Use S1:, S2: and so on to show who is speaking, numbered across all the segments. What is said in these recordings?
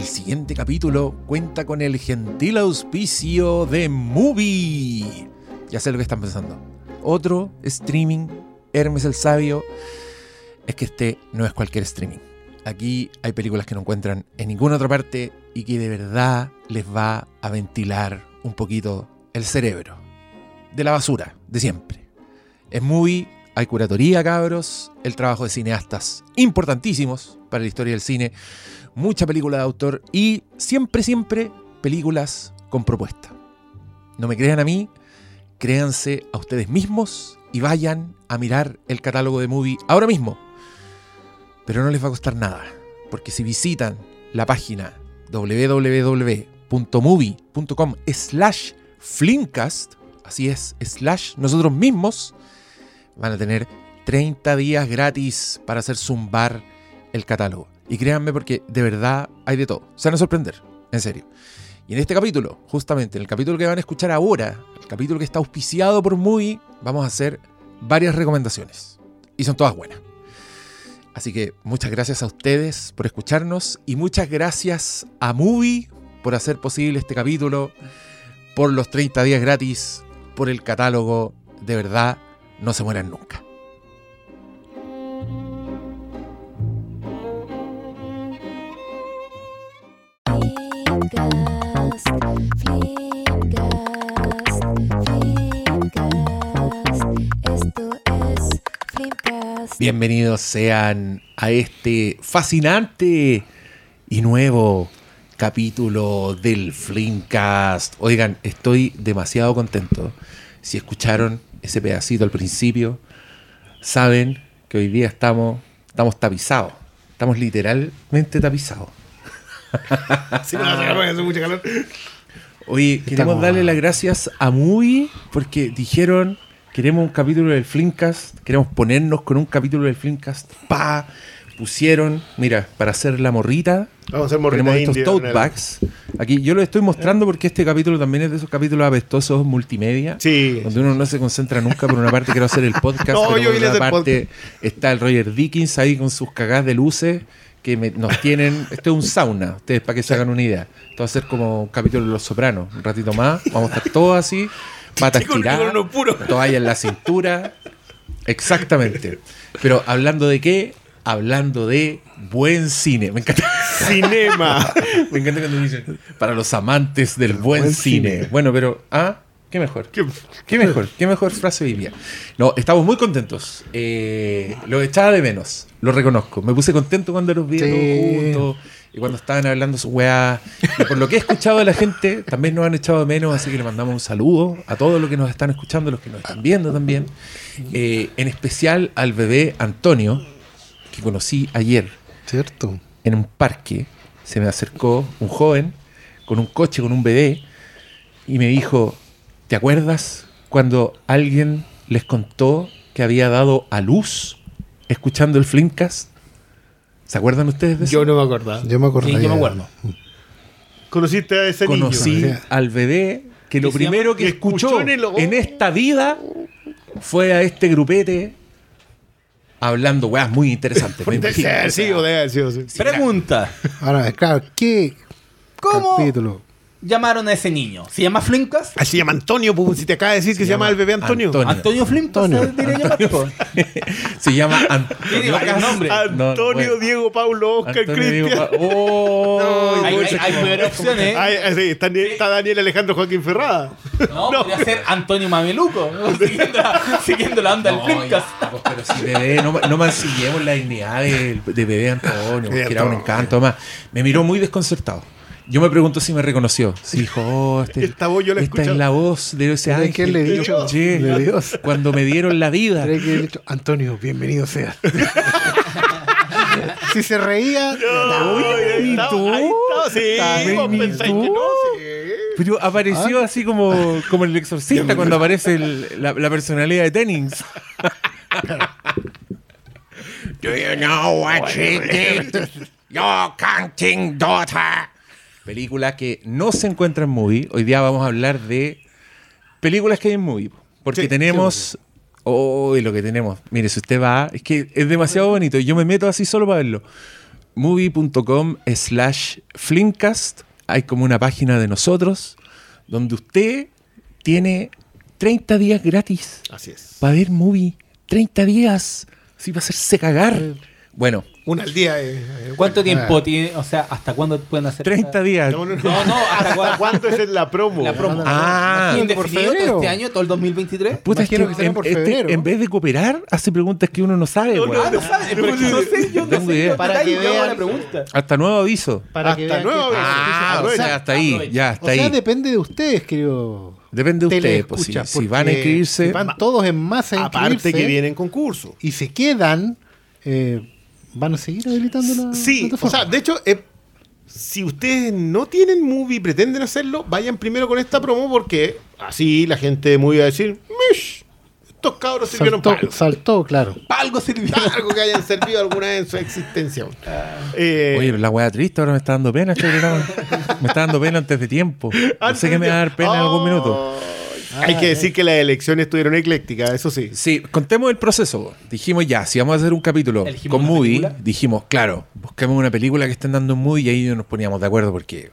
S1: el siguiente capítulo cuenta con el gentil auspicio de Movie. Ya sé lo que están pensando. Otro streaming, Hermes el Sabio. Es que este no es cualquier streaming. Aquí hay películas que no encuentran en ninguna otra parte y que de verdad les va a ventilar un poquito el cerebro. De la basura, de siempre. Es Movie, hay curatoría, cabros, el trabajo de cineastas importantísimos para la historia del cine, mucha película de autor y siempre, siempre películas con propuesta. No me crean a mí, créanse a ustedes mismos y vayan a mirar el catálogo de Movie ahora mismo. Pero no les va a costar nada, porque si visitan la página www.movie.com slash flimcast, así es, slash nosotros mismos, van a tener 30 días gratis para hacer zumbar el catálogo. Y créanme porque de verdad hay de todo. Se van a sorprender, en serio. Y en este capítulo, justamente, en el capítulo que van a escuchar ahora, el capítulo que está auspiciado por Movie, vamos a hacer varias recomendaciones. Y son todas buenas. Así que muchas gracias a ustedes por escucharnos y muchas gracias a Movie por hacer posible este capítulo, por los 30 días gratis, por el catálogo. De verdad, no se mueran nunca. Bienvenidos sean a este fascinante y nuevo capítulo del Flimcast. Oigan, estoy demasiado contento. Si escucharon ese pedacito al principio, saben que hoy día estamos, estamos tapizados. Estamos literalmente tapizados.
S2: Sí, calor, hace mucho calor.
S1: Oye, queremos
S3: Estamos-
S1: darle las gracias a Movie porque dijeron queremos un capítulo del Flimcast, queremos ponernos con un capítulo del Flimcast. Pa, pusieron, mira, para hacer la morrita,
S2: Vamos a hacer morrita
S1: tenemos estos tote bags. Aquí yo lo estoy mostrando porque este capítulo también es de esos capítulos apestosos multimedia.
S2: Sí.
S1: Donde uno no se concentra nunca. Por una parte quiero hacer el podcast,
S2: No,
S1: pero
S2: yo
S1: por otra parte está el Roger Dickens ahí con sus cagadas de luces que me- nos tienen. Esto es un sauna, ustedes para que se hagan una idea. Esto va a ser como un capítulo de Los Sopranos. Un ratito más, vamos a estar todos así, patas tiradas, toalla en la cintura. Exactamente. Pero hablando de qué? Hablando de buen cine. Me encanta.
S2: Cinema.
S1: Me encanta cuando dicen para los amantes del buen,
S3: buen
S1: cine.
S3: cine.
S1: Bueno, pero ¿ah? ¿Qué mejor?
S2: ¿Qué-
S1: ¿Qué mejor? ¿Qué mejor frase hoy día? No, estamos muy contentos. Eh, lo echaba de menos, lo reconozco. Me puse contento cuando los vi
S3: Sí.
S1: todos juntos y cuando estaban hablando su weá. Y por lo que he escuchado de la gente, también nos han echado de menos, así que le mandamos un saludo a todos los que nos están escuchando, los que nos están viendo también. Eh, en especial al bebé Antonio, que conocí ayer
S3: ¿Cierto?
S1: en un parque se me acercó un joven con un coche, con un bebé, y me dijo, ¿te acuerdas cuando alguien les contó que había dado a luz escuchando el Flimcast? ¿Se acuerdan ustedes de eso?
S2: Yo no me acordaba.
S3: Yo me acuerdo.
S4: Sí, yo me acuerdo.
S2: Conociste a ese
S1: Conocí
S2: niño.
S3: niño.
S1: al bebé que lo primero que escuchó
S2: en el ojo.
S1: en esta vida fue a este grupete hablando weas muy interesantes. me imagino.
S2: ser, sí, o sí.
S4: Pregunta:
S3: Ahora, claro, ¿qué
S4: ¿Cómo
S3: capítulo?
S4: Llamaron a ese niño? ¿Se llama Flimcast?
S2: Ah, se llama Antonio, pues, si te acaba de decir que se llama el bebé Antonio.
S1: Antonio.
S4: Antonio Flimcast.
S3: Antonio.
S1: Se llama An-
S4: Tiene varios nombres.
S1: No,
S2: Antonio,
S1: bueno.
S2: Diego, Paulo, Oscar,
S1: Antonio
S2: Cristian.
S1: Pa- ¡Oh!
S4: Hay, hay, hay peores opciones.
S2: Sí, está, está Daniel Alejandro Joaquín Ferrada.
S4: No, podría ser Antonio Mameluco. ¿no? Siguiendo la, siguiendo la onda del
S1: No,
S4: Flimcast.
S1: pues, pero si bebé, no, no mancillemos la dignidad de, de bebé Antonio, que era un encanto. Además, me miró muy desconcertado. Yo me pregunto si me reconoció. Si dijo, oh, este-
S2: Esta voz yo la
S1: esta es la voz de ese
S3: ¿Sabe
S1: ángel.
S3: qué le he dicho?
S1: Oye,
S3: De Dios.
S1: Cuando me dieron la vida.
S3: Antonio, bienvenido sea. si se reía.
S1: Pero apareció así como, como el exorcista cuando aparece el- la, la personalidad de Tennings. Do you know what she did? Your counting daughter. Película que no se encuentra en movie. Hoy día vamos a hablar de películas que hay en movie. Porque
S2: Sí,
S1: tenemos. Oh, y lo que tenemos. Mire, si usted va. Es que es demasiado bonito. y Yo me meto así solo para verlo. movie.com slash flimcast. Hay como una página de nosotros donde usted tiene 30 días gratis
S2: Así es.
S1: para ver movie. 30 días. Sí, va a hacerse cagar. Bueno,
S2: Una al día. eh, eh,
S4: ¿Cuánto tiempo tiene? O sea, ¿hasta cuándo pueden hacer
S1: 30 días.
S2: No, no, no.
S4: No, no, ¿hasta cuándo?
S2: ¿Cuánto es en la promo?
S4: La promo.
S1: Ah,
S3: por
S4: ¿Indefinido todo
S3: febrero.
S4: este año, todo el 2023?
S1: Puta, es
S3: Imagino
S1: que
S3: que
S1: en,
S3: por
S1: este-
S3: febrero.
S1: en vez de cooperar, hace preguntas que uno no sabe.
S2: No, no,
S4: Ah, no sabes, pero es que no sé, yo no sé.
S3: Para que
S4: vean la pregunta.
S1: Hasta nuevo aviso.
S3: Para
S2: Hasta
S3: que
S2: nuevo aviso.
S1: Ah, o sea, hasta ahí, ya, hasta
S3: O sea,
S1: ahí.
S3: depende de ustedes, querido.
S1: Depende de ustedes, pues, si, van a inscribirse.
S3: van todos en masa a
S2: Aparte
S3: inscribirse
S2: que vienen concurso.
S3: y se quedan, eh, van a seguir habilitando la
S2: Sí, o sea, de hecho, eh, si ustedes no tienen movie y pretenden hacerlo, vayan primero con esta promo porque así la gente de movie va a decir, Mish, estos cabros sirvieron para algo.
S3: saltó, claro.
S4: Pa' algo sirvió.
S2: Algo que hayan servido alguna vez en su existencia. Eh,
S1: Oye, la weá triste ahora me está dando pena este programa. Me está dando pena antes de tiempo. No
S2: antes
S1: sé que me va a dar pena en algún
S2: Oh.
S1: Minuto.
S2: Hay que decir que las elecciones estuvieron eclécticas, eso sí.
S1: Sí, contemos el proceso. Dijimos ya, si vamos a hacer un capítulo
S4: Elegimos
S1: con movie,
S4: película.
S1: dijimos, claro, busquemos una película que estén dando en movie y ahí nos poníamos de acuerdo porque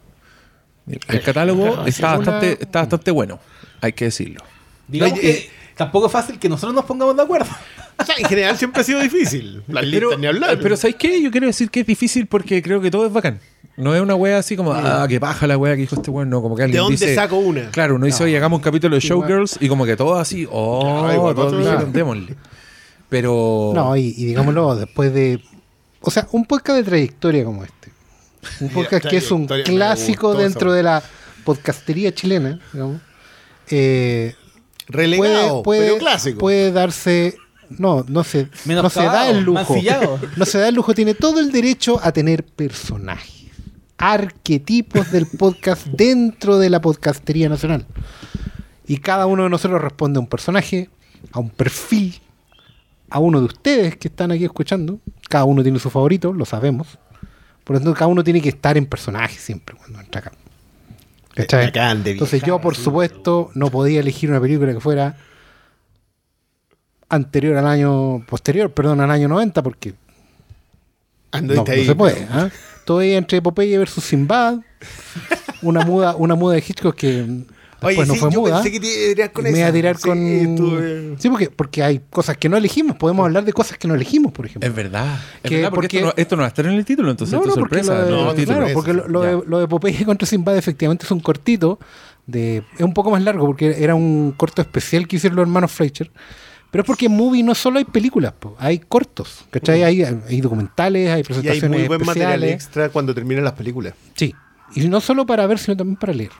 S1: el catálogo está
S3: una-
S1: bastante, está bastante bueno, hay que decirlo.
S4: Digamos que tampoco es fácil que nosotros nos pongamos de acuerdo.
S2: O sea, en general siempre ha sido difícil. Las
S1: Pero,
S2: listas ni hablar.
S1: pero ¿sabéis qué? Yo quiero decir que es difícil porque creo que todo es bacán. No es una wea así como, ah, que paja la wea que dijo este weón. No, como que
S2: ¿De
S1: alguien
S2: dónde
S1: dice.
S2: saco una?
S1: Claro, uno dice, oye, hagamos un capítulo de. Showgirls y como que todo así, oh, todos
S2: otro
S1: dijeron,
S2: lado.
S1: démosle. Pero.
S3: No, y, y digámoslo, después de. O sea, un podcast de trayectoria como este. Un podcast que es un
S2: trayectoria, me
S3: clásico
S2: gustó
S3: dentro de la podcastería chilena, digamos. eh,
S2: Relegado,
S3: puede, puede,
S2: pero clásico.
S3: puede darse. No, no se, no se da
S4: Menoscabado,
S3: el lujo.
S4: mancillado.
S3: No se da el lujo, tiene todo el derecho a tener personajes, arquetipos del podcast dentro de la podcastería nacional. Y cada uno de nosotros responde a un personaje, a un perfil, a uno de ustedes que están aquí escuchando. Cada uno tiene su favorito, lo sabemos. Por lo tanto, cada uno tiene que estar en personaje siempre cuando entra acá. Entonces yo, por supuesto, no podía elegir una película que fuera anterior al año, posterior, perdón, al año 90, porque no,
S2: Anduviste
S3: no
S2: ahí,
S3: se puede. ¿ah? Estoy entre Popeye versus Sinbad, una muda, una muda de Hitchcock que después
S2: Oye,
S3: no
S2: sí,
S3: fue
S2: yo
S3: muda.
S2: pensé que te iba a tirar con
S3: me iba
S2: esa.
S3: a tirar
S2: Sí,
S3: con. Sí, porque, porque hay cosas que no elegimos. Podemos hablar de cosas que no elegimos, por ejemplo.
S1: Es verdad. Es
S3: Que
S1: verdad, porque,
S3: porque-
S1: esto, no, esto no va a estar en el título, entonces
S3: No,
S1: esto es
S3: no, porque
S1: sorpresa.
S3: lo de, claro,
S2: es,
S3: porque lo, de, lo de Popeye contra Sinbad efectivamente es un cortito. De, es un poco más largo porque era un corto especial que hicieron los hermanos Fleischer. Pero es porque en movie no solo hay películas, po, hay cortos. ¿cachai? Hay, hay documentales, hay
S2: Y hay
S3: presentaciones
S2: muy buen material extra cuando terminan las películas.
S3: Sí. Y no solo para ver, sino también para leer.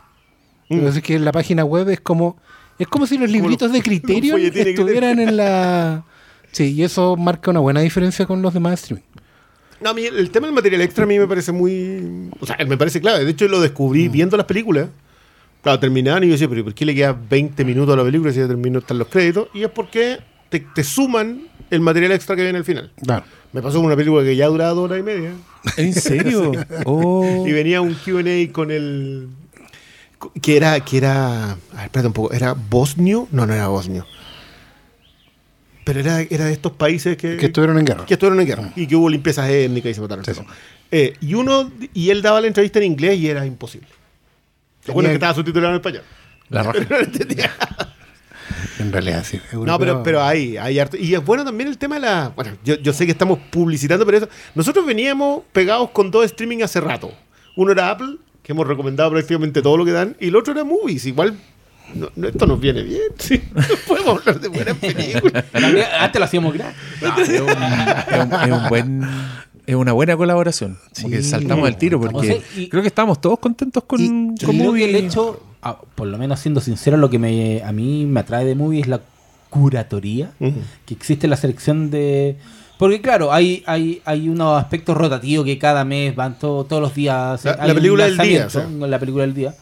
S2: Mm.
S3: Entonces que la página web es como es como si los libritos de criterio estuvieran en la Sí, y eso marca una buena diferencia con los demás streaming.
S2: No, a mí el, tema del material extra a mí me parece muy... O sea, me parece clave. De hecho, lo
S3: Mm.
S2: descubrí viendo las películas. Claro, terminaban y yo decía, pero ¿por qué le queda 20 minutos a la película si ya terminó están los créditos? Y es porque te, te suman el material extra que viene al final.
S3: Claro.
S2: Me pasó con una película que ya duraba dos horas y media.
S1: ¿En serio? Oh.
S2: Y venía un QA con el. Que era. Que era. A ver, espérate un poco. ¿Era bosnio? No, no era bosnio. Pero era, era de estos países que.
S3: Que estuvieron en guerra.
S2: que estuvieron en guerra. Y que hubo limpiezas étnicas y se mataron.
S3: Sí.
S2: Eh, y uno. Y él daba la entrevista en inglés y era imposible. Bueno es que estaba subtitulado en español.
S1: La raja.
S2: No lo entendía.
S3: En realidad, sí.
S2: No, pero, pero hay, hay harto. Y es bueno también el tema de la. Bueno, yo, yo sé que estamos publicitando, pero eso. Nosotros veníamos pegados con dos streaming hace rato. Uno era Apple, que hemos recomendado prácticamente todo lo que dan, y el otro era Movies. Igual, no- no, esto nos viene bien. Sí. Podemos hablar de buenas películas.
S4: Antes lo hacíamos gratis.
S1: No, es, un, es un- es un buen. Es una buena colaboración. Como que
S3: Sí.
S1: saltamos al tiro porque
S4: O sea, y-
S1: creo que estábamos todos contentos con,
S3: Y-
S1: con Movie.
S4: el hecho, ah, por lo menos siendo sincero, lo que me, a mí me atrae de movie es la curatoría
S2: Ujú.
S4: que existe la selección de. Porque claro, hay, hay, hay unos aspectos rotativos que cada mes van to- todos los días.
S2: La-
S4: hay
S2: la película del día,
S4: lanzamiento, La película del día.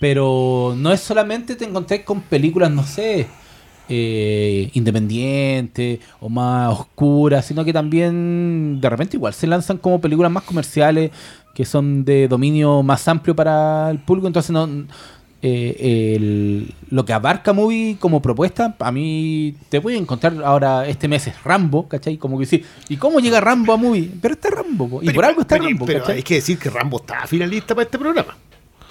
S4: Pero no es solamente te encontré con películas, no sé, eh, independientes o más oscuras, sino que también de repente igual se lanzan como películas más comerciales que son de dominio más amplio para el público. Entonces no eh, el- lo que abarca Movie como propuesta, a mí te voy a encontrar ahora este mes es Rambo, ¿cachai? Como que sí, ¿y cómo llega Rambo a Movie? Pero está Rambo, po, y
S2: Pero-
S4: por algo está
S2: pero-
S4: Rambo,
S2: Pero
S4: ¿cachai?
S2: hay que decir que Rambo está finalista para este programa.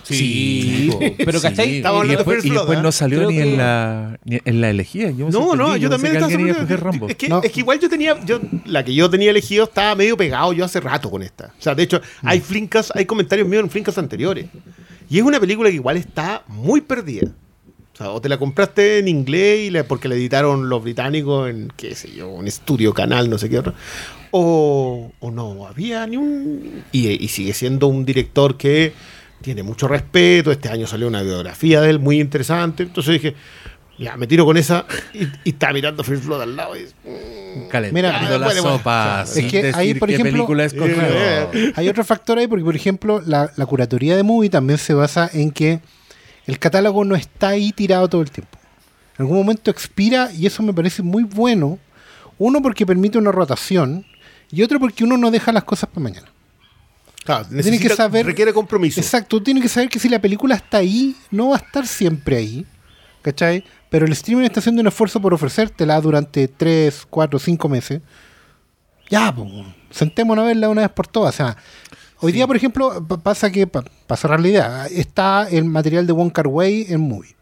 S4: Sí, pero ¿cachai?
S2: Estamos
S1: y después, y después no
S2: ¿eh?
S1: salió
S4: Creo
S1: ni,
S4: que-
S1: en la, ni en la. Yo me
S2: No, no, yo también estaba
S1: Rambo.
S2: Es que,
S3: No.
S2: es que igual yo tenía, yo, la que yo tenía elegido estaba medio pegado yo hace rato con esta. O sea, de hecho, hay flincas, hay comentarios míos en flincas anteriores. Y es una película que igual está muy perdida. O sea, o te la compraste en inglés y la- porque la editaron los británicos en, qué sé yo, un estudio, canal, no sé qué otro. O, o no, había ni un... Y, y sigue siendo un director que tiene mucho respeto. Este año salió una biografía de él muy interesante. Entonces dije, ya, me tiro con esa y, y estaba mirando First Blood al lado. Y,
S1: Calentando
S3: Mira,
S1: la
S2: bueno, bueno.
S1: sopa.
S3: Es que ahí,
S1: decir
S3: por
S1: qué
S3: ejemplo,
S1: película escogió.
S2: eh,
S3: Hay otro factor ahí porque, por ejemplo, la, la curatoría de movie también se basa en que el catálogo no está ahí tirado todo el tiempo. En algún momento expira y eso me parece muy bueno. Uno porque permite una rotación y otro porque uno no deja las cosas para mañana.
S2: Claro,
S3: que saber-
S2: requiere compromiso.
S3: Exacto, tú tienes que saber que si la película está ahí, no va a estar siempre ahí. ¿Cachai? Pero el streaming está haciendo un esfuerzo por ofrecértela durante 3, 4, 5 meses. Ya, pues, sentémonos a verla una vez por todas. O sea, hoy día, por ejemplo, pa- pasa que, para cerrar la idea, está el material de One Car Way en Movie.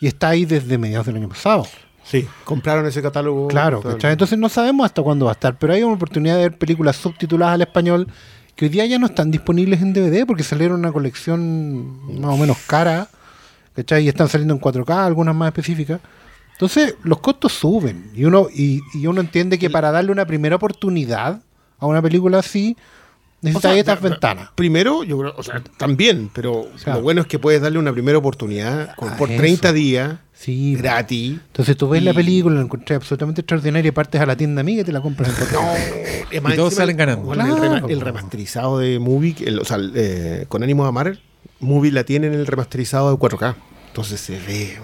S3: Y está ahí desde mediados del año pasado.
S2: Sí, compraron ese catálogo.
S3: Claro, ¿cachai? entonces no sabemos hasta cuándo va a estar, pero hay una oportunidad de ver películas subtituladas al español que hoy día ya no están disponibles en DVD porque salieron una colección más o menos cara, ¿cachai? Y están saliendo en 4K, algunas más específicas. Entonces los costos suben y uno, y, y uno entiende que para darle una primera oportunidad a una película así,
S2: O
S3: necesitas
S2: sea,
S3: estas ventanas.
S2: Primero, yo creo, o sea, también, pero
S3: Claro.
S2: lo bueno es que puedes darle una primera oportunidad con-
S3: Ah,
S2: por
S3: eso.
S2: 30 días,
S3: Sí,
S2: gratis.
S3: entonces tú ves la película, la encontrás absolutamente extraordinaria y partes a la tienda amiga y te la compras en 4K.
S2: Es más,
S1: Y todos
S2: encima,
S1: salen ganando.
S2: el,
S3: Claro.
S2: rema- el remasterizado de Movie, el- o sea, el, eh, con ánimo de amar, Movie la tiene en el remasterizado de 4K. Entonces se ve.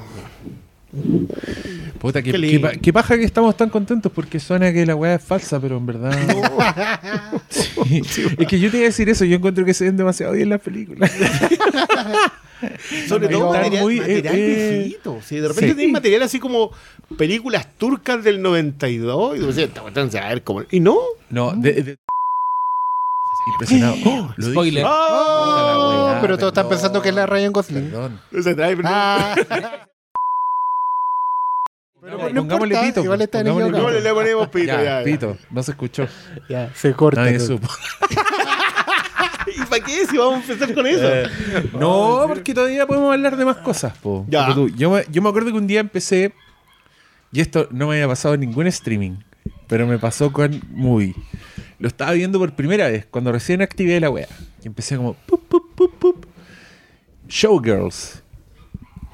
S1: Puta, qué,
S2: Qué
S1: paja que estamos tan contentos porque suena que la weá es falsa, pero en verdad. Sí. Es que yo te iba a decir eso, yo encuentro que se ven demasiado bien las películas.
S2: Sobre
S1: no,
S2: todo material,
S1: muy, eh,
S2: material
S1: eh,
S2: viejito. De repente
S1: sí.
S2: tenés material así como películas turcas del 92 y tú decías, "Esta cuestión se va a ver como... Y no.
S1: No, de, de- impresionado. Oh, lo dije.
S4: Spoiler.
S1: La
S3: Oh,
S1: weá,
S3: pero todos están pensando que es la Ryan Gosling.
S1: Perdón.
S2: Se trae, pero-
S3: Ah.
S1: Pero
S3: no
S1: pongámosle
S3: importa,
S1: pito.
S3: igual están
S1: pongámosle
S3: equivocados.
S2: No, le ponemos pito,
S1: Ya,
S2: ya, ya.
S1: pito, no se escuchó.
S3: Ya, se corta.
S1: Nadie
S3: todo.
S1: supo.
S2: ¿Y para qué si vamos a empezar con eso?
S1: Eh, No, porque todavía podemos hablar de más cosas, po.
S2: Ya.
S1: Tú. Yo, me, yo me acuerdo que un día empecé, y esto no me había pasado en ningún streaming, pero me pasó con Movie. Lo estaba viendo por primera vez, cuando recién activé la wea. Y empecé como, pup, pup, pup, pup. Showgirls.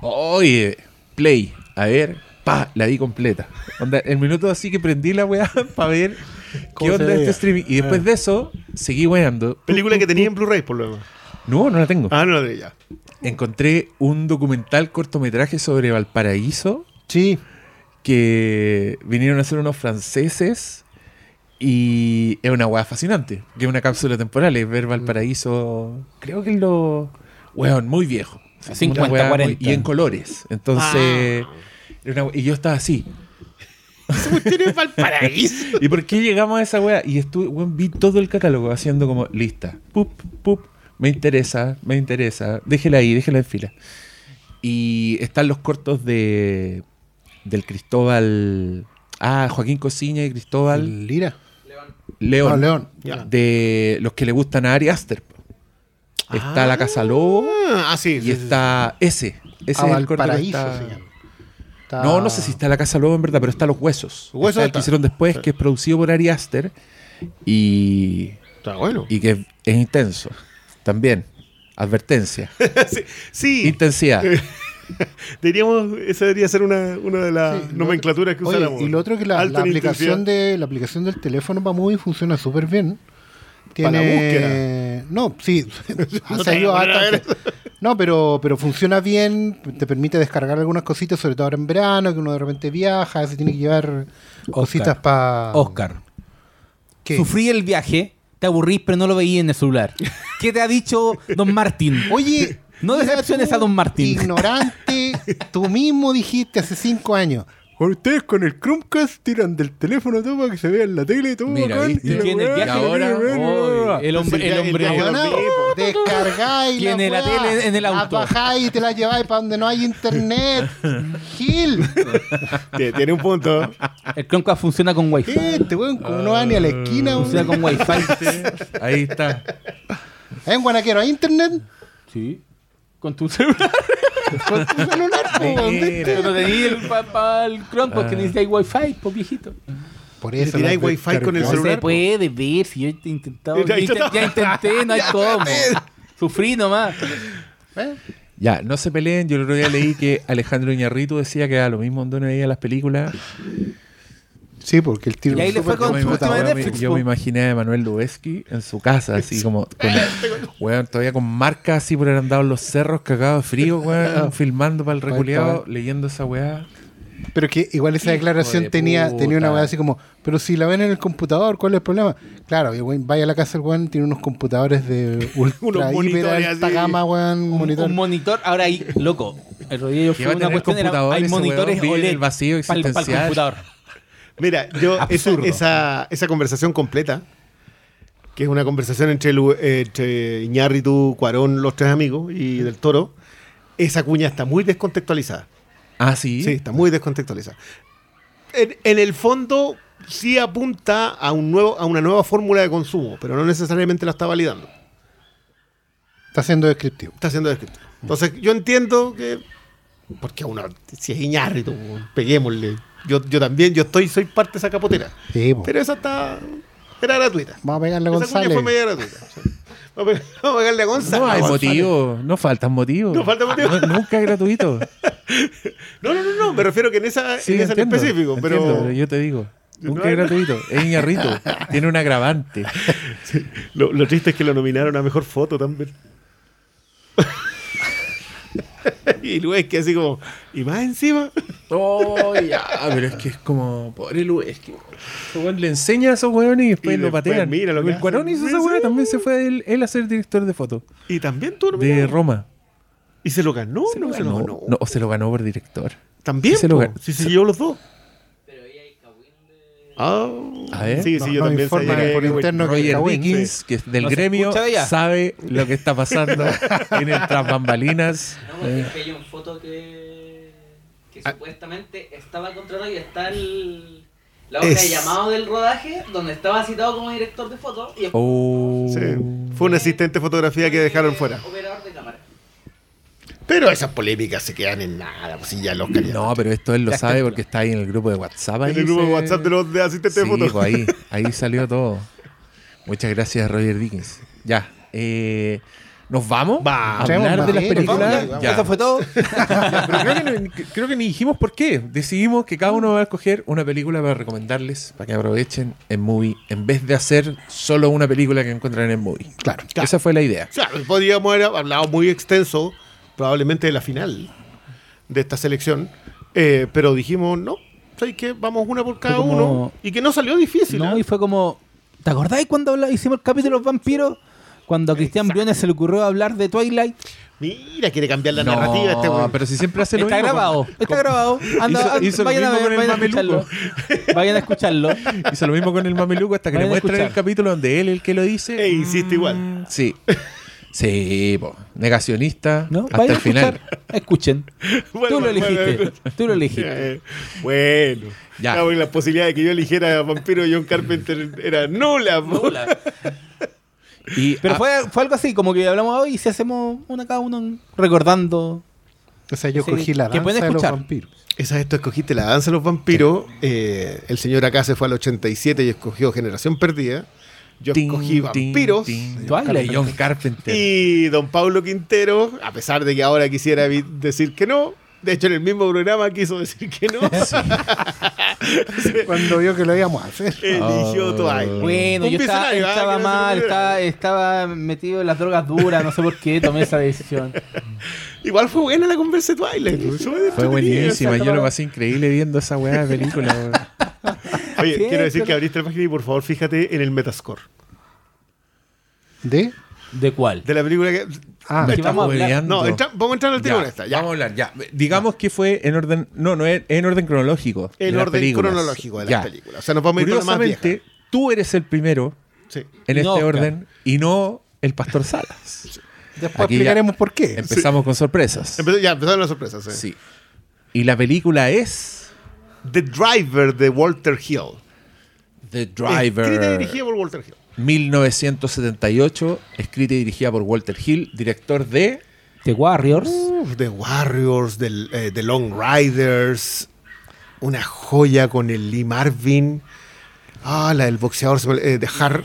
S1: Oye, play. A ver, pa, la vi completa. Onda, el minuto así que prendí la weá para ver qué
S3: ¿Cómo se
S1: onda este streaming. Y después de eso, seguí weando.
S2: Película que tenía en Blu-ray, por lo demás.
S1: No, no la tengo
S2: Ah, no, de ya.
S1: encontré un documental cortometraje sobre Valparaíso
S3: Sí,
S1: que vinieron a hacer unos franceses y es una weá fascinante, que es una cápsula temporal, es ver Valparaíso, creo que es lo... Weón, muy viejo. Así como
S4: 50,
S1: una weá muy-
S4: 40.
S1: y en colores. Entonces... we- y yo estaba así.
S2: Valparaíso.
S1: ¿Y por qué llegamos a esa weá? Y estuve, weón, vi todo el catálogo haciendo como lista. Pup, pup, me interesa, me interesa. Déjela ahí, déjela en fila. Y están los cortos de del Cristóbal. Ah, Joaquín Cosiña y Cristóbal
S3: Lira.
S1: León.
S3: No, León.
S1: De los que le gustan a Ari Aster. Está La Casa Lobo
S2: Ah, ah, sí.
S1: y
S2: sí, sí,
S1: está ese. Ese
S3: A
S1: es el corto que
S3: Valparaíso
S1: está-
S3: se llama. Está-
S1: No, no sé si está La Casa Lobo en verdad, pero está Los Huesos.
S2: Huesos
S1: Está el
S2: está.
S1: que hicieron después, que es producido por Ari Aster. Y
S2: Está bueno.
S1: y que es intenso. También. Advertencia.
S2: sí, sí.
S1: Intensidad.
S2: Diríamos, esa debería ser una, una de las
S3: Sí,
S2: nomenclaturas que
S3: Oye,
S2: usáramos.
S3: y lo otro que la, aplicación de la aplicación del teléfono para Movie funciona súper bien.
S2: Para la
S3: Tiene... No, sí. ha
S2: No
S3: salido. No, pero, pero funciona bien, te permite descargar algunas cositas, sobre todo ahora en verano, que uno de repente viaja, veces tiene que llevar cositas para...
S4: Oscar,
S3: ¿Qué?
S4: sufrí el viaje, te aburrís, pero no lo veí en el celular. ¿Qué te ha dicho Don Martín?
S3: Oye,
S4: No decepciones a Don Martín.
S3: Ignorante, tú mismo dijiste hace cinco años. Ustedes con el Chromecast tiran del teléfono todo para que se vea en la tele todo
S1: Mira,
S3: bacán, la
S4: el
S3: weá,
S4: viaje
S1: y ahora,
S4: Uy, el hombre, el
S2: el
S4: hombre
S2: mismo.
S3: Descargáis
S4: Tiene la
S3: weá,
S4: tele en el
S3: la
S4: auto.
S3: bajáis y te la lleváis para donde no hay internet. Gil.
S2: Tie- Tiene un punto.
S4: El Chromecast funciona con Wi-Fi.
S3: Este weón, como no va ni a la esquina,
S4: Funciona con Wi-Fi.
S1: Ahí está.
S3: ¿En Guanaquero hay internet?
S4: Sí. Con tu celular.
S3: Con tu celular.
S4: Pero no tenías el para el Chrome porque
S1: Ah.
S4: necesitáis Wi-Fi, pues viejito.
S3: Por eso
S2: tiráis wifi con el
S3: descargáis.
S4: No
S2: celular,
S4: se puede ver si yo he intentado.
S2: Ya
S4: Ya, intenté, no hay cómo. Sufrí nomás.
S3: ¿Eh?
S1: Ya, no se peleen. Yo el otro día leí que Alejandro Iñarritu decía que era lo mismo donde veía las películas.
S3: Sí, porque el tiro
S4: Y ahí le fue
S1: Yo
S4: con
S1: me,
S4: su
S1: ima-
S4: última de
S1: yo me-
S4: Netflix,
S1: yo
S4: po.
S1: me imaginé a Manuel Lubezki en su casa, así como con, weón, todavía con marcas así por haber andado en los cerros cagados de frío, weón, filmando para el reculeado, leyendo esa weá.
S3: Pero que igual esa declaración
S1: de
S3: tenía,
S1: puta.
S3: tenía una weá así como, pero si la ven en el computador, ¿cuál es el problema? Claro, y weón, vaya a la casa del weón, tiene unos computadores de ultra hiper alta gama, weón,
S4: Un,
S3: monitor.
S4: un monitor. Ahora hay, loco. El rodillo
S1: a
S4: una cuestión. era-
S1: computador
S4: hay monitores OLED
S1: el vacío
S4: para el
S1: existencial.
S4: computador.
S2: Mira, yo esa, esa, esa conversación completa, que es una conversación entre, eh, entre Iñárritu, Cuarón, los tres amigos y del Toro, esa cuña está muy descontextualizada.
S1: Ah, sí.
S2: Sí, está muy descontextualizada. En, en el fondo sí apunta a, un nuevo, a una nueva fórmula de consumo, pero no necesariamente la está validando.
S3: Está siendo descriptivo.
S2: Está siendo descrito. Entonces yo entiendo que... Porque a uno, si es Iñárritu, peguémosle. Yo, yo también, yo estoy, soy parte de esa capotera.
S3: Sí, po.
S2: Pero esa está... Era gratuita.
S3: Vamos a pegarle a
S2: Esa
S3: González.
S2: fue media gratuita. Vamos a pegarle a González.
S1: No hay
S2: González.
S1: motivo, no faltan motivos.
S2: No falta motivo.
S1: No, nunca es gratuito.
S2: No, no, no, no, me refiero que en esa,
S1: Sí,
S2: en, esa en específico, pero,
S1: entiendo, pero yo te digo. Nunca
S2: No,
S1: es
S2: no.
S1: gratuito. Es Iñarrito. Tiene un agravante.
S2: lo, lo triste es que lo nominaron a mejor foto también. y que así como, y más encima,
S1: Oh, ya, pero es que es como. Pobre weón le enseña a esos weones y después
S2: Y
S1: lo
S2: después
S1: patean.
S2: mira lo que
S1: el. Cuarón hizo esa
S2: sí.
S1: también se fue él, él a ser director de foto.
S2: y también tú
S1: De. Roma.
S2: Y se lo ganó, no se lo
S1: No,
S2: ganó.
S1: no, o se lo ganó por director.
S2: También,
S1: Sí se lo ganó.
S2: sí, se llevó los dos. Ah,
S1: A ver.
S2: sí, sí,
S3: No,
S2: yo
S3: no
S2: también
S3: informa
S2: sabía
S3: por
S2: que-
S3: interno que
S1: Roger
S3: Cagüín,
S1: Dickens, que es del
S4: No
S1: gremio, sabe lo que está pasando en el tras bambalinas.
S5: No, porque
S1: Eh,
S5: es que hay una foto que, que
S2: Ah.
S5: supuestamente estaba contratado y está el, la hoja de llamado del rodaje donde estaba citado como director de foto y
S1: oh.
S2: Sí, fue un asistente de fotografía que dejaron fuera.
S5: Operador de cámara.
S2: Pero esas polémicas se quedan en nada, pues si ya los.
S1: No, pero esto él lo sabe porque está ahí en el grupo de WhatsApp. ahí
S2: en el grupo de WhatsApp de los de asistentes de
S1: Sí,
S2: foto.
S1: pues ahí, ahí salió todo. Muchas gracias, Roger Dickens. Ya. eh, ¿Nos vamos?
S2: Va.
S1: a hablar
S3: Vamos,
S1: de las películas. Ya.
S4: Eso fue todo.
S1: Pero creo que, no, creo que ni dijimos por qué. Decidimos que cada uno va a escoger una película para recomendarles, para que aprovechen en Movie, en vez de hacer solo una película que encuentran en Movie.
S3: Claro.
S1: Esa fue la idea.
S2: O sea, podríamos haber hablado muy extenso, probablemente de la final de esta selección, eh, pero dijimos, no, ¿sabes qué? Vamos una por cada
S4: como-
S2: uno. Y que no salió difícil.
S4: No,
S2: ¿eh?
S4: y fue como. ¿Te acordáis cuando hicimos el capítulo de los vampiros? Cuando a Cristian Briones se le ocurrió hablar de Twilight.
S2: Mira, quiere cambiar la narrativa este güey.
S1: pero si siempre hace lo
S4: Está
S1: mismo.
S4: grabado, está grabado. Anda,
S1: Hizo-
S4: vayan, a,
S1: mismo con
S4: ver,
S1: el
S4: vayan a escucharlo. Vayan a escucharlo.
S1: Hizo lo mismo con el mameluco hasta que le
S4: Vayan a
S1: muestran el capítulo donde él es el que lo dice.
S2: E insiste igual.
S1: Sí. Sí, po. negacionista
S4: ¿No?
S1: hasta el final.
S4: escuchar. Escuchen.
S2: Bueno,
S4: Tú lo elegiste.
S2: bueno.
S4: Tú lo elegiste.
S2: Eh, bueno,
S1: Ya.
S2: porque la posibilidad de que yo eligiera a Vampiro John Carpenter era nula. po.
S1: Y,
S4: Pero
S1: ah,
S4: fue, fue algo así, como que hablamos hoy y si hacemos una cada uno recordando.
S3: O sea, yo cogí la
S4: que
S3: danza
S4: pueden
S3: de los vampiros.
S2: Esa tú escogiste la danza de los vampiros. eh, el señor acá se fue al 87 y escogió Generación Perdida. Yo escogí vampiros.
S4: Twilight.
S1: John Carpenter.
S2: Y don Pablo Quintero, a pesar de que ahora quisiera decir que no, de hecho en el mismo programa quiso decir que no,
S3: Cuando vio que lo íbamos a hacer.
S2: eligió
S1: Oh.
S2: Twilight.
S4: Bueno,
S2: Un
S4: yo estaba,
S2: visionario, ¿ah?
S4: estaba
S2: Que no se
S4: mal, estaba, estaba metido en las drogas duras, no sé por qué tomé esa decisión.
S2: Igual fue buena la conversa de Twilight. Fue,
S1: buenísima. Yo lo pasé increíble viendo esa weá de película.
S2: Oye, quiero decir que abriste la página y por favor fíjate en el Metascore.
S3: ¿De?
S4: ¿De cuál?
S2: De la película que.
S3: Ah,
S4: Aquí
S1: Estamos
S4: vamos a hablar-.
S2: No, entra- vamos a entrar al tiro
S1: Ya,
S2: esta. Ya.
S1: Vamos a hablar, ya. Digamos que fue en orden. No, no es en orden cronológico. las
S2: orden
S1: películas.
S2: cronológico de las
S1: Ya.
S2: películas. O sea, nos vamos a ir la más
S1: tú eres el primero
S2: Sí.
S1: en
S4: Y
S1: este orden y no el Pastor Salas.
S3: Después
S1: Aquí
S3: explicaremos por qué.
S1: Empezamos con sorpresas.
S2: Empezó- ya, empezaron las sorpresas. sí.
S1: Sí. Y la película es
S2: The Driver de Walter Hill.
S1: The
S2: Escrita y
S1: Driver.
S2: dirigida por Walter Hill.
S1: 1978, escrita y dirigida por Walter Hill, director de
S4: The Warriors.
S2: Uf, The Warriors, The, eh, The Long Riders. Una joya con el Lee Marvin. Ah, la del boxeador eh, de Hard,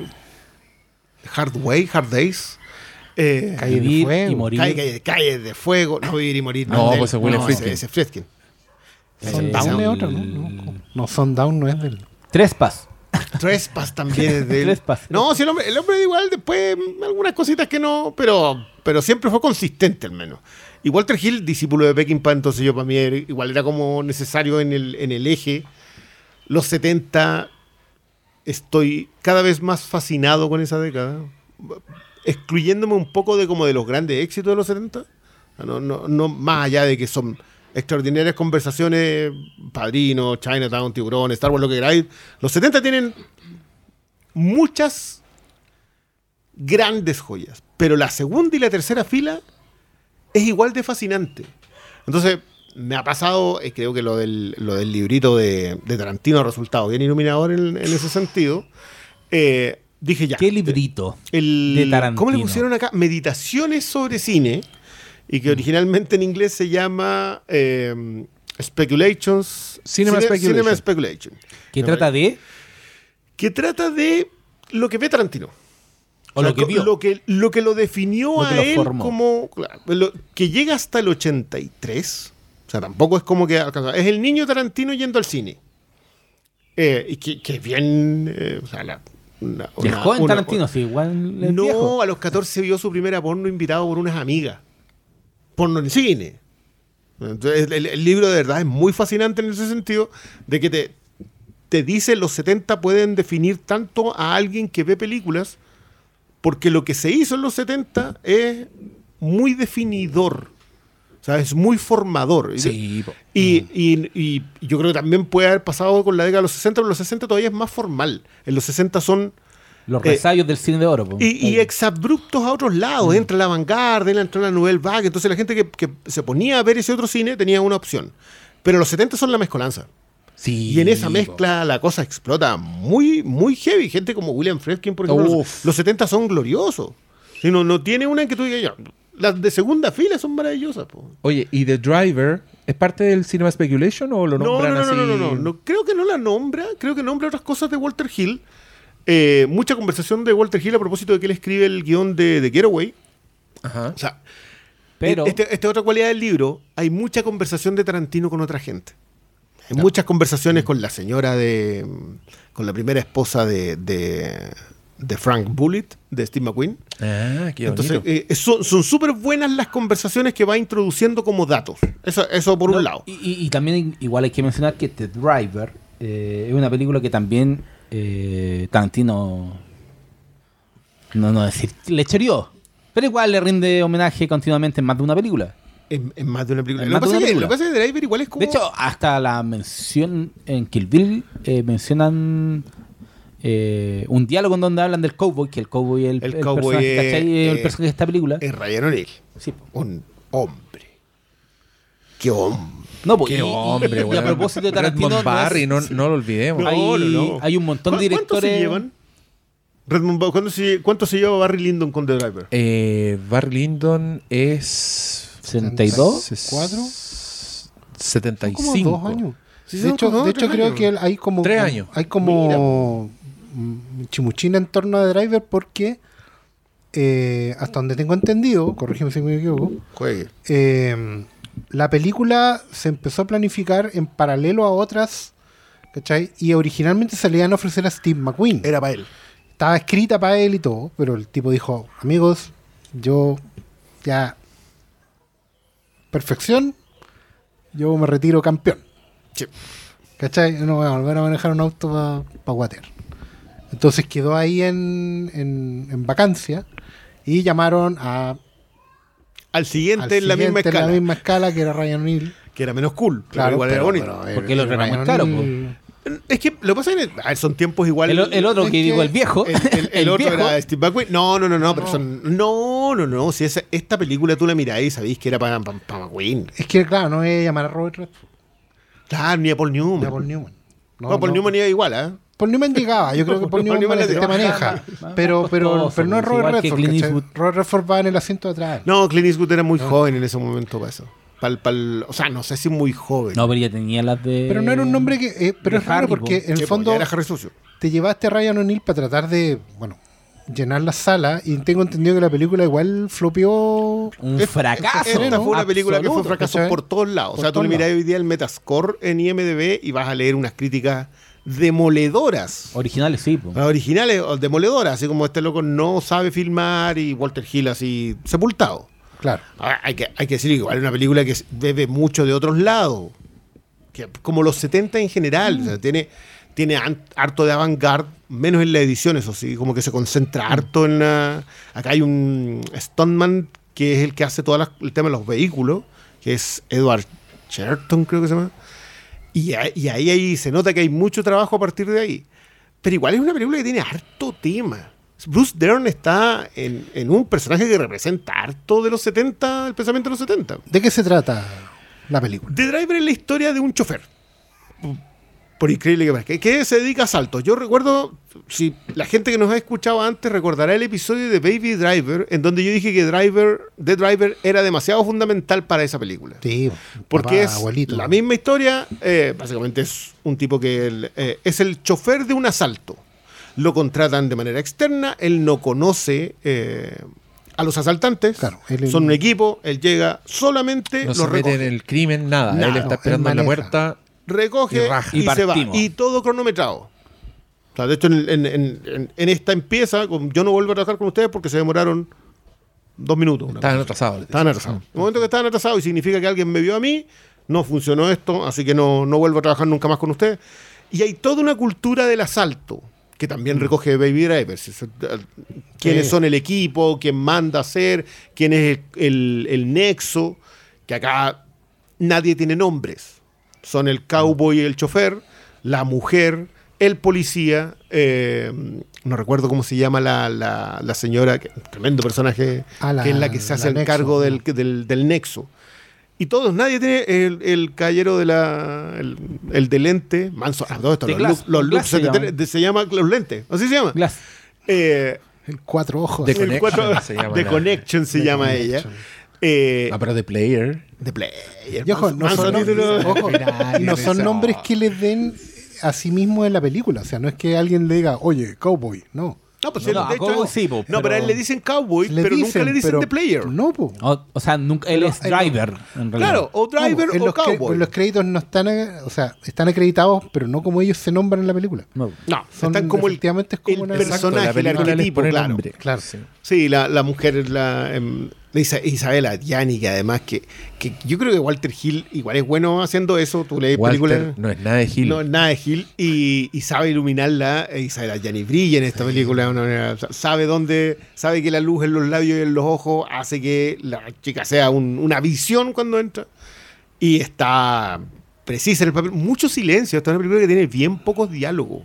S2: Hard Way, Hard Days. Eh,
S3: Calle de
S4: Vivir
S3: Fuego.
S4: y morir.
S2: Calle, calle- calle de fuego. No vivir y morir.
S1: No,
S2: él.
S1: pues es William
S2: No,
S1: Friedkin.
S2: ese- ese Friedkin.
S3: Sundown
S4: Eh,
S3: es otra, ¿no? No, no, Sundown no es del.
S4: Trespass.
S2: Trespass también de él.
S4: Trespass.
S2: No, sí, el hombre, el hombre igual después algunas cositas que no, pero, pero siempre fue consistente al menos. Y Walter Hill, discípulo de Peckinpah, entonces yo para mí era- igual era como necesario en el, en el eje. Los 70, estoy cada vez más fascinado con esa década, excluyéndome un poco de como de los grandes éxitos de los 70. No, no, no más allá de que son extraordinarias conversaciones, Padrino, Chinatown, Tiburón, Star Wars, lo que queráis. Los 70 tienen muchas grandes joyas, pero la segunda y la tercera fila es igual de fascinante. Entonces, me ha pasado, eh, creo que lo del, lo del librito de, de Tarantino ha resultado bien iluminador en, en ese sentido. Eh, dije ya.
S4: ¿Qué librito?
S2: El,
S4: de Tarantino?
S2: ¿Cómo le pusieron acá? Meditaciones sobre cine. Y que originalmente en inglés se llama eh, Speculations.
S1: Cinema Speculation.
S2: Cinema Speculation.
S4: ¿Qué trata de?
S2: que trata de lo que ve Tarantino.
S4: O lo que vio.
S2: Lo que lo, que lo definió
S4: Lo
S2: a
S4: lo
S2: él
S4: formó.
S2: como. claro, lo- que llega hasta el 83. O sea, tampoco es como que alcanza. Es el niño Tarantino yendo al cine. Eh, y que, que bien. eh, o sea, la- una- una-
S4: joven
S2: una-
S4: Tarantino, sí, igual es
S2: no,
S4: viejo.
S2: a los 14 vio su primera porno invitado por unas amigas. Porno en cine. Entonces, el, el libro de verdad es muy fascinante en ese sentido de que te, te dice los 70 pueden definir tanto a alguien que ve películas porque lo que se hizo en los 70 es muy definidor. O sea, es muy formador.
S1: Sí.
S2: Y, y- y yo creo que también puede haber pasado con la década de los 60, pero los 60 todavía es más formal. En los 60 son
S4: Los
S2: eh,
S4: resabios del cine de oro.
S2: y, exabruptos a otros lados. Entra la vanguardia, entra la Nouvelle Vague. Entonces la gente que, que se ponía a ver ese otro cine tenía una opción. Pero los 70 son la mezcolanza.
S1: Sí,
S2: Y en esa
S1: po.
S2: mezcla la cosa explota muy, muy heavy. Gente como William Friedkin, por ejemplo. Los, los 70 son gloriosos. Si no, no tiene una en que tú digas, ya, las de segunda fila son maravillosas. po.
S1: Oye, ¿y The Driver es parte del Cinema Speculation o lo
S2: No, no,
S1: nombran
S2: no,
S1: así?
S2: no, no, no, no. Creo que no la nombra. Creo que nombra otras cosas de Walter Hill. Eh, mucha conversación de Walter Hill a propósito de que él escribe el guion de, de Getaway.
S1: Ajá.
S2: O sea,
S4: Pero-
S2: este- esta otra cualidad del libro, hay mucha conversación de Tarantino con otra gente. Hay muchas conversaciones con la señora de. con la primera esposa de, de, de Frank Bullitt, de Steve McQueen.
S1: Ah, qué
S2: Entonces, eh, son súper buenas las conversaciones que va introduciendo como datos. Eso, eso por
S4: No,
S2: un lado.
S4: Y también igual hay que mencionar que The Driver eh, es una película que también eh, Tarantino no no decir le chorió pero igual le rinde homenaje continuamente en más de una película
S2: En, en más de una película.
S4: En
S2: Lo pasa que- lo pasa que Driver igual es como.
S4: de hecho hasta la mención en Kill Bill eh, mencionan eh, un diálogo en donde hablan del cowboy que el cowboy es el,
S2: El
S4: el
S2: cowboy
S4: personaje,
S2: es-
S4: ¿cachai? Es el personaje de esta película
S2: es Ryan O'Neill.
S4: Sí.
S2: Un hombre. Qué hombre.
S4: no, po,
S1: Qué
S4: y- y-
S1: hombre,
S4: y, a propósito de Tarantino
S1: Redmond
S4: no
S1: Barry, no, no lo olvidemos.
S4: Hay,
S2: no, no.
S4: hay un montón de
S2: ¿Cu- ¿Cuánto se
S4: directores
S2: llevan? Redmond ¿cuánto se, ¿Cuánto se lleva Barry Lyndon con The Driver?
S1: Eh, Barry Lyndon es...
S4: 62
S3: ¿Cuatro?
S1: s-
S3: Son
S1: 75.
S3: como dos años.
S2: Sí,
S3: de hecho,
S2: dos,
S3: de hecho creo
S2: años.
S3: que hay como
S1: Tres años.
S3: hay como mm, chimuchina en torno a Driver porque eh, hasta donde tengo entendido, corrígeme si me equivoco,
S2: Juegue.
S3: eh, la película se empezó a planificar en paralelo a otras, ¿cachai? Y originalmente se le iban a ofrecer a Steve McQueen.
S2: Era para él.
S3: Estaba escrita para él y todo, pero el tipo dijo, amigos, yo ya... Perfección, yo me retiro campeón.
S2: Sí.
S3: ¿Cachai? No voy a volver a manejar un auto para pa Water. Entonces quedó ahí en, en, en vacancia Y llamaron a
S2: Al siguiente
S3: al
S2: en la misma
S3: siguiente en
S2: escala.
S3: la misma escala que era Ryan O'Neill.
S2: Que era menos cool. pero
S3: Claro,
S2: igual era
S3: pero-
S2: bonito.
S3: pero, eh,
S4: Porque el otro era más caro,
S2: Es que lo que pasa es que a ver, son tiempos igual.
S4: El, el otro
S3: es
S4: que digo, el viejo.
S2: El, el- el otro
S4: viejo,
S2: era Steve McQueen. No, no, no, no, pero son. No, no, no. Si esa, esta película tú la mirás y sabéis que era para, para, para McQueen.
S3: Es que, claro, no voy a llamar a Robert Redford,
S2: Claro, ni a Paul Newman.
S3: ni a Paul Newman.
S2: No, Paul Newman iba igual, ¿ah?
S3: Paul Newman llegaba, yo creo que Paul
S2: Paul
S3: Newman,
S2: Newman
S3: te, maneja.
S4: más
S3: pero, pero, pero no es Robert Redford. Robert Redford va en el asiento de atrás.
S2: No, Clint Eastwood era muy
S3: Ah.
S2: joven en ese momento para eso. Pa'l- pa'l- o sea, no sé si muy joven.
S4: No, pero ya tenía las de.
S3: Pero no era un nombre que. eh, pero es raro
S4: Harry,
S3: porque
S4: po.
S3: en el fondo
S2: era Harry Sucio.
S3: te llevaste a Ryan O'Neill para tratar de, bueno, llenar la sala y tengo entendido que la película igual flopeó.
S4: Un
S2: Es-
S4: fracaso.
S2: Esta fue una película que fue
S3: absoluto,
S2: fracaso
S3: ¿cachai?
S2: por todos lados.
S3: Por
S2: o sea, tú le mirás hoy día el Metascore en IMDB y vas a leer unas críticas demoledoras.
S4: Originales, sí. po.
S2: Las originales demoledoras, así como este loco no sabe filmar y Walter Hill así sepultado.
S3: Claro.
S2: Ahora, hay, que, hay que decir igual es una película que bebe mucho de otros lados. Que, como los 70 en general. o sea, tiene, tiene harto de avant-garde, menos en la edición, eso sí, como que se concentra harto en la. Acá hay un Stuntman que es el que hace todo el tema de los vehículos, que es Edward Sherton, creo que se llama. Y, ahí- y ahí, ahí se nota que hay mucho trabajo a partir de ahí. Pero igual es una película que tiene harto tema. Bruce Dern está en, en un personaje que representa harto de los 70, el pensamiento de los 70.
S3: ¿De qué se trata la película?
S2: The Driver es la historia de un chofer. Por increíble que parezca. Que se dedica a saltos. Yo recuerdo, si la gente que nos ha escuchado antes recordará el episodio de Baby Driver, en donde yo dije que Driver, The Driver era demasiado fundamental para esa película.
S3: Sí,
S2: Porque
S3: papá,
S2: es
S3: abuelito.
S2: la misma historia, eh, básicamente es un tipo que él, eh, es el chofer de un asalto. Lo contratan de manera externa, él no conoce eh, a los asaltantes,
S3: Claro, él-
S2: son un equipo, él llega solamente,
S1: No
S2: los
S1: se mete en el crimen, nada.
S2: Nada,
S1: Él está
S3: no,
S1: esperando
S3: él
S1: en la puerta.
S2: Recoge
S1: Y raja.
S2: y,
S4: Y
S2: se va. Y todo cronometrado. O sea, de hecho, en, en- en- en- esta empieza, yo no vuelvo a trabajar con ustedes porque se demoraron dos minutos.
S1: Estaban atrasados.
S2: Estaban atrasados. En el momento que estaban atrasados y significa que alguien me vio a mí, no funcionó esto, así que no, no vuelvo a trabajar nunca más con ustedes. Y hay toda una cultura del asalto que también recoge Baby Driver. Si se- eh, Quiénes son el equipo, quién manda a hacer, quién es el, el- el nexo, que acá nadie tiene nombres. Son el cowboy y el chofer, la mujer, el policía, eh, no recuerdo cómo se llama la, la- la señora, que, tremendo personaje,
S3: Ah, la-
S2: que es la que se hace el
S3: nexo,
S2: cargo
S3: ¿no?
S2: del, del, del nexo. Y todos, nadie tiene el, el caballero de la. el, el de lente. Manso. Ah, todo esto,
S4: De
S2: los,
S4: Glass,
S2: los
S4: se llama.
S2: de- se llama los lentes. Así se llama.
S4: Glass.
S2: Eh,
S3: El cuatro ojos.
S1: De Connection se llama
S2: The Connection se
S3: The
S2: llama ella. Eh,
S1: Ah, pero de player.
S2: The Player.
S3: Y ojo, no son,
S2: título.
S3: ojo, y no son nombres que les den a sí mismo en la película. O sea, no es que alguien le diga, oye, cowboy. No.
S2: No, pues
S4: No,
S2: él,
S4: no,
S2: de hecho,
S4: Cowboy sí, po,
S2: no,
S4: pero-
S2: pero a él le dicen cowboy,
S3: Le
S2: pero nunca le dicen
S3: pero-
S2: The Player.
S3: No, po.
S4: O, o sea, nunca, él es driver, en realidad.
S2: Claro, o driver
S3: No,
S2: o
S3: los,
S2: cowboy.
S3: en los créditos no están, eh, o sea, están acreditados, pero no como ellos se nombran en la película.
S4: No.
S2: No,
S3: Son-
S2: están como el,
S3: efectivamente es como
S2: el
S3: una-
S2: personaje,
S1: la
S2: el arquetipo,
S1: pone
S2: claro.
S1: nombre.
S3: Claro.
S1: Sí.
S2: Sí, la, la mujer, la, em, la Isa- Isabela Gianni, que además que, que yo creo que Walter Hill igual es bueno haciendo eso. Tú lees
S1: Walter
S2: películas.
S1: no es nada de Gil.
S2: No, nada de Hill y, y sabe iluminarla. Isabela Gianni brilla en esta película. de una manera- sabe dónde, sabe que la luz en los labios y en los ojos hace que la chica sea un- una visión cuando entra. Y está precisa en el papel. Mucho silencio. Esta es una película que tiene bien pocos diálogos.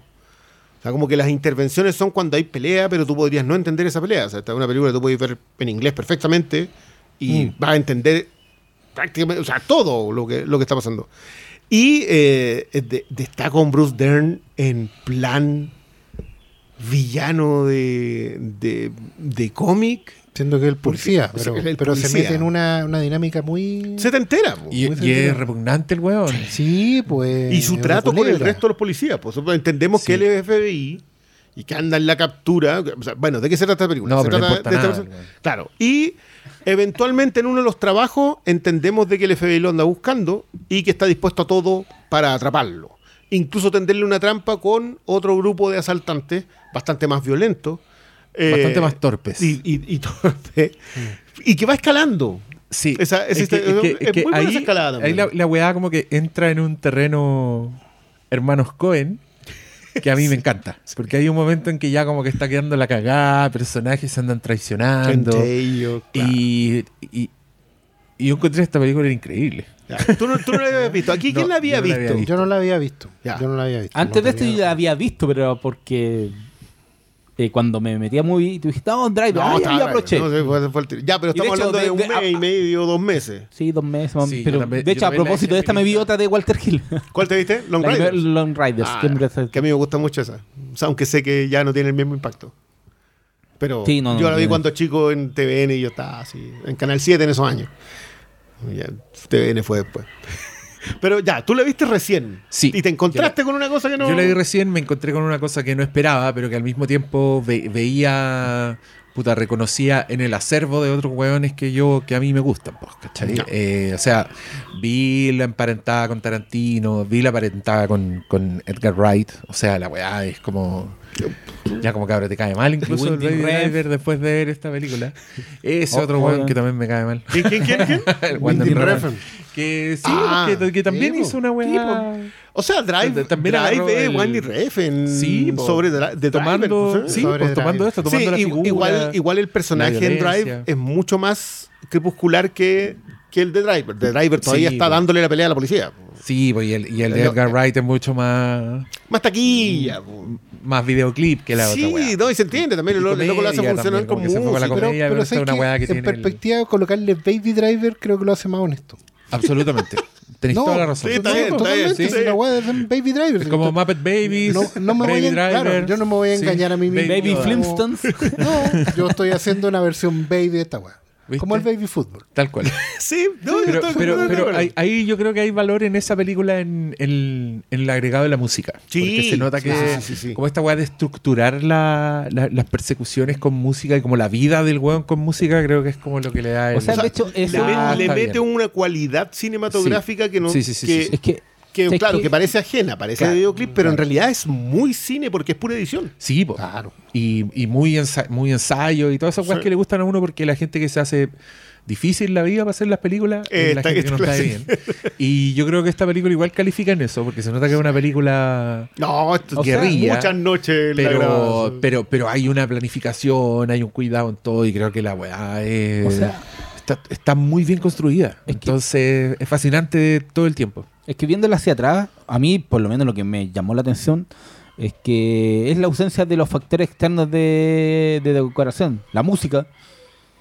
S2: O sea, como que las intervenciones son cuando hay pelea, pero tú podrías no entender esa pelea. O sea, esta es una película que tú puedes ver en inglés perfectamente y
S3: Mm.
S2: vas a entender prácticamente, o sea, todo lo que, lo que está pasando. Y eh, de- de- está con Bruce Dern en plan villano de, de, de cómic.
S3: Siendo que el policía,
S2: Porque-
S3: pero,
S2: es el
S3: pero se mete en una, una dinámica muy...
S2: Se te entera. po.
S1: Y, es repugnante el weón.
S3: Sí, pues...
S2: Y su trato con el resto de los policías. Pues nosotros entendemos que él es FBI y que anda en la captura. o sea, bueno, ¿de qué se trata esta película?
S1: No,
S2: Se
S1: pero no
S2: trata
S1: importa
S2: de esta
S1: nada,
S2: persona-
S1: weón.
S2: Claro. Y eventualmente en uno de los trabajos entendemos de que el FBI lo anda buscando y que está dispuesto a todo para atraparlo. Incluso tenderle una trampa con otro grupo de asaltantes bastante más violentos. Eh,
S1: Bastante más torpes.
S2: Y, y- y que va escalando.
S1: Sí.
S2: Esa- esa-
S1: es que, es que-
S2: es
S1: es que
S2: muy buena esa
S1: ahí,
S2: escalada
S1: ahí
S2: también.
S1: la, la weá como que entra en un terreno hermanos Cohen. que a mí me encanta. Porque hay un momento en que ya como que está quedando la cagada, personajes se andan traicionando.
S2: Claro.
S1: Y, y, y yo encontré esta película increíble.
S2: Ya, Tú, no, tú no la habías visto. ¿Aquí quién
S1: No,
S2: la había
S1: yo no la
S2: visto?
S1: había visto.
S3: Yo no la había visto.
S2: Ya.
S3: Yo no la había visto.
S4: Antes
S3: No
S4: de esto yo la había visto, pero porque eh, cuando me metí a movie, tú dijiste, no, Drive, ah, ya, ya
S2: raro.
S4: aproveché.
S2: No, sí, fue- fue el tiro. Ya, pero
S4: Y de
S2: estamos
S4: hecho,
S2: hablando de,
S4: de-
S2: un
S4: de-
S2: mes y medio, dos meses.
S4: Sí, dos meses. más-
S1: Sí,
S4: pero
S1: también-
S4: de hecho, a propósito de esta me vi otra de Walter Hill.
S2: ¿Cuál te viste? Long Riders.
S4: Long Riders.
S2: Ah,
S4: que
S2: que a mí me gusta mucho esa. O sea, aunque sé que ya no tiene el mismo impacto. Pero
S4: Sí, no, no,
S2: yo la vi cuando chico en TVN y yo estaba así, en Canal 7 en esos años. Y ya, TVN fue después. Pero ya, tú la viste recién.
S1: Sí.
S2: Y te encontraste con una cosa que no.
S1: Yo la vi recién, me encontré con una cosa que no esperaba, pero que al mismo tiempo ve- veía, puta, reconocía en el acervo de otros hueones que yo, que a mí me gustan, pues, ¿cachai? Eh, o sea, vi la emparentada con Tarantino, vi la emparentada con, con Edgar Wright, o sea, la weá es como... Ya como cabrón te cae mal incluso el Baby. Driver después de ver esta película. Ese
S4: Oh,
S1: otro weón que también me cae mal.
S2: ¿Quién, quién, quién? quién?
S1: Que sí,
S2: Ah,
S1: que, que también hizo una weá...
S2: O sea, Drive,
S1: También
S2: Drive es Wendy Refn
S1: Sí, po.
S2: sobre Dra- de
S1: tomando,
S2: Driver,
S1: sí,
S2: ¿eh?
S3: Sobre
S1: pues, tomando esto, tomando la
S2: Sí,
S1: figura.
S2: igual, igual el personaje en Drive es mucho más crepuscular que, que el de Driver. De Driver todavía
S1: Sí,
S2: está
S1: po.
S2: dándole la pelea a la policía.
S1: Sí, pues, y el, y el de Edgar Wright es mucho más,
S2: Más taquilla.
S1: Más videoclip que la
S2: sí,
S1: otra weá.
S2: no, y se entiende también. El,
S1: Y
S2: el loco lo hace funcionar con
S1: que
S2: música.
S1: comedia.
S3: Pero,
S1: pero es weá que
S3: en
S1: tiene el-
S3: perspectiva, colocarle Baby Driver creo que lo hace más honesto.
S1: Absolutamente. Tenéis toda la razón.
S2: sí, está bien, está
S3: totalmente.
S2: bien, sí.
S3: la weá un Baby Driver.
S1: Es como Muppet Babies,
S3: no, no me voy
S1: Baby
S3: a, claro,
S1: Driver.
S3: yo no me voy a
S1: Sí.
S3: engañar a mí mismo.
S4: Baby Flintstones.
S3: No, yo estoy haciendo una versión baby de esta weá.
S1: ¿Viste?
S3: Como el baby fútbol.
S1: Tal cual.
S2: Sí, no, yo
S1: Pero,
S2: estoy
S1: pero, pero hay- ahí yo creo que hay valor en esa película en, en- en el agregado de la música.
S2: Sí,
S1: porque se nota que
S2: sí, sí, sí.
S1: como esta weá de estructurar la- la- las persecuciones con música y como la vida del weón con música, creo que es como lo que le da el...
S4: O sea, de hecho,
S2: le,
S4: eso-
S1: Ah,
S2: le
S1: está
S2: mete
S1: bien.
S2: una cualidad cinematográfica que no.
S1: Sí, sí, sí,
S2: que,
S1: sí,
S4: Es que.
S2: Que, claro,
S4: que-
S2: que, parece ajena, parece
S1: Claro,
S2: de videoclip, pero en realidad es muy cine porque es pura edición.
S1: Sí, po.
S3: Claro.
S1: Y, y muy, ensa- muy ensayo y todas esas cosas
S2: Sí.
S1: que le gustan a uno porque la gente que se hace difícil la vida para hacer las películas
S2: Eh,
S1: es la
S2: está-
S1: gente que no
S2: está
S1: bien. Y yo creo que esta película igual califica en eso porque se nota que es una película
S2: No, esto
S1: guerrilla.
S2: muchas noches la
S1: pero, pero, hay una planificación, hay un cuidado en todo y creo que la weá es-
S4: O sea-
S1: está, está muy bien construida.
S4: Es que-
S1: Entonces es fascinante todo el tiempo.
S4: Es que viéndola hacia atrás, a mí por lo menos lo que me llamó la atención es que es la ausencia de los factores externos de, de decoración. La música,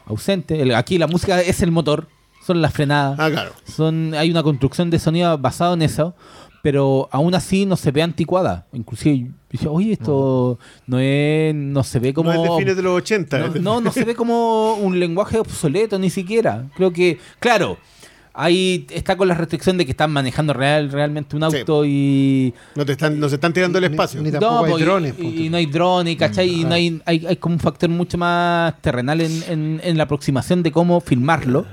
S4: ausente. El- aquí la música es el motor, son las frenadas.
S2: Ah, claro.
S4: Son, hay una construcción de sonido basado en eso, pero aún así no se ve anticuada. Inclusive, oye, esto no es, no se ve como...
S2: No es de fines de los 80.
S4: No,
S2: es de-
S4: no, no se ve como un lenguaje obsoleto ni siquiera. Creo que, claro, ahí está con la restricción de que están manejando real, realmente un
S2: Sí.
S4: auto y...
S2: No te están, no se están tirando el
S3: Ni-
S2: espacio.
S3: ni tampoco hay
S4: po, y-
S3: drones,
S4: Y, y no hay drones, ¿cachai? Y no hay, hay, hay como un factor mucho más terrenal en, en- en la aproximación de cómo filmarlo.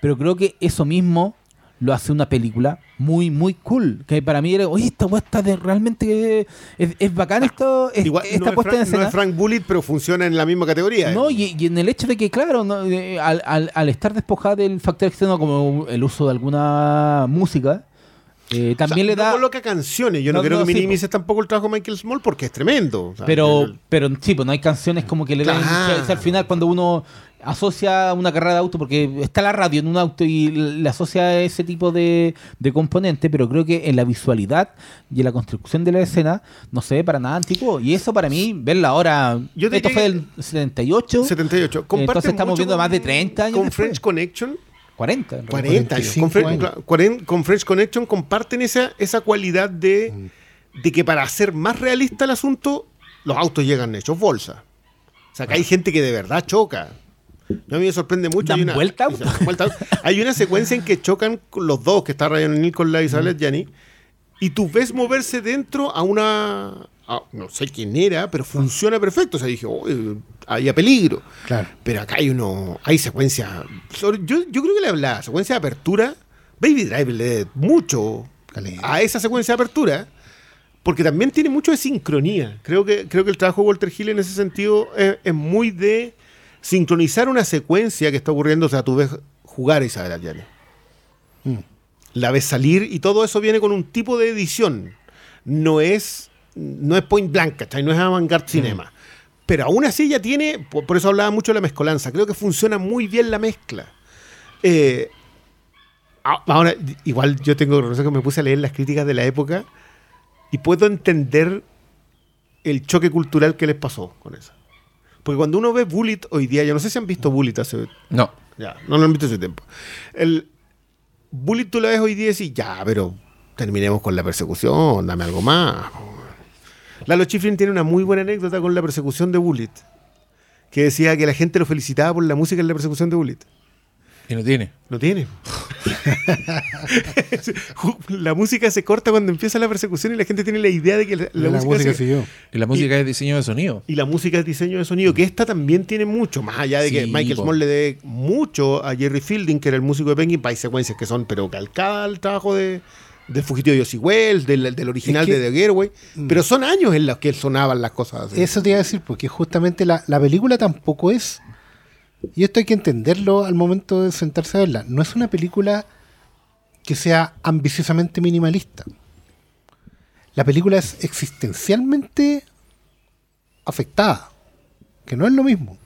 S4: Pero creo que eso mismo lo hace una película muy, muy cool. Que para mí era, oye, esta está de realmente... Es, es bacán esto, es-
S2: Igual,
S4: esta
S2: no, es
S4: puesta en
S2: Frank, no
S4: escena.
S2: es Frank Bullitt, pero funciona en la misma categoría.
S4: No, y, y en el hecho de que, claro, no, eh, al, al- al estar despojada del factor externo como el uso de alguna música, eh,
S2: O sea,
S4: también le
S2: no
S4: da...
S2: coloca canciones. Yo no,
S4: No,
S2: creo
S4: no,
S2: que
S4: sí,
S2: minimices tampoco el trabajo de Michael Small porque es tremendo. O sea,
S4: pero,
S2: el-
S4: pero sí, pues no hay canciones como que le den...
S2: Claro.
S4: sea, al final cuando uno asocia una carrera de auto, porque está la radio en un auto y le asocia ese tipo de, de componente, pero creo que en la visualidad y en la construcción de la escena no se ve para nada antiguo. Y eso para mí, verla ahora...
S2: Yo
S4: esto fue del 78,
S2: 78. Comparte
S4: Entonces estamos viendo
S2: con-
S4: más de 30 años
S2: Con
S4: después.
S2: French Connection,
S4: 40. en realidad.
S2: 40 años.
S3: 45
S2: Con, Fre-
S3: años.
S2: cla- cuaren- con French Connection comparten esa, esa cualidad de, de que para hacer más realista el asunto, los autos llegan hechos bolsa. O sea, que hay gente que de verdad choca. A mí me sorprende mucho.
S4: ¿Dan
S2: hay una,
S4: vuelta?
S2: Hay una secuencia en que chocan los dos, que está Ryan O'Neill con la Isabel Gianni, y tú ves moverse dentro a una... a- no sé quién era, pero funciona perfecto. O sea, dije, "Oye, había peligro.
S3: Claro.
S2: Pero acá hay uno, hay secuencia. sobre- yo, yo creo que la, la secuencia de apertura, Baby Driver le debe mucho a esa secuencia de apertura, porque también tiene mucho de sincronía. Creo que, creo que el trabajo de Walter Hill en ese sentido es, es muy de sincronizar una secuencia que está ocurriendo. O sea, tú ves jugar a Isabel Allende.
S3: Mm.
S2: La ves salir y todo eso viene con un tipo de edición. No es no es point blank, ¿cachai? No es avant-garde cinema. Pero aún así ya tiene, por, por eso hablaba mucho de la mezcolanza, creo que funciona muy bien la mezcla. Eh, ahora, igual yo tengo que reconocer que me puse a leer las críticas de la época y puedo entender el choque cultural que les pasó con eso. Porque cuando uno ve Bullet hoy día, yo no sé si han visto Bullet hace
S1: No.
S2: ya, no lo han visto hace tiempo. El Bullet tú lo ves hoy día y decís, ya, pero terminemos con la persecución, dame algo más. Lalo Schifrin tiene una muy buena anécdota con la persecución de Bullet. Que decía que la gente lo felicitaba por la música en la persecución de Bullet.
S1: Y no tiene.
S2: No tiene. la música se corta cuando empieza la persecución y la gente tiene la idea de que la, la
S3: La,
S2: música,
S3: música
S2: se-
S3: siguió.
S1: Y la música es diseño de sonido.
S2: y la música es diseño de sonido, que esta también tiene mucho, más allá de que Michael
S1: po.
S2: Small le dé mucho a Jerry Fielding, que era el músico de Penguin, hay secuencias que son, pero calcadas al trabajo de, del fugitivo de Yossi Wells, del, del original
S3: Es que-
S2: de The Getaway, pero son años en los que sonaban las cosas así.
S3: Eso te iba a decir, porque justamente la, la película tampoco es. Y esto hay que entenderlo al momento de sentarse a verla. No es una película que sea ambiciosamente minimalista. La película es existencialmente afectada, que no es lo mismo.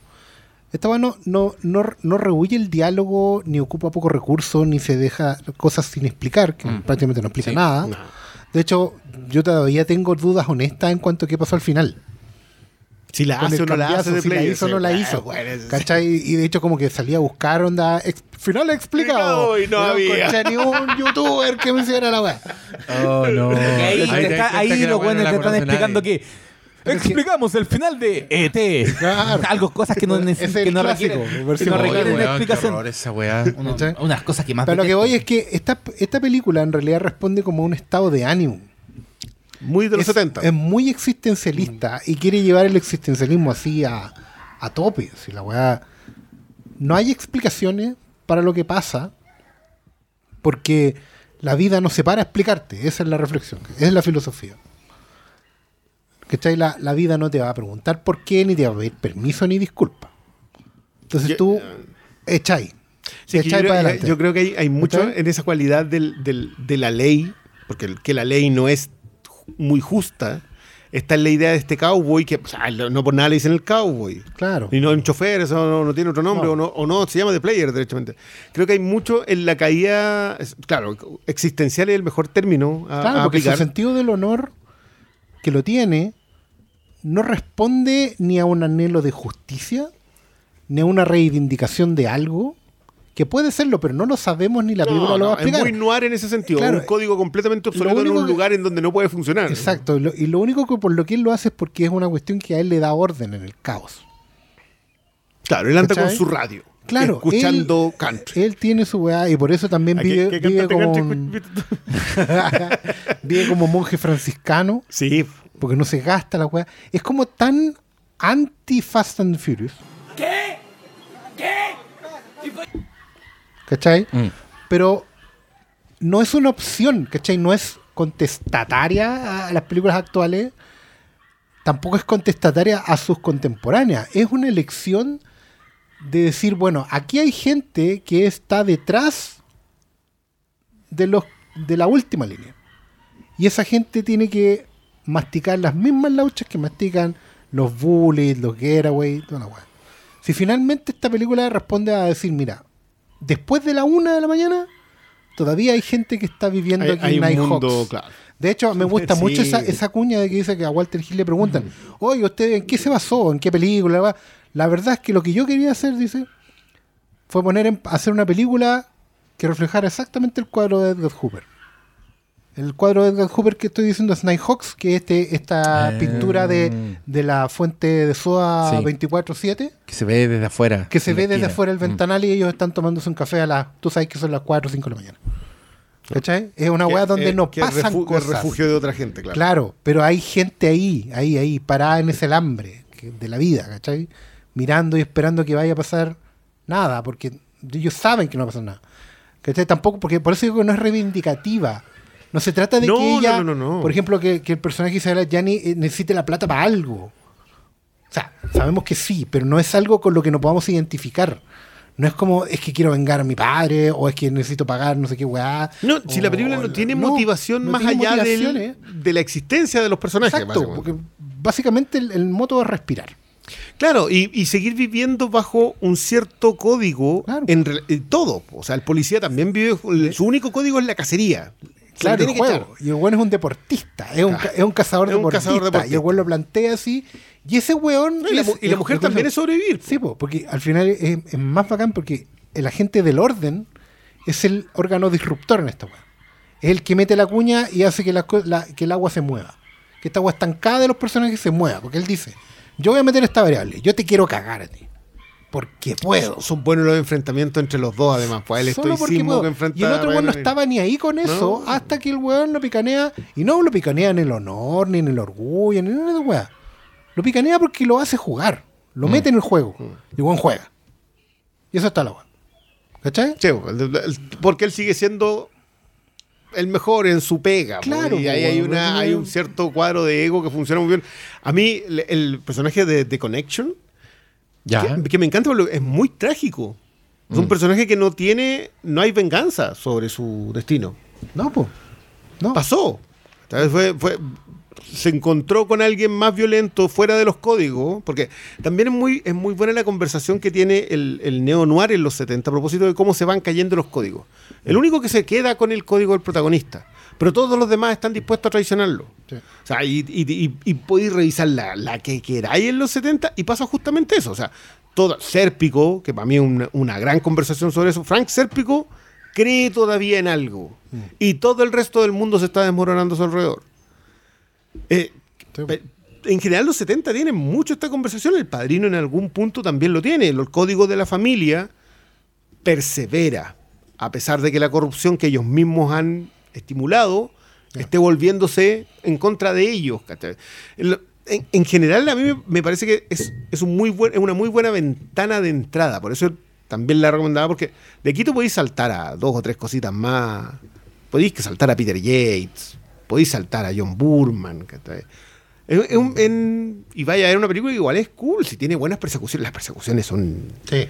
S3: Esta weá no, no, no, no rehuye el diálogo, ni ocupa poco recurso, ni se deja cosas sin explicar, que prácticamente no explica
S1: Sí.
S3: nada.
S2: No.
S3: De hecho, yo todavía tengo dudas honestas en cuanto a qué pasó al final.
S2: Si la hace o no la hace de
S3: si la hizo o no la
S2: Ah,
S3: hizo.
S2: bueno,
S3: ¿Cachai? Y de hecho como que salía a buscar onda ex- final explicado.
S2: Y no había.
S3: encontré ni un youtuber que me hiciera la weá.
S1: Oh, no.
S4: Porque ahí,
S1: Ahí
S4: está- ahí los
S1: no
S4: buenos te están explicando que explicamos el final de ET.
S3: Claro.
S4: Algo, cosas que no,
S3: Es
S4: neces-
S3: el
S4: que no
S3: clásico,
S4: requieren, que
S3: versión
S4: no requieren
S1: Weón, qué
S4: explicación.
S1: horror esa weá.
S4: Uno-
S3: ¿Cachai?
S4: unas cosas que más
S3: Pero lo que
S4: detesto.
S3: voy es que esta, esta película en realidad responde como a un estado de ánimo.
S2: Muy de los
S3: es,
S2: 70.
S3: es muy existencialista y quiere llevar el existencialismo así a, a tope. Si la weá. No hay explicaciones para lo que pasa porque la vida no se para a explicarte. Esa es la reflexión, esa es la filosofía. ¿Cachai? La, la vida no te va a preguntar por qué, ni te va a pedir permiso ni disculpa. Entonces
S2: Yo-
S3: tú echáis.
S2: Sí, que yo,
S3: echáis
S2: creo,
S3: para adelante.
S2: yo creo que hay, hay mucho
S3: ¿Cachai?
S2: en esa cualidad del- del- de la ley, porque el- que la ley no es muy justa. Está en la idea de este cowboy que o sea, no por nada le dicen el cowboy.
S3: Claro.
S2: Y no un chofer, eso no, no tiene otro nombre,
S3: No.
S2: O, no, o no, se llama The Player, derechamente. Creo que hay mucho en la caída, claro, existencial es el mejor término a,
S3: Claro,
S2: a
S3: porque su
S2: aplicar.
S3: sentido del honor que lo tiene no responde ni a un anhelo de justicia, ni a una reivindicación de algo, que puede serlo, pero no lo sabemos ni la película
S2: No,
S3: lo va a
S2: no, es
S3: explicar.
S2: muy noir en ese sentido,
S3: Claro,
S2: un código completamente obsoleto en un
S3: que-
S2: lugar en donde no puede funcionar.
S3: Exacto, y lo, y lo único que por lo que él lo hace es porque es una cuestión que a él le da orden en el caos.
S2: Claro, él anda
S3: ¿Cachai?
S2: con su radio,
S3: Claro,
S2: escuchando
S3: él,
S2: country.
S3: Él tiene su weá y por eso también
S2: ¿A qué-
S3: vive,
S2: qué
S3: vive
S2: cantante
S3: como, un- vive como monje franciscano.
S2: Sí,
S3: porque no se gasta la weá. Es como tan anti Fast and Furious. ¿Qué? ¿Qué? ¿Cachai?
S1: Mm.
S3: Pero no es una opción, ¿cachai? No es contestataria a las películas actuales. Tampoco es contestataria a sus contemporáneas. Es una elección de decir, bueno, aquí hay gente que está detrás de los de la última línea. Y esa gente tiene que masticar las mismas lauchas que mastican los Bullets, los Getaway, toda la weá. Si finalmente esta película responde a decir, mira, después de la una de la mañana, todavía hay gente que está viviendo
S2: hay,
S3: aquí
S2: hay
S3: en Nighthawks.
S2: claro.
S3: De hecho, me gusta
S2: Sí.
S3: mucho esa, esa cuña de que dice que a Walter Hill le preguntan, oye, ¿usted en qué se basó? ¿En qué película? va?". La verdad es que lo que yo quería hacer, dice, fue poner en- hacer una película que reflejara exactamente el cuadro de Edgar Hoover. El cuadro de Edgar Hoover que estoy diciendo es Nighthawks, que es este, esta
S1: Ah.
S3: pintura de, de la fuente de SOA
S1: Sí.
S3: 24-7,
S1: Que se ve desde afuera.
S3: que se ve desde afuera del
S1: Mm.
S3: ventanal y ellos están tomándose un café a las, tú sabes que son las 4 o 5 de la mañana. ¿Cachai? Es una weá donde
S2: eh,
S3: no pasan
S2: refu-
S3: cosas.
S2: refugio de otra gente, claro.
S3: Claro, pero hay gente ahí, ahí, ahí, parada en ese alambre de la vida, ¿cachai? Mirando y esperando que vaya a pasar nada, porque ellos saben que no va a pasar nada. ¿Cachai? Tampoco, porque por eso digo que no es reivindicativa. No se trata de
S2: No,
S3: que ella,
S2: no, no, no, no.
S3: por ejemplo, que, que el personaje Isabela Gianni eh, necesite la plata para algo. O sea, sabemos que sí, pero no es algo con lo que nos podamos identificar. No es como, es que quiero vengar a mi padre, o es que necesito pagar no sé qué weá.
S2: No, si la película no tiene motivación más
S3: tiene
S2: allá del- de la existencia de los personajes.
S3: Exacto,
S2: básicamente.
S3: porque básicamente el, el moto es respirar.
S2: Claro, y, y seguir viviendo bajo un cierto código
S3: Claro.
S2: en, en todo. O sea, el policía también vive, su único código es la cacería.
S3: Claro, el
S2: tiene que
S3: juego. Y el weón es un deportista, es un, es un cazador
S2: Es un
S3: deportista.
S2: cazador
S3: Y el weón lo plantea así. Y ese weón.
S2: Y la, mu- y la mujer también es sobrevivir.
S3: Sí, po, porque al final es, es más bacán porque el agente del orden es el órgano disruptor en esta weá. Es el que mete la cuña y hace que, la co- la- que el agua se mueva. Que esta agua estancada de los personajes se mueva. Porque él dice: Yo voy a meter esta variable, yo te quiero cagar a ti. Porque puedo.
S2: Son buenos los enfrentamientos entre los dos, además. Pues el
S3: Solo porque
S2: estoicismo
S3: puedo.
S2: que enfrenta.
S3: Y el otro weón no estaba ni ahí con eso
S2: No.
S3: hasta que el weón lo picanea. Y no lo picanea en el honor, ni en el orgullo, ni en nada de weá. Lo picanea porque lo hace jugar.
S2: Mm.
S3: Lo mete en el juego. Y el weón juega. Y eso está la weá. ¿Cachai?
S2: El- porque él sigue siendo el mejor en su pega.
S3: Claro,
S2: y ahí hay,
S3: weón,
S2: una, hay un cierto cuadro de ego que funciona muy bien. A mí, el personaje de, de Connection,
S1: Ya.
S2: que, que me encanta, es muy trágico. Es un personaje que no tiene, no hay venganza sobre su destino.
S3: No, pues. No.
S2: Pasó. Fue, fue- se encontró con alguien más violento fuera de los códigos, porque también es muy, es muy buena la conversación que tiene el, el neo-noir en los 70 a propósito de cómo se van cayendo los códigos. El único que se queda con el código es el protagonista, pero todos los demás están dispuestos a traicionarlo.
S3: Sí.
S2: O sea, y, y, y- y podéis revisar la, la que queráis en los 70 y pasa justamente eso. O sea, todo, Sérpico, que para mí es una, una gran conversación sobre eso, Frank Sérpico cree todavía en algo y todo el resto del mundo se está desmoronando a su alrededor. Eh, pe- en general los 70 tienen mucho esta conversación, el padrino en algún punto también lo tiene, el código de la familia persevera, a pesar de que la corrupción que ellos mismos han estimulado esté volviéndose en contra de ellos. En, en- en general a mí me, parece que es, es, un muy buen, es una muy buena ventana de entrada, por eso también la recomendaba, porque de aquí tú podéis saltar a dos o tres cositas más, podéis que saltar a Peter Yates, podéis saltar a John Burman. es un- en- y vaya, era una película que igual es cool, si tiene buenas persecuciones, las persecuciones son...
S3: Sí.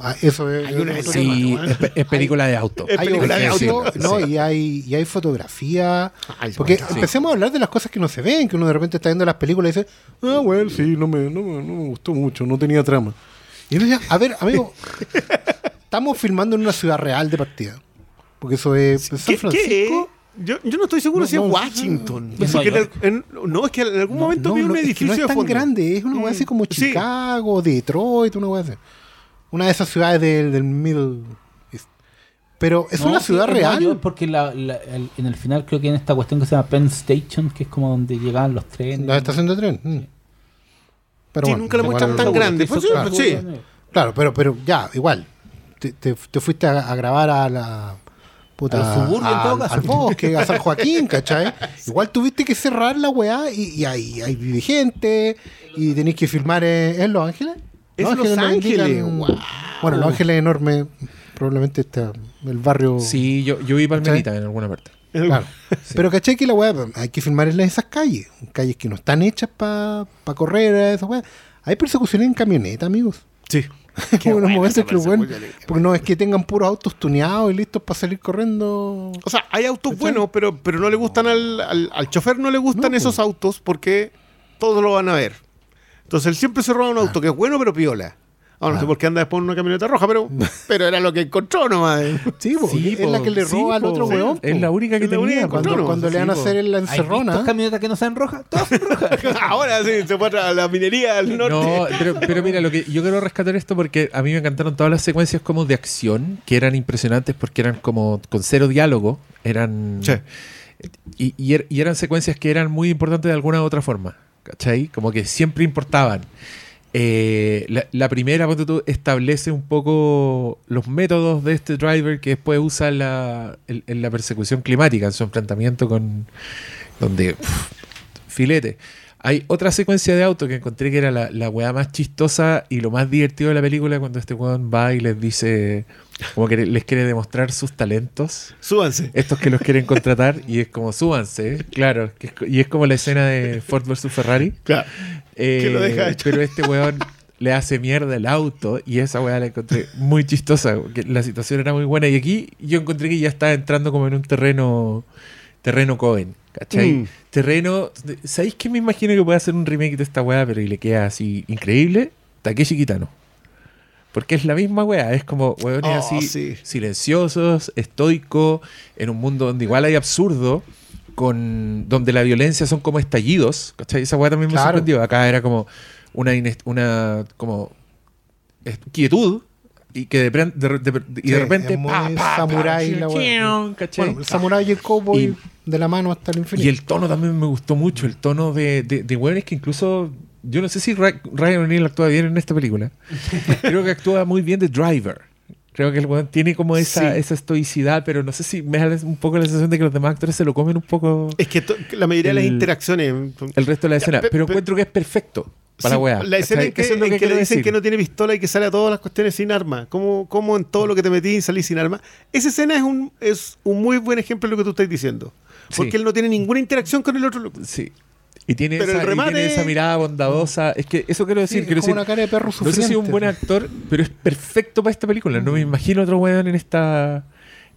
S3: Ah, eso es.
S2: Hay una
S3: es otro
S2: escena-
S1: Sí,
S3: tema, ¿no?
S1: es, pe- es película de auto.
S2: Es
S3: Hay
S2: película de auto,
S3: no,
S2: sí.
S3: y hay, y hay fotografía.
S2: Ay,
S3: Porque
S2: sí.
S3: empecemos a hablar de las cosas que no se ven, que uno de repente está viendo las películas y dice, ah, bueno, sí, no me, no, no me gustó mucho, no tenía trama. Y dice, a ver, amigo, estamos filmando en una ciudad real de partida. Porque eso es San
S2: ¿Qué- qué
S3: Francisco.
S2: es? Yo, yo no estoy seguro
S3: No,
S2: si es
S3: no,
S2: Washington.
S4: ¿Es
S2: Porque
S4: Nueva
S2: en el- en- no, es que en algún momento vi un
S3: no, es que
S2: edificio
S3: no es
S2: de
S3: tan
S2: fondo.
S3: grande, es una
S2: Mm,
S3: así como
S2: sí.
S3: Chicago, Detroit, una weá así. Una de esas ciudades del, del Middle East. Pero es
S4: No,
S3: una
S4: sí,
S3: ciudad real.
S4: porque la- la- el- en el final creo que en esta cuestión que se llama Penn Station, que es como donde llegaban los trenes.
S3: La estación de tren. mm. Pero
S2: Sí,
S3: bueno,
S2: nunca lo muestran
S3: es-
S2: tan
S4: Seguro,
S2: grande. Pues sí, pues sí.
S3: Claro, pero, pero ya, igual. Te, te- te fuiste a, a grabar a la. Puta,
S4: A los suburbios, en
S3: al-
S4: todo caso.
S3: al bosque, a San Joaquín, ¿cachai? Igual tuviste que cerrar la weá y, y ahí hay vive gente y tenéis que filmar en, en Los Ángeles.
S2: Es Los Ángeles,
S3: indican-. Bueno, Los Ángeles es enorme. Probablemente está el barrio.
S1: Sí, yo, yo vi Palmerita en alguna parte.
S3: Claro. Pero caché que la weá hay que filmar en esas calles. Calles que no están hechas para correr, esas weá. Hay persecuciones en camioneta, amigos.
S2: Sí.
S3: Unos momentos que, bueno, porque no es que tengan puros autos tuneados y listos para salir corriendo.
S2: O sea, hay autos buenos, pero, pero no le gustan al, al, al chofer, no le gustan
S3: No,
S2: esos
S3: pues.
S2: autos porque todos lo van a ver. Entonces él siempre se roba un auto que es bueno, pero piola. Ahora no sé por qué anda después en una camioneta roja, pero, pero era lo que encontró nomás.
S3: Sí, po,
S1: Sí,
S3: es
S1: po,
S3: la que le
S1: sí,
S3: roba al
S1: po.
S3: otro
S1: Sí,
S3: weón.
S1: Es la única que
S2: Es la única
S1: tenía.
S2: que
S3: Cuando,
S2: encontró,
S3: cuando le van a
S1: po.
S3: hacer en la
S4: ¿Hay visto
S3: encerrona.
S4: camionetas que no sean rojas? Todas son rojas.
S2: Ahora sí, se fue a la minería del norte.
S1: No, pero, pero mira, lo que yo quiero rescatar esto porque a mí me encantaron todas las secuencias como de acción, que eran impresionantes porque eran como con cero diálogo, eran
S2: Sí.
S1: y, y er- y eran secuencias que eran muy importantes de alguna u otra forma, ¿cachai? Como que siempre importaban. Eh, la, la primera, tú, establece un poco los métodos de este driver que después usa la, en, la persecución climática, en su enfrentamiento con... donde... filete. Hay otra secuencia de auto que encontré que era la, la weá más chistosa y lo más divertido de la película cuando este weón va y les dice, como que les quiere demostrar sus talentos.
S2: Súbanse.
S1: Estos que los quieren contratar y es como, súbanse, claro. y es como la escena de Ford vs. Ferrari.
S2: Claro.
S1: Eh,
S2: Que lo deja hecho.
S1: Pero este weón le hace mierda el auto y esa weá la encontré muy chistosa, la situación era muy buena y aquí yo encontré que ya estaba entrando como en un terreno terreno Cohen, ¿cachai?
S2: Mm.
S1: Terreno, ¿sabéis que me imagino que puede hacer un remake de esta weá, pero y le queda así increíble? Takeshi Kitano. Porque es la misma weá, es como weones
S2: Oh,
S1: así
S2: sí.
S1: silenciosos, estoicos, en un mundo donde igual hay absurdo, con donde la violencia son como estallidos, ¿cachai? Esa weá también me sorprendió. Acá era como una, una como quietud y que de, de- de- y de
S3: Sí,
S1: repente
S3: es muy
S1: pa, pa, pa,
S3: samurái la weá.
S1: ¿cachai?
S3: Bueno, el samurái y el cowboy
S1: Y-
S3: de la mano hasta el infinito.
S1: Y el tono también me gustó mucho, el tono de, de, de weones que incluso. Yo no sé si Ryan O'Neill actúa bien en esta película. Creo que actúa muy bien de Driver. Creo que el weón tiene como esa,
S2: Sí.
S1: esa estoicidad, pero no sé si me da un poco la sensación de que los demás actores se lo comen un poco
S2: Es que la mayoría de las interacciones.
S1: el resto de la
S2: Ya,
S1: escena.
S2: pe-
S1: pero
S2: pe-
S1: encuentro que es perfecto para
S2: Sí,
S1: la weá.
S2: La escena en que, le dicen
S1: decir.
S2: que no tiene pistola y que sale a todas las cuestiones sin arma. ¿Cómo, cómo en todo lo que te metí salís sin arma? Esa escena es un, es un muy buen ejemplo de lo que tú estás diciendo. Porque
S1: Sí.
S2: él no tiene ninguna interacción con el otro. loco.
S1: Sí. Y tiene,
S2: Pero
S1: esa,
S2: el
S1: y tiene
S2: remate-
S1: esa mirada bondadosa. Es que eso quiero
S3: Sí,
S1: decir.
S3: es
S1: quiero
S3: como
S1: decir
S3: una cara de perro
S1: no sé si es un
S3: sufriente.
S1: buen actor, pero es perfecto para esta película. No me imagino otro weón en esta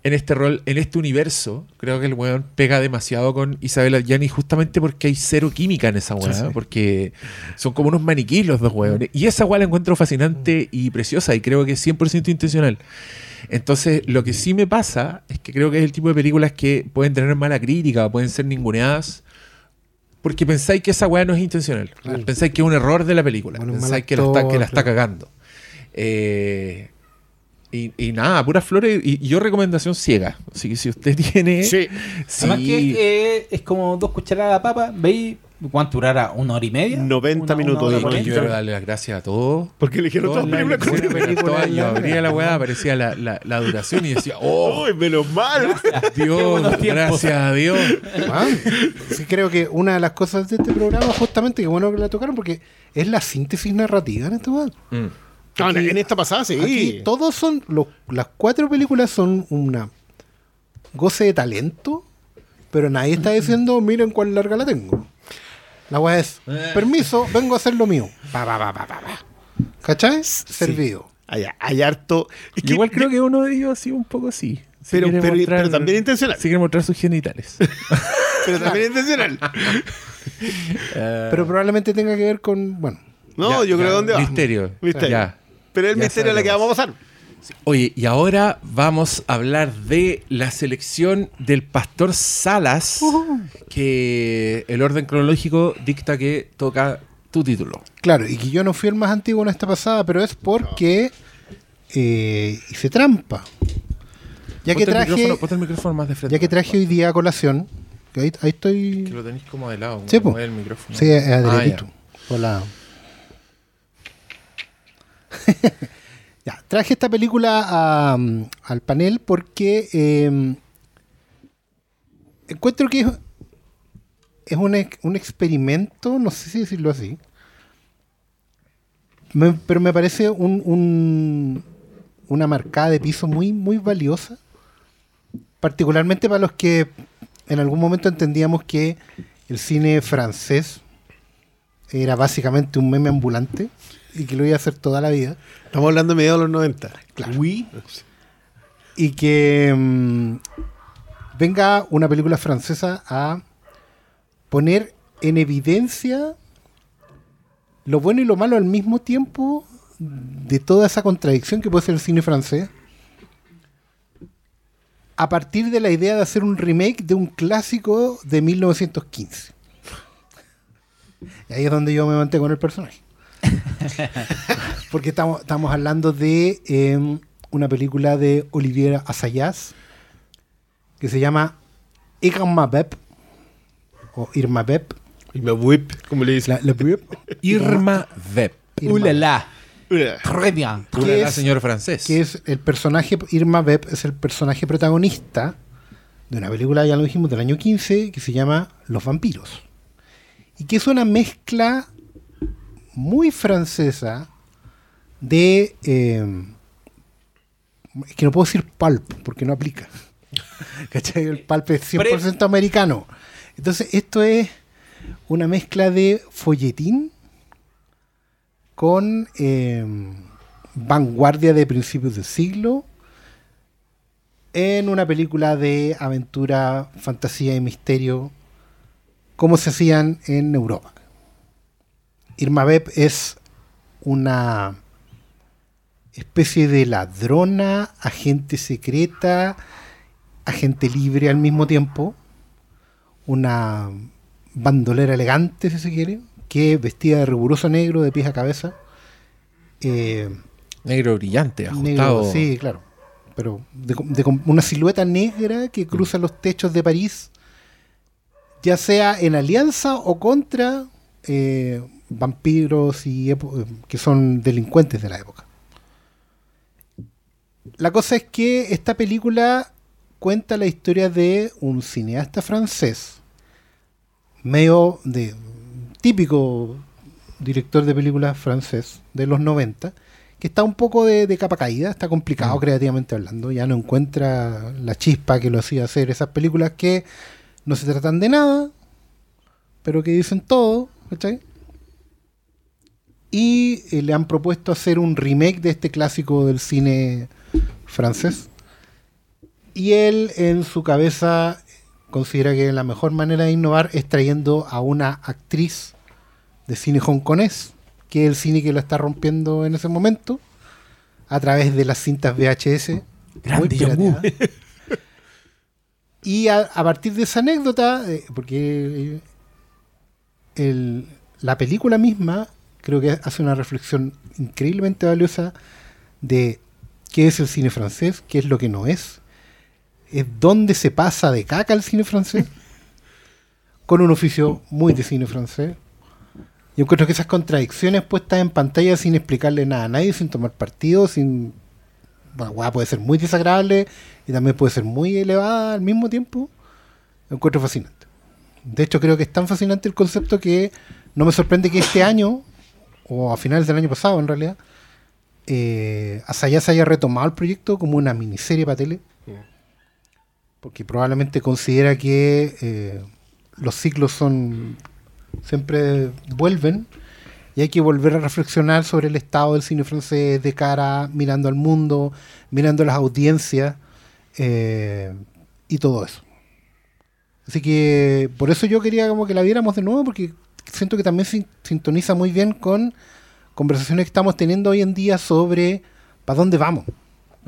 S1: en este rol, en este universo. Creo que el weón pega demasiado con Isabela Gianni justamente porque hay cero química en esa weá.
S3: Sí, sí.
S1: Porque son como unos maniquíes los dos weones. Y esa weá la encuentro fascinante y preciosa y creo que es 100% intencional. Entonces, lo que sí me pasa es que creo que es el tipo de películas que pueden tener mala crítica, pueden ser ninguneadas, porque pensáis que esa weá no es intencional. Pensáis que es un error de la película.
S3: Bueno,
S1: pensáis que, la está,
S3: actor,
S1: que la está
S3: claro.
S1: cagando. Eh, y, y nada, puras flores. Y, y yo recomendación ciega. Así que si usted tiene...
S2: Sí.
S4: Además que eh, es como dos cucharadas de papa. ¿Veis cuánto durará? ¿Una hora y media?
S2: 90
S4: Una-
S2: minutos,
S4: una hora
S1: Oye,
S4: y
S1: yo quiero darle las gracias a todos.
S2: Porque eligieron
S1: Todas las
S2: películas con
S1: yo abría la weá, aparecía la, la, la duración y decía, oh,
S2: ¡Uy, menos mal!
S1: Dios,
S4: buenos tiempos.
S1: gracias a Dios.
S3: Ah, sí, creo que una de las cosas de este programa, justamente, que bueno que la tocaron, porque es la síntesis narrativa en este momento.
S1: Mm.
S2: En- esta pasada sí.
S3: Aquí todos son, los- las cuatro películas son una goce de talento, pero nadie está diciendo, miren cuán larga la tengo. La weá es, permiso, vengo a hacer lo mío. Pa, pa, pa, pa, pa, pa. ¿Cachai? Servido.
S2: Hay, hay harto. es
S1: Yo igual creo que uno de ellos sí, un poco sí. Si
S2: Pero-
S1: quiere
S2: pero- pero también intencional.
S1: Si quiere mostrar sus genitales.
S2: Pero también intencional.
S3: Pero probablemente tenga que ver con, bueno,
S2: No,
S1: Ya,
S2: yo creo
S1: ya,
S2: dónde va.
S1: Misterio.
S2: Misterio.
S1: Ya.
S2: Pero el
S1: Ya
S2: misterio es la que
S1: sabemos.
S2: vamos a pasar.
S1: Oye, y ahora vamos a hablar de la selección del Pastor Salas, que el orden cronológico dicta que toca tu título.
S3: Claro, y que yo no fui el más antiguo en esta pasada, pero es porque eh, hice trampa. Ya que
S1: Ponte el
S3: traje,
S1: el micrófono más de frente.
S3: ya que traje hoy día a colación, que ahí, ahí
S1: Que
S3: estoy.
S1: lo tenéis como de lado.
S3: Sí,
S1: como el micrófono.
S3: Sí, es
S1: Ah,
S3: derechito. traje esta película al panel porque eh, encuentro que es, un, un experimento, no sé si decirlo así, pero me parece un, un- una marcada de piso muy, muy valiosa, particularmente para los que en algún momento entendíamos que el cine francés era básicamente un meme ambulante y que lo iba a hacer toda la vida.
S2: Estamos hablando de mediados de los 90.
S4: Oui.
S3: Y que mm, venga una película francesa a poner en evidencia lo bueno y lo malo al mismo tiempo de toda esa contradicción que puede ser el cine francés a partir de la idea de hacer un remake de un clásico de 1915. Y ahí es donde yo me mantengo en el personaje. Porque estamos, estamos hablando de em, una película de Olivier Assayas que se llama Irma Bep o Irma Bep.
S2: Y me whip, como le dicen.
S3: La, la.
S1: Irma Vep.
S3: Irma
S4: Uh, la, la.
S2: Mira,
S4: Très bien.
S3: ¿Qué
S1: Ulala, señor francés.
S3: que es el personaje, Irma Bep es el personaje protagonista de una película, ya lo dijimos, del año 15, que se llama Los vampiros. Y que es una mezcla muy francesa de... eh, es que no puedo decir pulp, porque no aplica. ¿Cachai? El pulp es 100% americano. Entonces, esto es una mezcla de folletín con eh, vanguardia de principios del siglo en una película de aventura, fantasía y misterio como se hacían en Europa. Irma Beb es una especie de ladrona, agente secreta, agente libre al mismo tiempo, una bandolera elegante, si se quiere, que vestida de riguroso negro de pies a cabeza. eh,
S1: Negro brillante,
S3: negro,
S1: ajustado.
S3: sí, claro. Pero de, de- una silueta negra que cruza los techos de París, ya sea en alianza o contra eh, vampiros y eh, que son delincuentes de la época. La cosa es que esta película cuenta la historia de un cineasta francés, medio de típico director de películas francés de los 90, que está un poco de, de capa caída, está complicado creativamente hablando, ya no encuentra la chispa que lo hacía hacer esas películas que no se tratan de nada, pero que dicen todo, ¿cachai? Y eh, le han propuesto hacer un remake de este clásico del cine francés. Y él en su cabeza considera que la mejor manera de innovar es trayendo a una actriz de cine hongkonés, que es el cine que lo está rompiendo en ese momento, a través de las cintas VHS.
S4: Grande.
S3: Y a, a partir de esa anécdota, eh, porque el- la película misma creo que hace una reflexión increíblemente valiosa de qué es el cine francés, qué es lo que no es, es dónde se pasa de caca el cine francés, con un oficio muy de cine francés. Yo encuentro que esas contradicciones puestas en pantalla sin explicarle nada a nadie, sin tomar partido, sin... Bueno, puede ser muy desagradable y también puede ser muy elevada al mismo tiempo. Lo encuentro fascinante. De hecho, creo que es tan fascinante el concepto que no me sorprende que este año, o a finales del año pasado en realidad, eh, Asayas haya retomado el proyecto como una miniserie para tele. Porque probablemente considera que eh, los ciclos son siempre vuelven y hay que volver a reflexionar sobre el estado del cine francés de cara mirando al mundo, mirando las audiencias eh, y todo eso. Así que por eso yo quería como que la viéramos de nuevo porque siento que también sin- sintoniza muy bien con conversaciones que estamos teniendo hoy en día sobre para dónde vamos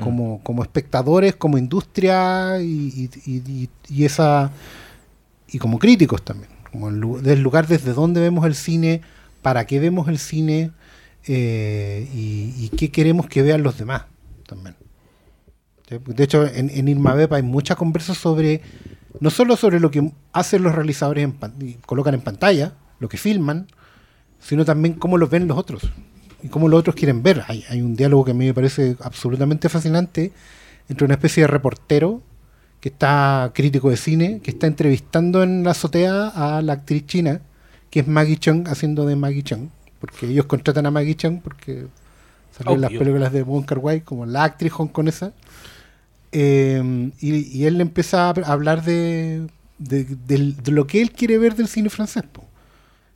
S3: como, como espectadores, como industria y, y- y- y esa y como críticos también, como el del lugar desde donde vemos el cine, para qué vemos el cine eh, y, y qué queremos que vean los demás también. De hecho, en, en Irma Beb hay muchas conversas sobre, no solo sobre lo que hacen los realizadores, en y colocan en pantalla, lo que filman, sino también cómo los ven los otros y cómo los otros quieren ver. Hay, hay un diálogo que a mí me parece absolutamente fascinante entre una especie de reportero que está crítico de cine, que está entrevistando en la azotea a la actriz china, que es Maggie Chung haciendo de Maggie Chung, porque ellos contratan a Maggie Chung porque salió en las películas de Wong Kar Wai como la actriz hongkonesa. Eh, y, y él empieza a hablar de, de, del- de lo que él quiere ver del cine francés. po.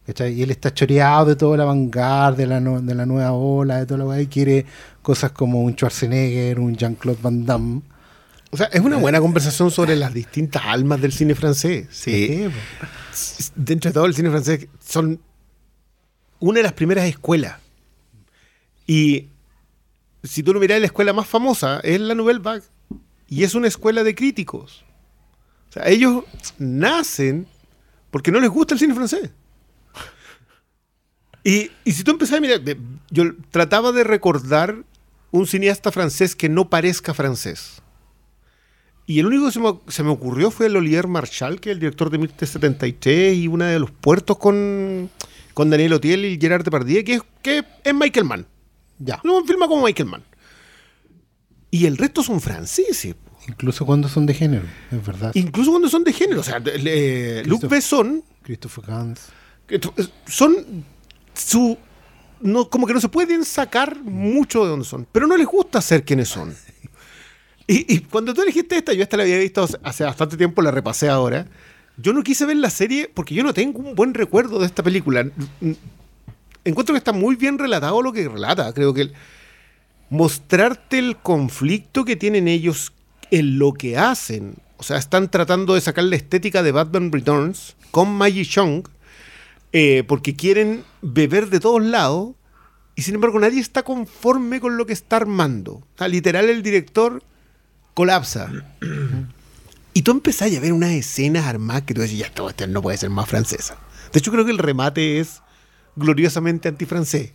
S3: ¿Cachai? Y él está choreado de toda la vanguardia, de la, no- de la nueva ola, de todo lo que y quiere cosas como un Schwarzenegger, un Jean-Claude Van Damme.
S2: O sea, es una buena conversación sobre las distintas almas del cine francés. Sí. Dentro de todo el cine francés son una de las primeras escuelas. Y si tú lo miras, la escuela más famosa es la Nouvelle Vague. Y es una escuela de críticos. O sea, ellos nacen porque no les gusta el cine francés. Y, y si tú empezás a mirar, yo trataba de recordar un cineasta francés que no parezca francés. Y el único que se me, se me ocurrió fue el Olivier Marchal, que es el director de 1973 y una de los puertos con, con Daniel Otiel y Gerard Depardieu, que es, que es Michael Mann.
S3: Ya.
S2: No, filma como Michael Mann. Y el resto son franceses.
S3: Incluso cuando son de género, es verdad.
S2: Incluso cuando son de género. O sea, Luc Besson
S3: Christopher Gans.
S2: son su no como que no se pueden sacar mucho de donde son pero no les gusta ser quienes son y, y cuando tú elegiste esta yo esta la había visto hace- bastante tiempo la repasé ahora yo no quise ver la serie porque yo no tengo un buen recuerdo de esta película encuentro que está muy bien relatado lo que relata. Creo que mostrarte el conflicto que tienen ellos en lo que hacen. O sea, están tratando de sacar la estética de Batman Returns con Maggie Chung eh, porque quieren beber de todos lados y sin embargo nadie está conforme con lo que está armando. Literal el director colapsa. Y tú empezás a ver unas escenas armadas que tú decís, ya, esto no puede ser más francesa. De hecho, creo que el remate es gloriosamente antifrancés.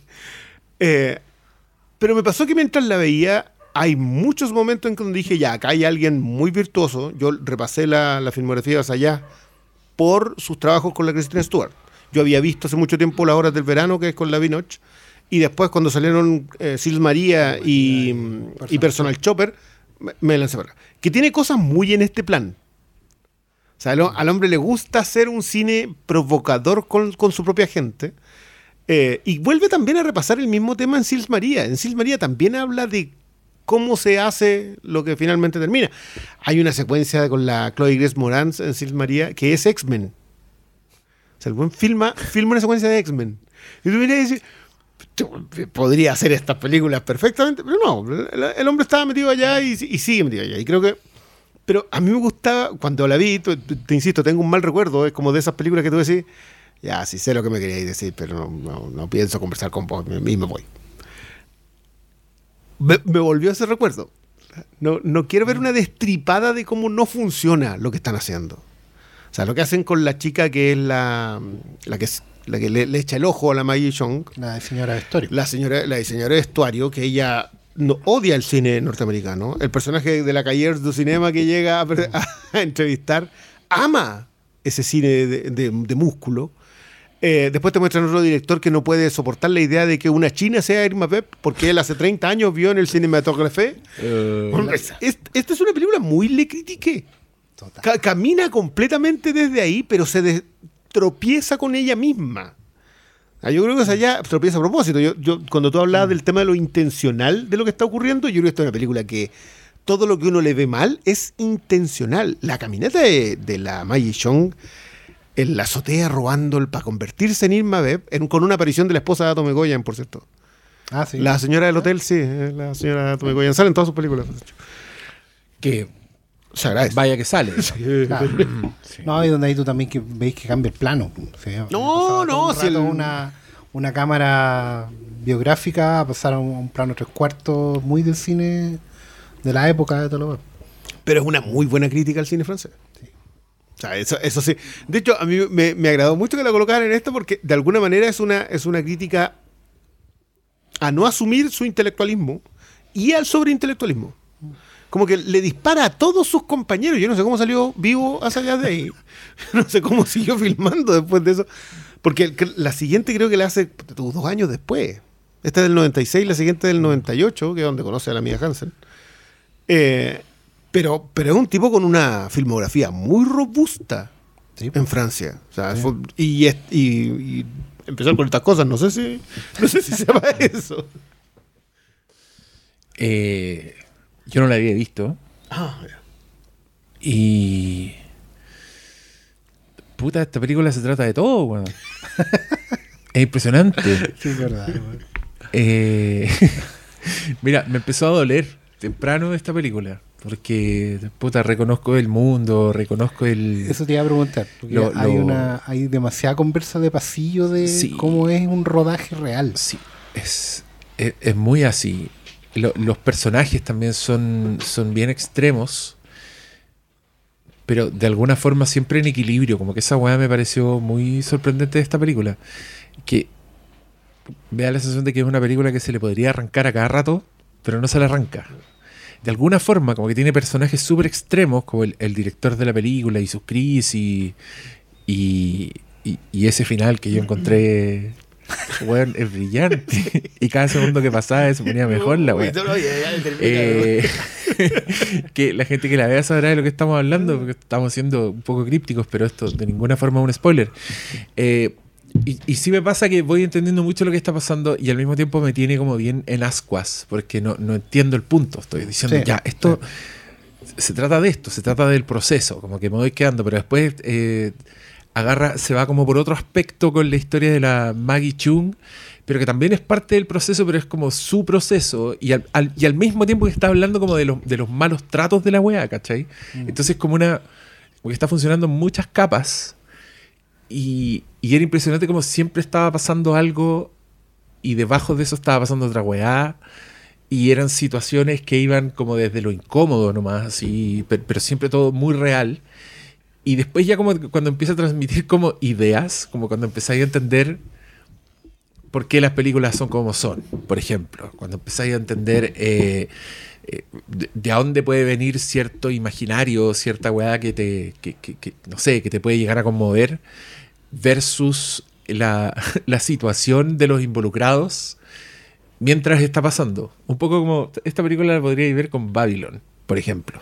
S2: Eh, pero me pasó que mientras la veía, hay muchos momentos en que dije, ya, acá hay alguien muy virtuoso. Yo repasé la, la filmografía de allá por sus trabajos con la Christine Stewart. Yo había visto hace mucho tiempo Las Horas del Verano, que es con la Vinoch, y después cuando salieron eh, Sils María y, y Personal Chopper, me, me lancé para acá. Que tiene cosas muy en este plan. O sea, al, al hombre le gusta hacer un cine provocador con, con su propia gente. Eh, y vuelve también a repasar el mismo tema en Sils María. En Sils María también habla de cómo se hace lo que finalmente termina. Hay una secuencia con la Chloe Grace Moranz en Sils María que es X-Men. O sea, el buen filma, filma una secuencia de X-Men. Y tú vienes y dices, "Tú, podría hacer estas películas perfectamente, pero no, el, hombre estaba metido allá y, y sigue metido allá. Y creo que pero a mí me gustaba, cuando la vi, te, te- insisto, tengo un mal recuerdo, es como de esas películas que tú decís, ya, sí sé lo que me queríais decir, pero no, no- no pienso conversar con vos, y me voy. Me, me volvió ese recuerdo. No, no quiero ver una destripada de cómo no funciona lo que están haciendo. O sea, lo que hacen con la chica que es la, la que, es- la que le, le echa el ojo a la Maggie Chung,
S3: La señora Vestorio.
S2: la señora, la diseñadora de vestuario, que ella no, odia el cine norteamericano. El personaje de la Cahiers du Cinema que llega a, a entrevistar ama ese cine de, de- de músculo. Eh, después te muestran otro director que no puede soportar la idea de que una china sea Irma Pep, porque él hace 30 años vio en el cinematógrafo. Bueno, es- es- esta es una película muy le critiqué. Ca- camina completamente desde ahí, pero se tropieza con ella misma. Ah, Yo creo que es allá tropieza a propósito. Yo, yo, cuando tú hablabas del tema de lo intencional de lo que está ocurriendo, yo creo que esta es una película que todo lo que uno le ve mal es intencional. La caminata de, de la Maggie Chung en la azotea robando para convertirse en Irma Beb, en- con una aparición de la esposa de Atome Goyan, por cierto.
S3: Ah, sí.
S2: La señora del hotel, sí, es la señora Atome Goyan. Sale en todas sus películas. de.
S1: Que
S2: Se agradece.
S1: vaya que sale.
S3: Claro. No, y donde ahí tú también que veis que cambia el plano. O sea,
S2: No, no,
S3: un
S2: si el-
S3: una, una cámara biográfica a pasar a un, a un plano tres cuartos muy del cine de la época de todo lo demás.
S2: Pero es una muy buena crítica al cine francés. O sea, eso, eso sí. De hecho, a mí me, me agradó mucho que la colocaran en esto porque de alguna manera es una, es una crítica a no asumir su intelectualismo y al sobreintelectualismo. Como que le dispara a todos sus compañeros. Yo no sé cómo salió vivo hacia allá de ahí. No sé cómo siguió filmando después de eso. Porque la siguiente creo que la hace dos años después. Esta es del 96, la siguiente del 98, que es donde conoce a la Mia Hansen. Eh, pero, pero es un tipo con una filmografía muy robusta en Francia. O sea, fue- y, es- y- y empezar con estas cosas, no sé si, no sé si se llama eso.
S1: Eh, yo no la había visto.
S2: Ah,
S1: Y. Puta, esta película se trata de todo, weón. es impresionante.
S3: Sí, es verdad.
S1: Eh, mira, me empezó a doler temprano esta película. Porque, puta, reconozco el mundo, reconozco el.
S3: Eso te iba a preguntar. Porque
S1: Lo-
S3: hay,
S1: lo-
S3: una, hay demasiada conversa de pasillo de
S1: Sí.
S3: cómo es un rodaje real.
S1: Sí, es, es, es muy así. Lo- los personajes también son, son bien extremos, pero de alguna forma siempre en equilibrio. Como que esa weá me pareció muy sorprendente de esta película. Que me da la sensación de que es una película que se le podría arrancar a cada rato, pero no se le arranca. De alguna forma, como que tiene personajes súper extremos, como el, director de la película y sus crisis y ese final que yo encontré, weón, es brillante. y cada segundo que pasaba se ponía mejor la weá. Eh, que la gente que la vea sabrá de lo que estamos hablando, porque estamos siendo un poco crípticos, pero esto de ninguna forma es un spoiler. Eh, y, y sí me pasa que voy entendiendo mucho lo que está pasando y al mismo tiempo me tiene como bien en ascuas, porque no, no entiendo el punto. Estoy diciendo,
S3: Sí,
S1: ya, esto se trata de esto, se trata del proceso, como que me voy quedando, pero después eh, agarra, se va como por otro aspecto con la historia de la Maggie Chung, pero que también es parte del proceso, pero es como su proceso, y al, al- y al mismo tiempo que está hablando como de los, de los malos tratos de la weá, ¿cachai? Entonces como una... como que está funcionando en muchas capas, y, y era impresionante como siempre estaba pasando algo, y debajo de eso estaba pasando otra weá, y eran situaciones que iban como desde lo incómodo nomás, así, pero, pero siempre todo muy real. Y después ya como cuando empieza a transmitir como ideas, como cuando empezáis a entender por qué las películas son como son, por ejemplo, cuando empezáis a entender eh, eh, de, dónde puede venir cierto imaginario, cierta weá que te, que- que, no sé, que te puede llegar a conmover, versus la, la situación de los involucrados mientras está pasando. Un poco como esta película la podríais ver con Babylon, por ejemplo.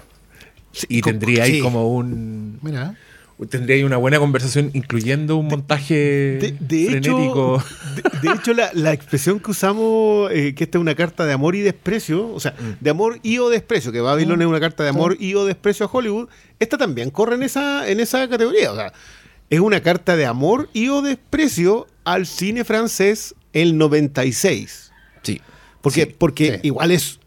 S1: Y
S2: co-
S1: tendría ahí
S2: sí.
S1: como un
S3: Mira,
S1: tendría ahí una buena conversación incluyendo un montaje
S2: De, de
S1: frenético.
S2: hecho, de, de hecho la, la expresión que usamos, eh, que esta es una carta de amor y desprecio, o sea,
S1: Mm.
S2: de amor y o desprecio, que Babylon es una carta de amor y o desprecio a Hollywood, esta también corre en esa, en esa categoría. O sea, es una carta de amor y o desprecio al cine francés el 96.
S1: Sí.
S2: Porque,
S1: Sí,
S2: porque
S3: sí.
S2: igual es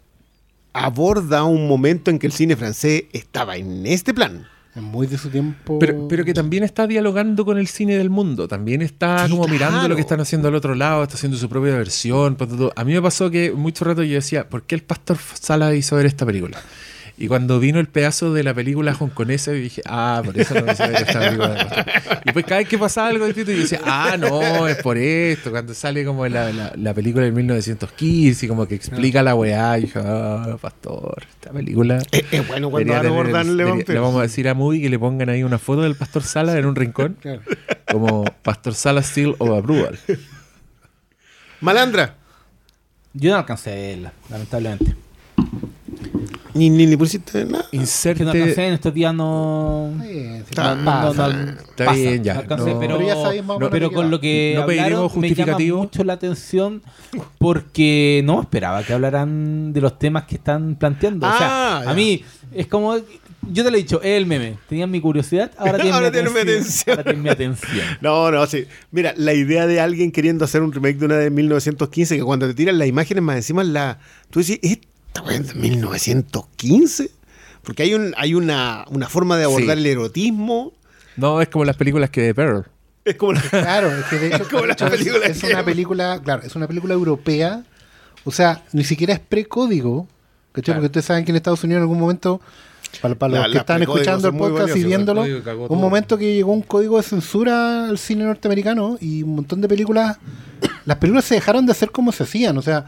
S2: aborda un momento en que el cine francés estaba en este plan.
S3: es muy de su tiempo.
S1: Pero, pero que también está dialogando con el cine del mundo. También está
S2: Sí,
S1: como mirando lo que están haciendo al otro lado, está haciendo su propia versión. A mí me pasó que mucho rato yo decía, ¿por qué el pastor Sala hizo ver esta película? Y cuando vino el pedazo de la película hongkonesa, yo dije, ah, por eso no hice ver esta película. Y pues cada vez que pasaba algo distinto, yo decía, ah, no, es por esto. Cuando sale como la, la, la película de 1915 y como que explica la weá, y dije, ah, pastor, esta película.
S2: Es, es bueno cuando abordan
S1: el-
S2: le
S1: vamos a decir a Moody que le pongan ahí una foto del Pastor Sala en un rincón,
S3: Claro.
S1: como Pastor Sala Still of Approval.
S2: Malandra.
S4: Yo no alcancé a verla, lamentablemente.
S2: Ni, ni, ni pusiste nada.
S4: Es que no alcancé
S1: Inserte.
S4: en estos días no.
S2: Está-
S4: no, no, no,
S3: pasa.
S4: no-
S1: Está
S4: pasa,
S1: bien, ya,
S4: no alcancé,
S1: no-
S4: pero,
S3: Pero ya
S4: pero
S3: qué
S4: con lo que
S1: No
S4: hablaron, me llama
S1: justificativo.
S4: mucho la atención porque no esperaba que hablaran de los temas que están planteando. o
S2: Ah,
S4: sea,
S2: ya.
S4: a mí es como yo te lo he dicho, es el meme. Tenían mi curiosidad, ahora tienen
S2: Ahora
S4: mi
S2: tienen mi
S4: atención. Ahora tienen mi atención.
S2: No, no, sí. Mira, la idea de alguien queriendo hacer un remake de una de 1915, que cuando te tiran las imágenes más encima, la, tú decís, ¿esta weá es 1915? Porque hay, un, hay una, una forma de abordar
S1: Sí.
S2: el erotismo.
S1: No, es como las películas que de Pearl.
S2: Es como la-
S3: Claro, es que de hecho,
S2: Como
S3: es,
S2: película
S3: es
S2: que-
S3: una película, claro, es una película europea. O sea, ni siquiera es precódigo. ¿cachai?
S1: Claro.
S3: Porque ustedes saben que en Estados Unidos en algún momento, para, para
S2: La-
S3: los que están escuchando el podcast y viéndolo, un
S1: todo.
S3: momento que llegó un código de censura al cine norteamericano y un montón de películas, las películas se dejaron de hacer como se hacían. O sea,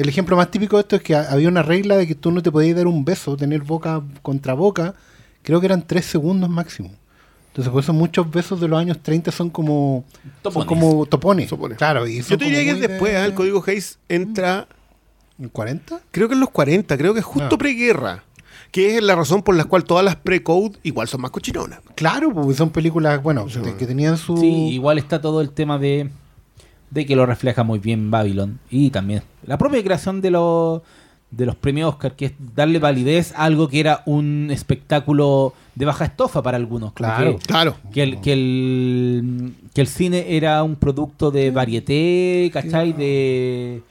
S3: el ejemplo más típico de esto es que ha- había una regla de que tú no te podías dar un beso, tener boca contra boca, creo que eran tres segundos máximo. Entonces, por eso muchos besos de los años 30 son como son
S4: Topones.
S3: como topones.
S2: Topones.
S3: Claro, y
S2: Yo te diría que es
S3: muy de-
S2: después, ¿ah? el código Hayes entra,
S3: ¿En 40?
S2: creo que en los 40, creo que es justo
S3: Ah.
S2: preguerra. Que es la razón por la cual todas las pre-code igual son más cochinonas.
S3: Claro, porque son películas, bueno,
S2: Sí.
S3: que tenían su...
S4: Sí, igual está todo el tema de, de que lo refleja muy bien Babylon. Y también la propia creación de los de los premios Oscar, que es darle validez a algo que era un espectáculo de baja estofa para algunos.
S3: Claro.
S4: que-
S2: Claro.
S4: que el, que el que el cine era un producto de varieté, ¿cachai? De,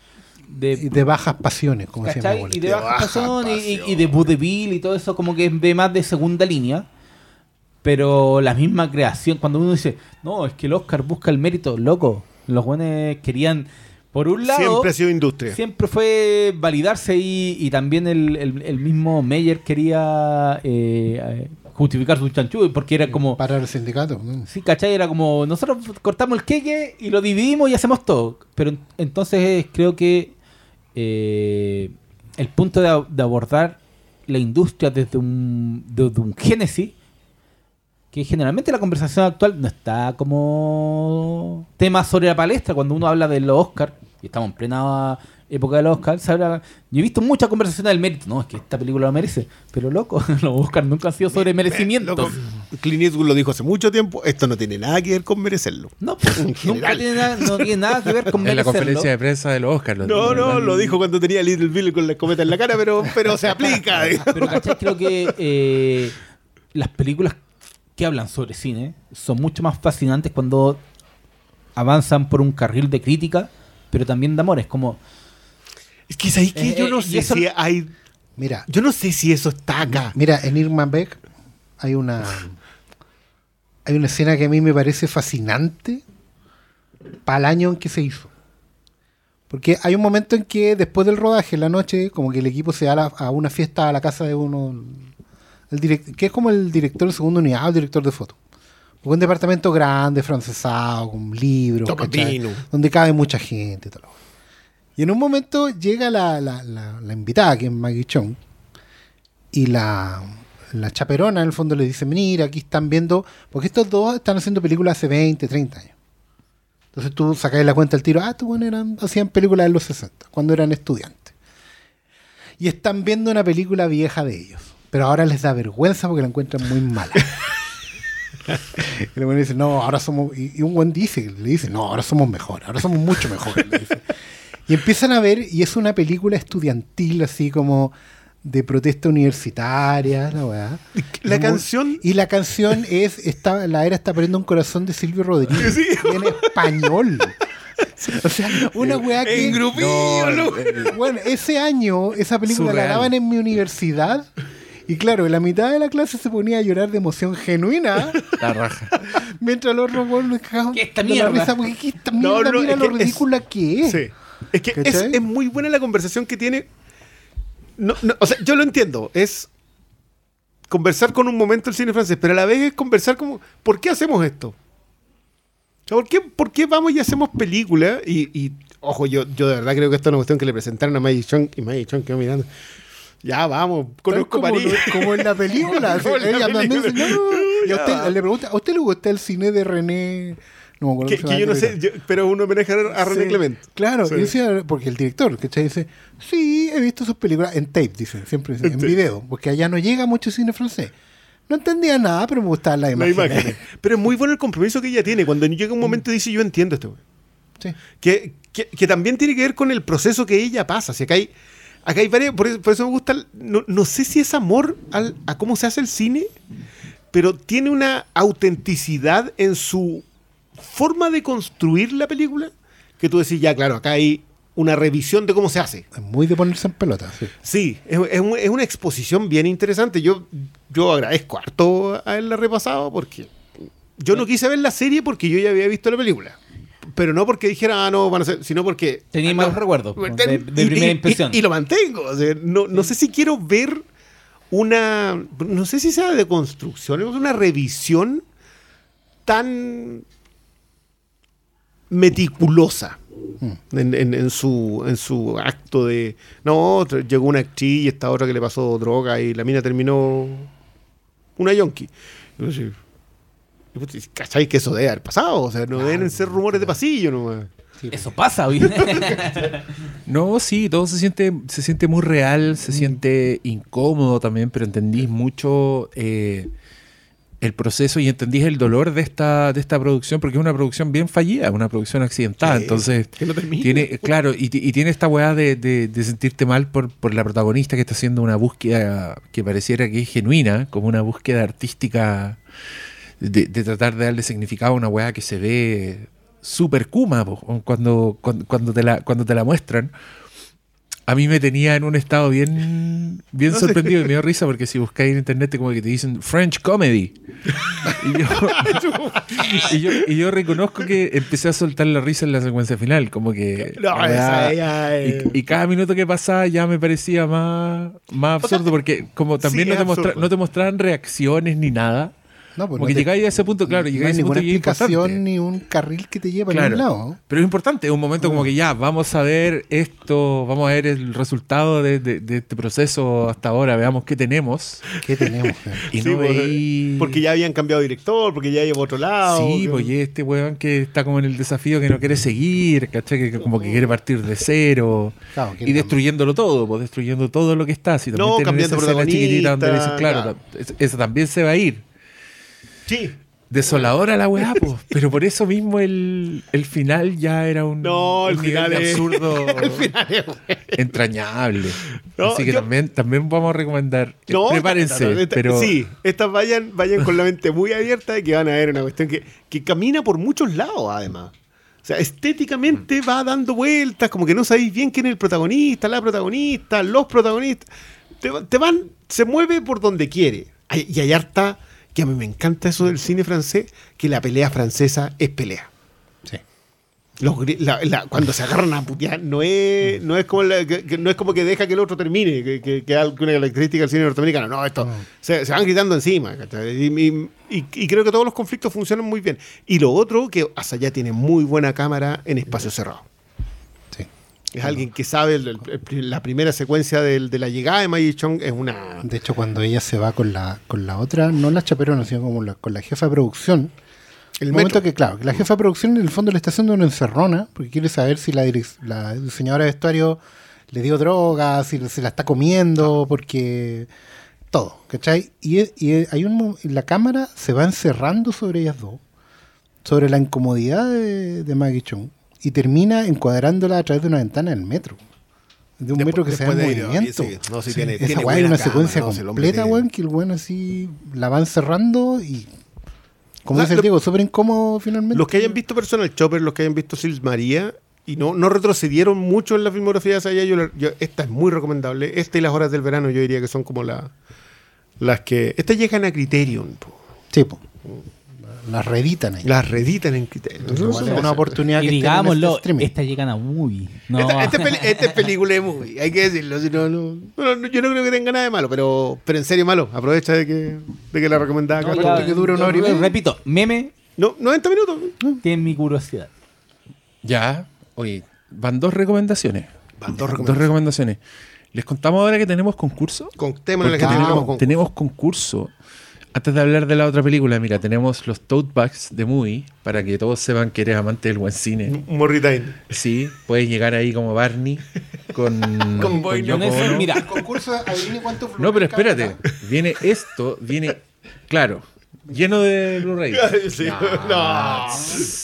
S4: de,
S3: y de bajas pasiones, como
S4: ¿cachai?
S3: abuelita.
S4: Y de
S2: De
S4: baja
S2: baja
S4: pasión y, y- de vodevil y todo eso como que es de más de segunda línea. Pero la misma creación, cuando uno dice, no, es que el Oscar busca el mérito, loco. Los buenos querían, por un lado,
S2: Siempre ha sido industria.
S4: siempre fue validarse y, y también el, el- el mismo Meyer quería eh, eh, justificar su chanchú, porque era como,
S3: Parar el sindicato. ¿no?
S4: Sí, ¿cachai? Era como, nosotros cortamos el queque y lo dividimos y hacemos todo. Pero en- entonces creo que eh, el punto de, de abordar la industria desde un, desde un génesis, que generalmente la conversación actual no está como tema sobre la palestra cuando uno habla de los Oscar, y estamos en plena época de los Oscar, se habla- yo he visto mucha conversación del mérito, no, es que esta película lo merece, pero loco, los Oscar nunca han sido sobre merecimientos.
S2: Loco, Clint Eastwood lo dijo hace mucho tiempo, esto no tiene nada que ver con merecerlo.
S4: No, pues, nunca tiene nada, no tiene nada que ver con
S1: En la
S4: merecerlo.
S1: conferencia de prensa de los Oscars. lo
S2: No, no, lo dijo cuando tenía Little Bill con la escopeta en la cara, pero, pero se aplica. digamos.
S4: Pero ¿cachai? Creo que eh, las películas que hablan sobre cine son mucho más fascinantes cuando avanzan por un carril de crítica pero también de amor. Es como.
S2: Es que ahí que
S4: Eh,
S2: yo no
S4: eh, y
S2: sé
S4: eso-
S2: si hay.
S3: Mira,
S2: Yo no sé si eso está acá.
S3: mira, en Irma Beck hay una hay una escena que a mí me parece fascinante para el año en que se hizo. Porque hay un momento en que después del rodaje, en la noche, como que el equipo se va a, la- a una fiesta a la casa de uno, el direct- que es como el director de segunda unidad o el director de foto. Porque un departamento grande, francesado, con libros, donde cabe mucha gente. y todo Y en un momento llega la, la- la- la invitada, que es Maggie Chong, y la, la chaperona en el fondo le dice, mira, aquí están viendo, porque estos dos están haciendo películas hace 20, 30 años. Entonces tú sacas la cuenta al tiro, ah, tú bueno, eran, hacían películas en los 60, cuando eran estudiantes. Y están viendo una película vieja de ellos, pero ahora les da vergüenza porque la encuentran muy mala. y el buen dice, no, ahora somos, y, un buen dice, le dice, no, ahora somos mejores, ahora somos mucho dice. Y empiezan a ver, y es una película estudiantil, así como de protesta universitaria, la weá.
S2: La
S3: Y muy-
S2: canción-
S3: Y la canción es está, La era está perdiendo un corazón de Silvio Rodríguez. y en español. O sea, una weá que.
S1: No, el-
S3: Bueno, ese año, esa película
S1: Surreal.
S3: la daban en mi universidad. Y claro, la mitad de la clase se ponía a llorar de emoción genuina.
S1: la raja.
S3: mientras los robots nos cagaban
S4: ¿Qué esta
S3: de la
S4: mierda?
S3: risa, porque ¿qué esta mierda?
S2: no,
S3: mira
S2: es
S3: lo
S2: que es-
S3: ridícula que es.
S2: Sí. Es que es, es muy buena la conversación que tiene. No, no, o sea, yo lo entiendo. Es conversar con un momento el cine francés, pero a la vez es conversar como, ¿por qué hacemos esto? ¿Por qué, por qué vamos y hacemos películas? Y, y, ojo, yo, yo de verdad creo que esta es una cuestión que le presentaron a Maggie Chung y Maggie Chung quedó mirando. Ya, vamos, conozco
S3: como,
S2: París.
S3: como en la película.
S2: Como en la película.
S3: Y a usted le pregunta, ¿a usted le gusta el cine de René? No me acuerdo
S2: Que, que yo no sé, yo- pero es un homenaje a, René
S3: Sí,
S2: Clement.
S3: Claro,
S2: Sí.
S3: decía, porque el director, ¿cachai? Dice, sí, he visto sus películas en tape, dice, siempre dice,
S2: En
S3: en video, porque allá no llega mucho cine francés. No entendía nada, pero me gustaban las
S2: La
S3: imágenes.
S2: imagen. Pero es muy bueno el compromiso que ella tiene. Cuando llega un momento y dice, yo entiendo esto. güey".
S3: Sí.
S2: que, que, que también tiene que ver con el proceso que ella pasa. Si acá hay, acá hay varias, por eso, por eso me gusta, no, no sé si es amor al- a cómo se hace el cine, pero tiene una autenticidad en su forma de construir la película, que tú decís, ya, claro, acá hay una revisión de cómo se hace.
S3: Es muy de ponerse en pelota. sí.
S2: Sí, es, es un- es una exposición bien interesante. Yo, yo agradezco harto a haberla repasado porque yo no quise ver la serie porque yo ya había visto la película. Pero no porque dijera, ah, no, van a ser, sino porque...
S4: Tenía
S2: ah,
S4: malos
S2: no.
S4: recuerdos, de- de
S2: Y-
S4: primera
S2: y-
S4: impresión.
S2: Y, y lo mantengo. o sea, no, no sé si quiero ver una... No sé si sea de construcción, es una revisión tan meticulosa en, en- en su, en su acto de no, llegó una actriz y esta otra que le pasó droga y la mina terminó una yonki. Entonces, ¿Cachai que eso debe haber pasado? O sea, no deben ser rumores de pasillo nomás.
S4: Eso pasa, hoy.
S1: No, sí, todo se siente, se siente muy real, se siente incómodo también, pero entendís mucho eh, el proceso y entendís el dolor de esta, de esta producción, porque es una producción bien fallida, una producción accidentada.
S2: Sí,
S1: entonces,
S2: que no termina.
S1: tiene, claro, y, ti- y tiene esta weá de, de- de sentirte mal por, por la protagonista que está haciendo una búsqueda que pareciera que es genuina, como una búsqueda artística de, de tratar de darle significado a una weá que se ve súper kuma cuando, cuando, cuando te la, cuando te la muestran. A mí me tenía en un estado bien, bien
S2: No sé.
S1: sorprendido y me dio risa porque si buscáis en internet como que te dicen French comedy. Y yo, y yo, y yo reconozco que empecé a soltar la risa en la secuencia final, como que...
S2: No,
S1: la
S2: esa ya
S1: y,
S2: es-
S1: y cada minuto que pasaba ya me parecía más, más
S2: O sea,
S1: absurdo porque como también
S2: sí,
S1: no, te no te mostraban reacciones ni nada.
S3: No, pues
S1: Como
S3: no
S1: que
S3: te-
S1: llegáis a ese punto, claro,
S3: no
S1: llegáis a
S3: hay
S1: ese
S3: ninguna
S1: punto y
S3: explicación ni un carril que te lleve a
S1: Claro.
S3: ningún lado.
S1: Pero es importante, es un momento como que ya, vamos a ver esto, vamos a ver el resultado de, de- de este proceso hasta ahora, veamos qué tenemos.
S3: ¿Qué tenemos?
S1: Y
S2: Sí,
S1: no
S2: pues,
S1: veí-
S2: Porque ya habían cambiado de director, porque ya iba a otro lado.
S1: Sí,
S2: que-
S1: pues y este weón que está como en el desafío que no quiere seguir, ¿cachai? Que como que quiere partir de cero.
S3: Claro,
S1: y destruyéndolo todo, pues destruyendo todo lo que está. Si también
S2: No, cambiando
S1: esa escena chiquitita donde
S2: protagonista,
S1: claro, es- eso también se va a ir.
S2: Sí.
S1: Desoladora la weá, pues. Pero por eso mismo el, el final ya era un,
S2: No, el
S1: un
S2: final es-
S1: absurdo
S2: Al final es-
S1: entrañable.
S2: No,
S1: Así que
S2: yo-
S1: también, también vamos a recomendar. eh,
S2: No,
S1: prepárense,
S2: no, no, esta-
S1: pero
S2: Sí, estas vayan, vayan con la mente muy abierta de que van a ver una cuestión que, que camina por muchos lados, además. O sea, estéticamente va dando vueltas, como que no sabéis bien quién es el protagonista, la protagonista, los protagonistas. Te, te van, se mueve por donde quiere. Y hay harta, que a mí me encanta eso del cine francés, que la pelea francesa es pelea.
S3: Sí.
S2: Los gri- la- la- cuando se agarran a putear, no es, no es como la- que, no es como que deja que el otro termine, que, que, que es algo- una característica del cine norteamericano. No, esto se, se van gritando encima. y- y creo que todos los conflictos funcionan muy bien. Y lo otro, que hasta allá tiene muy buena cámara en espacio cerrado. Es alguien que sabe el- el- el- la primera secuencia del- de la llegada de Maggie Chong es una.
S3: De hecho, cuando ella se va con la, con la otra, no la chaperona, sino como la, con la jefa de producción,
S2: El
S3: momento que, claro, que la jefa de producción en el fondo le está haciendo una encerrona, porque quiere saber si la, la diseñadora de vestuario le dio drogas, si se la está comiendo, porque todo, ¿cachai? Y, e- y e- hay un la cámara se va encerrando sobre ellas dos, sobre la incomodidad de, de Maggie Chung, y termina encuadrándola a través de una ventana del metro. De un
S2: Después-
S3: metro que se ve en movimiento.
S2: sí, no, sí, tiene-
S3: Esa weá
S2: buena
S3: una secuencia
S2: no,
S3: completa, weón, que el weón así la van cerrando y. Como
S2: O sea,
S3: dice el
S2: lo-
S3: Diego, súper incómodo finalmente.
S2: Los que hayan visto Personal Chopper, los que hayan visto Sils María y no, no retrocedieron mucho en la filmografía de Sayaya, yo, yo- esta es muy recomendable. Esta y las horas del verano yo diría que son como la, las que... Estas llegan a Criterion, po.
S3: Sí, po. Las reeditan ahí.
S2: las reeditan en Criterion.
S3: Igual es una oportunidad
S4: Y
S3: que
S4: digámoslo,
S3: este streaming.
S4: esta llegan a movie. No,
S2: Esta, esta es peli- esta es película de movie, hay que decirlo. si no, no- no, no, yo no creo que tenga nada de malo, pero, pero en serio malo. Aprovecha de que, de que la recomendaba acá.
S4: No,
S2: No,
S4: ya,
S3: que dura una hora y media.
S4: Repito, meme
S2: 90 minutos.
S4: tiene mi curiosidad.
S1: Ya, oye, van dos recomendaciones.
S2: Van dos
S1: Dos
S2: recomendaciones.
S1: recomendaciones. Les contamos ahora que tenemos concurso.
S2: Que
S1: tenemos,
S2: tenemos-
S1: tenemos concurso. Antes de hablar de la otra película, mira, tenemos los tote bags de movie para que todos sepan que eres amante del buen cine.
S2: Morritain.
S1: Sí, puedes llegar ahí como Barney con,
S2: Con.
S1: Yoko
S4: Con
S1: Ono.
S4: mira,
S3: El concurso, adivine cuánto
S1: No, pero espérate. Viene esto, viene, claro, lleno de Blu-ray.
S2: Sí, no.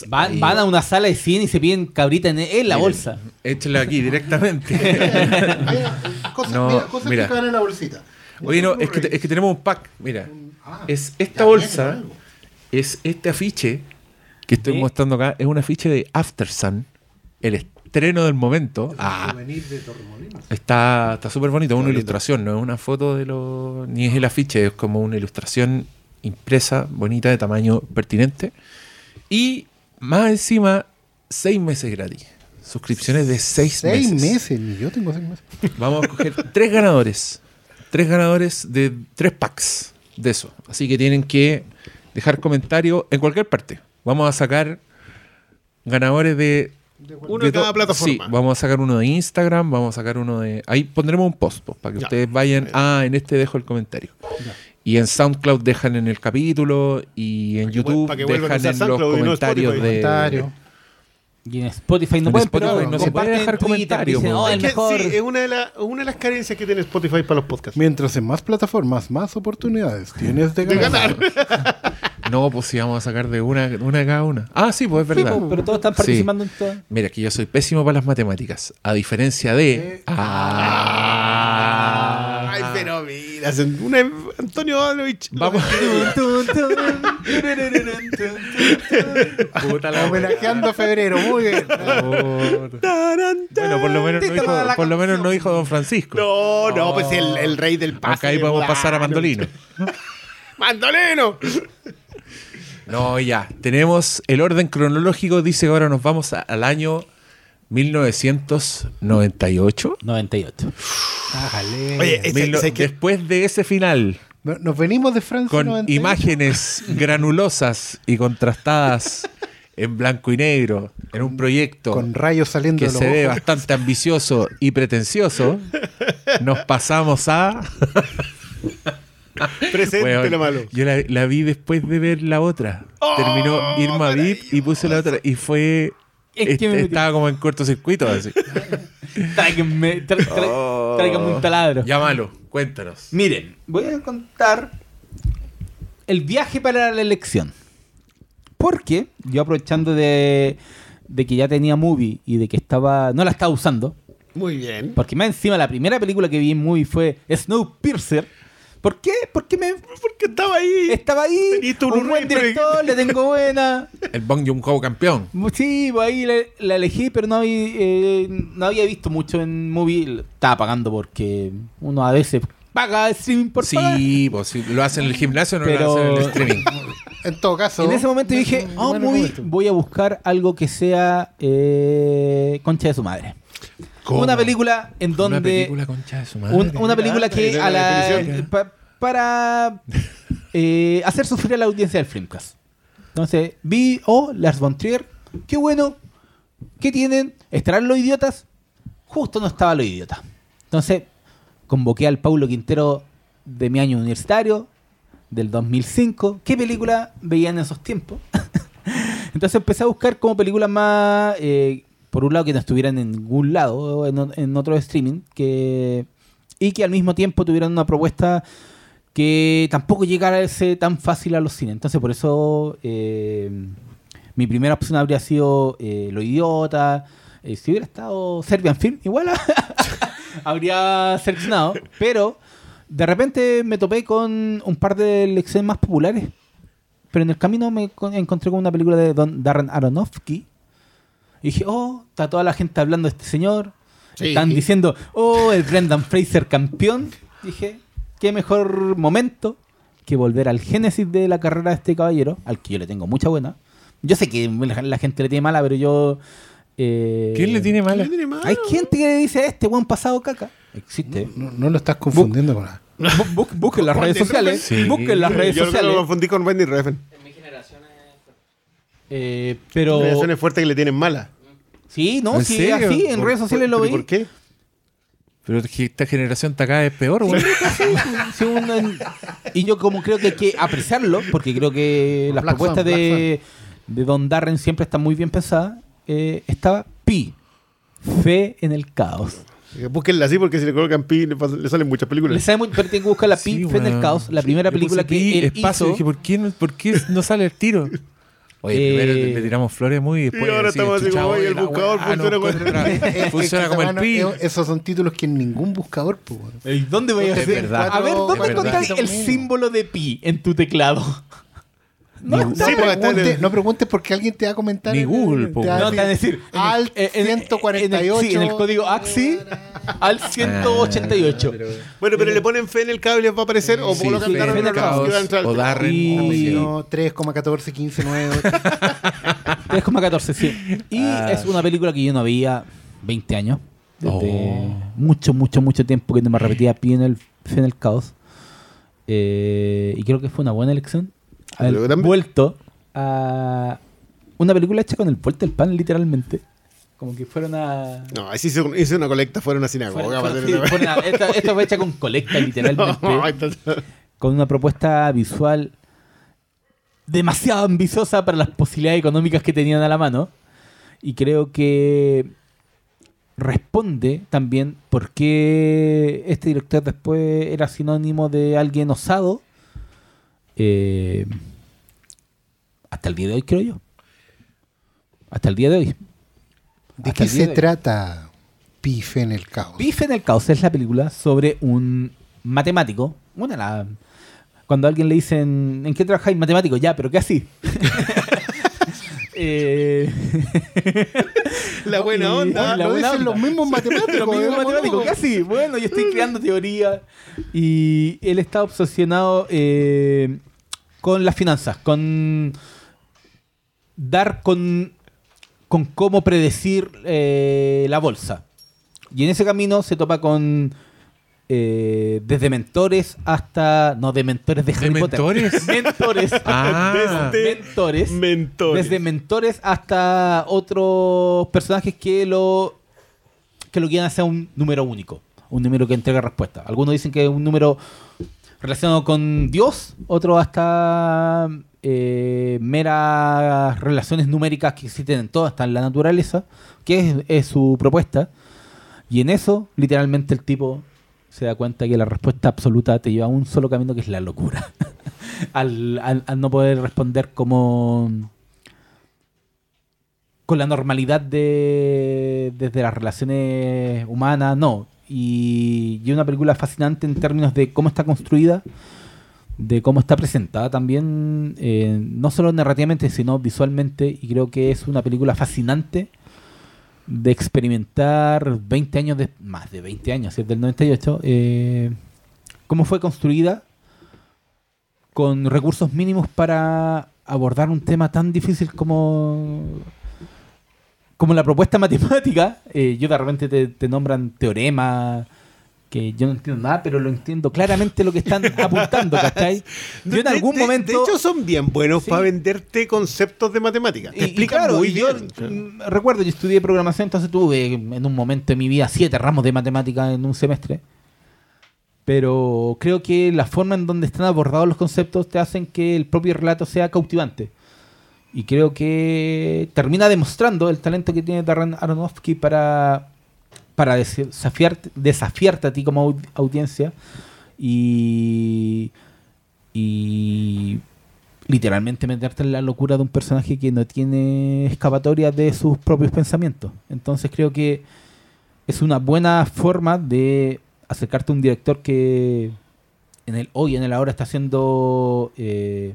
S4: van, van a una sala de cine y se piden cabrita en, en la bolsa.
S1: Échale aquí directamente.
S3: Mira, cosas,
S1: No,
S3: mira, cosas
S1: mira.
S3: que caben en la bolsita.
S1: Oye, no, es que, te- es que tenemos un pack. Mira,
S3: Ah,
S1: es esta bolsa, es este afiche que estoy
S4: ¿Sí?
S1: mostrando acá. Es un afiche de After Sun, el estreno del momento. Ah,
S3: Souvenir de
S1: está está súper bonito. Es una ilustración, no es una foto de lo. ni es el afiche, es como una ilustración impresa, bonita, de tamaño pertinente. Y más encima, seis meses gratis. Suscripciones de seis,
S3: Seis
S1: meses.
S3: meses, ni yo tengo seis meses.
S1: Vamos a coger tres ganadores. Tres ganadores de tres packs de eso. Así que tienen que dejar comentarios en cualquier parte. Vamos a sacar ganadores de.
S2: Uno de cada plataforma.
S1: Sí, vamos a sacar uno de Instagram, vamos a sacar uno de. Ahí pondremos un post pues, para que
S2: Ya.
S1: ustedes vayan. Ah, en este dejo el comentario. Y en SoundCloud dejan en el capítulo y en YouTube
S2: para que
S1: dejan en los
S2: SoundCloud
S1: comentarios de.
S3: Comentario.
S4: Y en Spotify no
S1: En
S4: pueden,
S1: Spotify
S4: pero
S1: no se puede dejar comentarios, po.
S4: "Oh,
S2: Es
S4: mejor.
S2: sí, es una de, la- una de las carencias que tiene Spotify para los podcasts.
S3: Mientras en más plataformas, más oportunidades tienes de
S2: De
S3: ganar.
S2: ganar.
S1: No, pues sí, vamos a sacar de una, una de cada una. Ah, sí, pues es
S4: Sí,
S1: verdad.
S4: po, pero todos están
S1: Sí.
S4: participando en todo.
S1: Mira, que yo soy pésimo para las matemáticas. A diferencia de. Ah.
S2: Ay, pero mira, una Antonio Adovich.
S1: Vamos. Puta la
S3: Homenajeando a febrero, muy bien.
S1: Bueno, por lo menos no dijo, por lo menos no dijo Don Francisco.
S2: No, no, pues el, el rey del pase.
S1: Aunque ahí podemos pasar a Mandolino.
S2: ¡Mandolino!
S1: No, ya. Tenemos el orden cronológico. Dice que ahora nos vamos a- al año 1998.
S4: 98.
S3: Ájale.
S2: Oye, ese-
S1: Mil no-
S2: ese que-
S1: Después de ese final,
S3: No- Nos venimos de Francia.
S1: con
S3: 98.
S1: imágenes granulosas y contrastadas en blanco y negro, en un proyecto
S3: Con rayos saliendo
S1: que
S3: de los
S1: se ve bastante ambicioso y pretencioso, nos pasamos a...
S2: presente lo malo.
S1: Yo la, la vi después de ver la otra. Terminó Irma Vip y puse la otra y fue...
S4: Es que
S1: est-
S4: me-
S1: estaba como en cortocircuito así.
S4: Tra- tráiganme un taladro.
S1: Llámalo, cuéntanos.
S4: Miren, voy a contar el viaje para la elección. Porque yo aprovechando de, de que ya tenía movie y de que estaba no la estaba usando,
S2: Muy bien.
S4: porque más encima la primera película que vi en movie fue Snowpiercer, ¿Por qué? Porque me
S2: Porque estaba ahí.
S4: estaba ahí, un
S2: Blu-ray,
S4: buen director, le tengo buena.
S1: El Bong Joon-ho campeón.
S4: Sí, pues ahí la elegí, pero no había, eh, no había visto mucho en movie. Estaba pagando porque uno a veces paga streaming por pagar.
S1: Sí, pues si lo hacen en el gimnasio, no
S4: Pero-
S1: lo hacen en el streaming.
S3: En todo caso.
S4: En ese momento dije,
S3: un
S4: oh,
S3: buen
S4: movie, voy a buscar algo que sea eh, concha de su madre. Una película en donde...
S1: Una película concha de su madre.
S4: un- una película que a la, pa- para eh, hacer sufrir a la audiencia del Filmcast. Entonces, vi, oh, Lars von Trier, qué bueno, ¿qué tienen? ¿Estarán los idiotas? Justo no estaba los idiotas. Entonces, convoqué al Paulo Quintero de mi año universitario, del 2005. ¿Qué película veían en esos tiempos? Entonces empecé a buscar como películas más, eh, por un lado, que no estuvieran en ningún lado, en, otro streaming, que, y que al mismo tiempo tuvieran una propuesta que tampoco llegara a ser tan fácil a los cines. Entonces por eso eh, mi primera opción habría sido eh, Lo Idiota. Eh, si hubiera estado Serbian Film, igual habría seleccionado. Pero de repente me topé con un par de lecciones más populares. Pero en el camino me con- encontré con una película de Don Darren Aronofsky. Y dije, oh, está toda la gente hablando de este señor.
S2: Sí.
S4: Están diciendo, oh, el Brendan Fraser campeón. Dije, qué mejor momento que volver al génesis de la carrera de este caballero, al que yo le tengo mucha buena. Yo sé que la, gente le tiene mala, pero yo... eh,
S1: ¿Quién le tiene mala?
S4: Hay gente que le dice, este buen pasado caca. Existe.
S3: No, no lo estás confundiendo con la.
S4: Bu- bu- Busquen las redes sociales.
S1: Sí.
S4: Busquen las redes
S2: Yo creo que
S4: sociales.
S2: lo confundí con Wendy Refn.
S5: En mi generación es...
S4: Eh, pero...
S2: Relaciones fuertes que le tienen mala.
S4: Sí, no,
S1: ¿En
S4: sí,
S1: serio?
S4: así, en
S2: ¿Por-
S4: redes sociales lo
S2: pero
S4: veí.
S2: ¿Por qué?
S1: Pero es que esta generación está cada vez peor, güey.
S4: Sí, un- y yo como creo que hay que apreciarlo, porque creo que las
S3: Black
S4: propuestas
S3: Swan,
S4: de, de Don Darren siempre están muy bien pensadas. Eh, estaba Pi, Fe en el Caos.
S2: Eh, Búsquenla así porque si le colocan pi le, pas- le salen muchas
S4: Le
S2: películas.
S4: sabe muy, pero tengo que buscar la Pi,
S1: Sí,
S4: Fe en el
S1: weón.
S4: Caos, la primera
S1: Yo
S4: película que
S1: pi,
S4: él
S1: espacio,
S4: hizo.
S1: dije, ¿por qué, no, ¿por qué no sale el tiro? Oye,
S4: Eh,
S1: primero le, le tiramos flores muy y después
S2: Y ahora estamos así como, oye, el buscador
S1: weá,
S2: funciona con-
S1: encuentra-
S3: Es-
S1: Funciona como el pi.
S3: es- Esos son títulos que en ningún buscador, pues.
S4: ¿Y ¿Dónde voy a
S3: Es
S4: hacer?
S1: verdad.
S4: A ver, ¿dónde encontráis el símbolo de Pi en tu teclado?
S3: No, preguntes, no preguntes porque alguien te va a comentar.
S1: Ni Google, po,
S3: te va a
S4: No, te van a decir. el-
S3: Alt
S4: en- en- en el-
S3: 148.
S4: sí, en el código AXI al 188.
S2: Bueno, pero le ponen fe en el cable va a aparecer o
S1: Sí,
S2: colocan
S1: Fe
S4: en el
S2: Aronofsky,
S1: Caos,
S2: va a entrar.
S1: o Darren,
S4: Y-.
S3: No, 3,14, 15, 9.
S4: 3,14, sí. Y
S1: Ah.
S4: es una película que yo no veía 20 años. Desde
S1: Oh.
S4: mucho, mucho, mucho tiempo que no me repetía Pi en el, Fe en el Caos. Eh, y creo que fue una buena elección. Haber vuelto a una película hecha con el puerto del pan, literalmente. Como que fuera una...
S2: No, así hizo, hizo una colecta una sinagoga. va a
S4: sí,
S2: una-
S4: una- esta, esta fue hecha con colecta, literalmente.
S2: No,
S4: con una propuesta visual demasiado ambiciosa para las posibilidades económicas que tenían a la mano. Y creo que responde también por qué este director después era sinónimo de alguien osado. Eh, hasta el día de hoy, creo yo. Hasta el día de hoy.
S3: ¿De
S4: Hasta
S3: qué se
S4: de
S3: trata Pife en el caos?
S4: Bife en el caos es la película sobre un matemático. Una la, cuando a alguien le dicen ¿en qué trabajáis matemático? Ya, pero ¿qué así? Eh,
S2: La buena onda.
S4: la
S3: lo
S4: buena
S3: dicen
S4: onda.
S3: los mismos matemáticos.
S4: Los mismos
S3: ¿eh?
S4: matemáticos,
S3: ¿Cómo no?
S4: ¿qué así? Bueno, yo estoy creando teoría y él está obsesionado eh, con las finanzas, con dar con, con cómo predecir eh, la bolsa. Y en ese camino se topa con eh, desde mentores hasta. No, de mentores de Harry Potter.
S1: mentores?
S4: mentores.
S1: Ah.
S2: Desde-
S4: mentores.
S2: Mentores.
S4: Desde mentores hasta otros personajes que lo que lo quieran hacer un número único, un número que entrega respuesta. Algunos dicen que es un número relacionado con Dios, otros hasta eh, meras relaciones numéricas que existen en todo, hasta en la naturaleza, que es, es su propuesta. Y en eso, literalmente, el tipo se da cuenta que la respuesta absoluta te lleva a un solo camino que es la locura. al, no poder responder como con la normalidad de desde las relaciones humanas, no. y, y una película fascinante en términos de cómo está construida, de cómo está presentada también, eh, no solo narrativamente, sino visualmente, y creo que es una película fascinante de experimentar 20 años, de, más de 20 años, es del 98, eh, cómo fue construida con recursos mínimos para abordar un tema tan difícil como como la propuesta matemática. Eh, yo de repente te, te nombran teorema que yo no entiendo nada, pero lo entiendo claramente lo que están apuntando, ¿cachai? Yo en algún
S2: de-
S4: momento...
S2: De hecho, son bien buenos
S4: Sí.
S2: para venderte conceptos de matemáticas. Te
S4: Y- y
S2: explican
S4: claro,
S2: muy
S4: yo
S2: bien.
S4: recuerdo, yo estudié programación, entonces tuve en un momento de mi vida siete ramos de matemática en un semestre. Pero creo que la forma en donde están abordados los conceptos te hacen que el propio relato sea cautivante. Y creo que termina demostrando el talento que tiene Darren Aronofsky para, para desafiarte, desafiarte a ti como au- audiencia y, y literalmente meterte en la locura de un personaje que no tiene escapatoria de sus propios pensamientos. Entonces creo que es una buena forma de acercarte a un director que en el hoy, en el ahora, está siendo eh,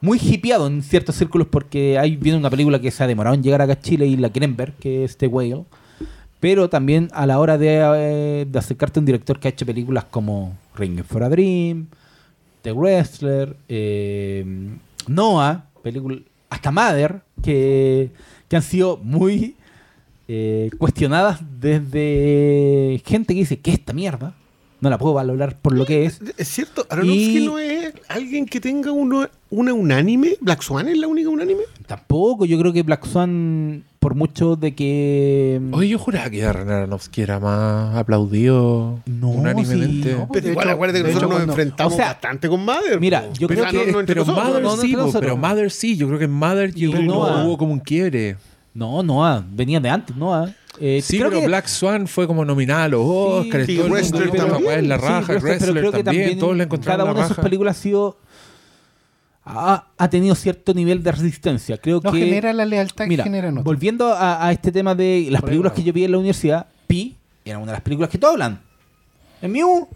S4: muy hipeado en ciertos círculos porque ahí viene una película que se ha demorado en llegar acá a Chile y la quieren ver, que es The Whale. Pero también a la hora de, eh, de acercarte a un director que ha hecho películas como Ring for a Dream, The Wrestler, eh, Noah, película, hasta Mother, que, que han sido muy eh, cuestionadas desde gente que dice que esta mierda no la puedo valorar por lo que es.
S2: Es cierto, Aronofsky
S4: Y-
S2: no es alguien que tenga uno, una unánime. Black Swan es la única unánime.
S4: Tampoco, yo creo que Black Swan, por mucho de que...
S1: Oye, yo juraba que Darren Aronofsky era más aplaudido
S4: No,
S1: unánimemente.
S4: sí, no.
S2: Pero igual
S3: hecho-
S2: acuérdate que nosotros
S3: hecho,
S2: nos
S3: cuando-
S2: enfrentamos
S4: o sea,
S2: bastante con Mother.
S4: mira,
S2: po.
S4: yo
S2: Pero
S4: creo
S2: no-
S4: que-
S2: no
S1: pero Mother
S4: no, no
S1: sí, po, pero Mother sí. Yo creo que en Mother
S4: Y Noah.
S1: hubo como un quiebre.
S4: No, Noah, venía de antes, Noah. Eh,
S1: Sí,
S4: creo
S1: pero
S4: que-
S1: Black Swan fue como nominada a los Oscars.
S2: Sí,
S1: todo el mundo
S2: también.
S1: la
S4: Sí,
S1: raja.
S4: Wrestler, pero
S1: Wrestler
S4: creo que
S1: también, todos le encontraron
S4: cada
S1: la
S4: una de sus películas ha sido ha, ha tenido cierto nivel de resistencia. Creo
S3: No
S4: que
S3: genera la lealtad
S4: Mira,
S3: que genera
S4: volviendo a, a este tema de las
S3: Por ahí
S4: películas que yo vi en la universidad, Pi era una de las películas que todos hablan. En mi U,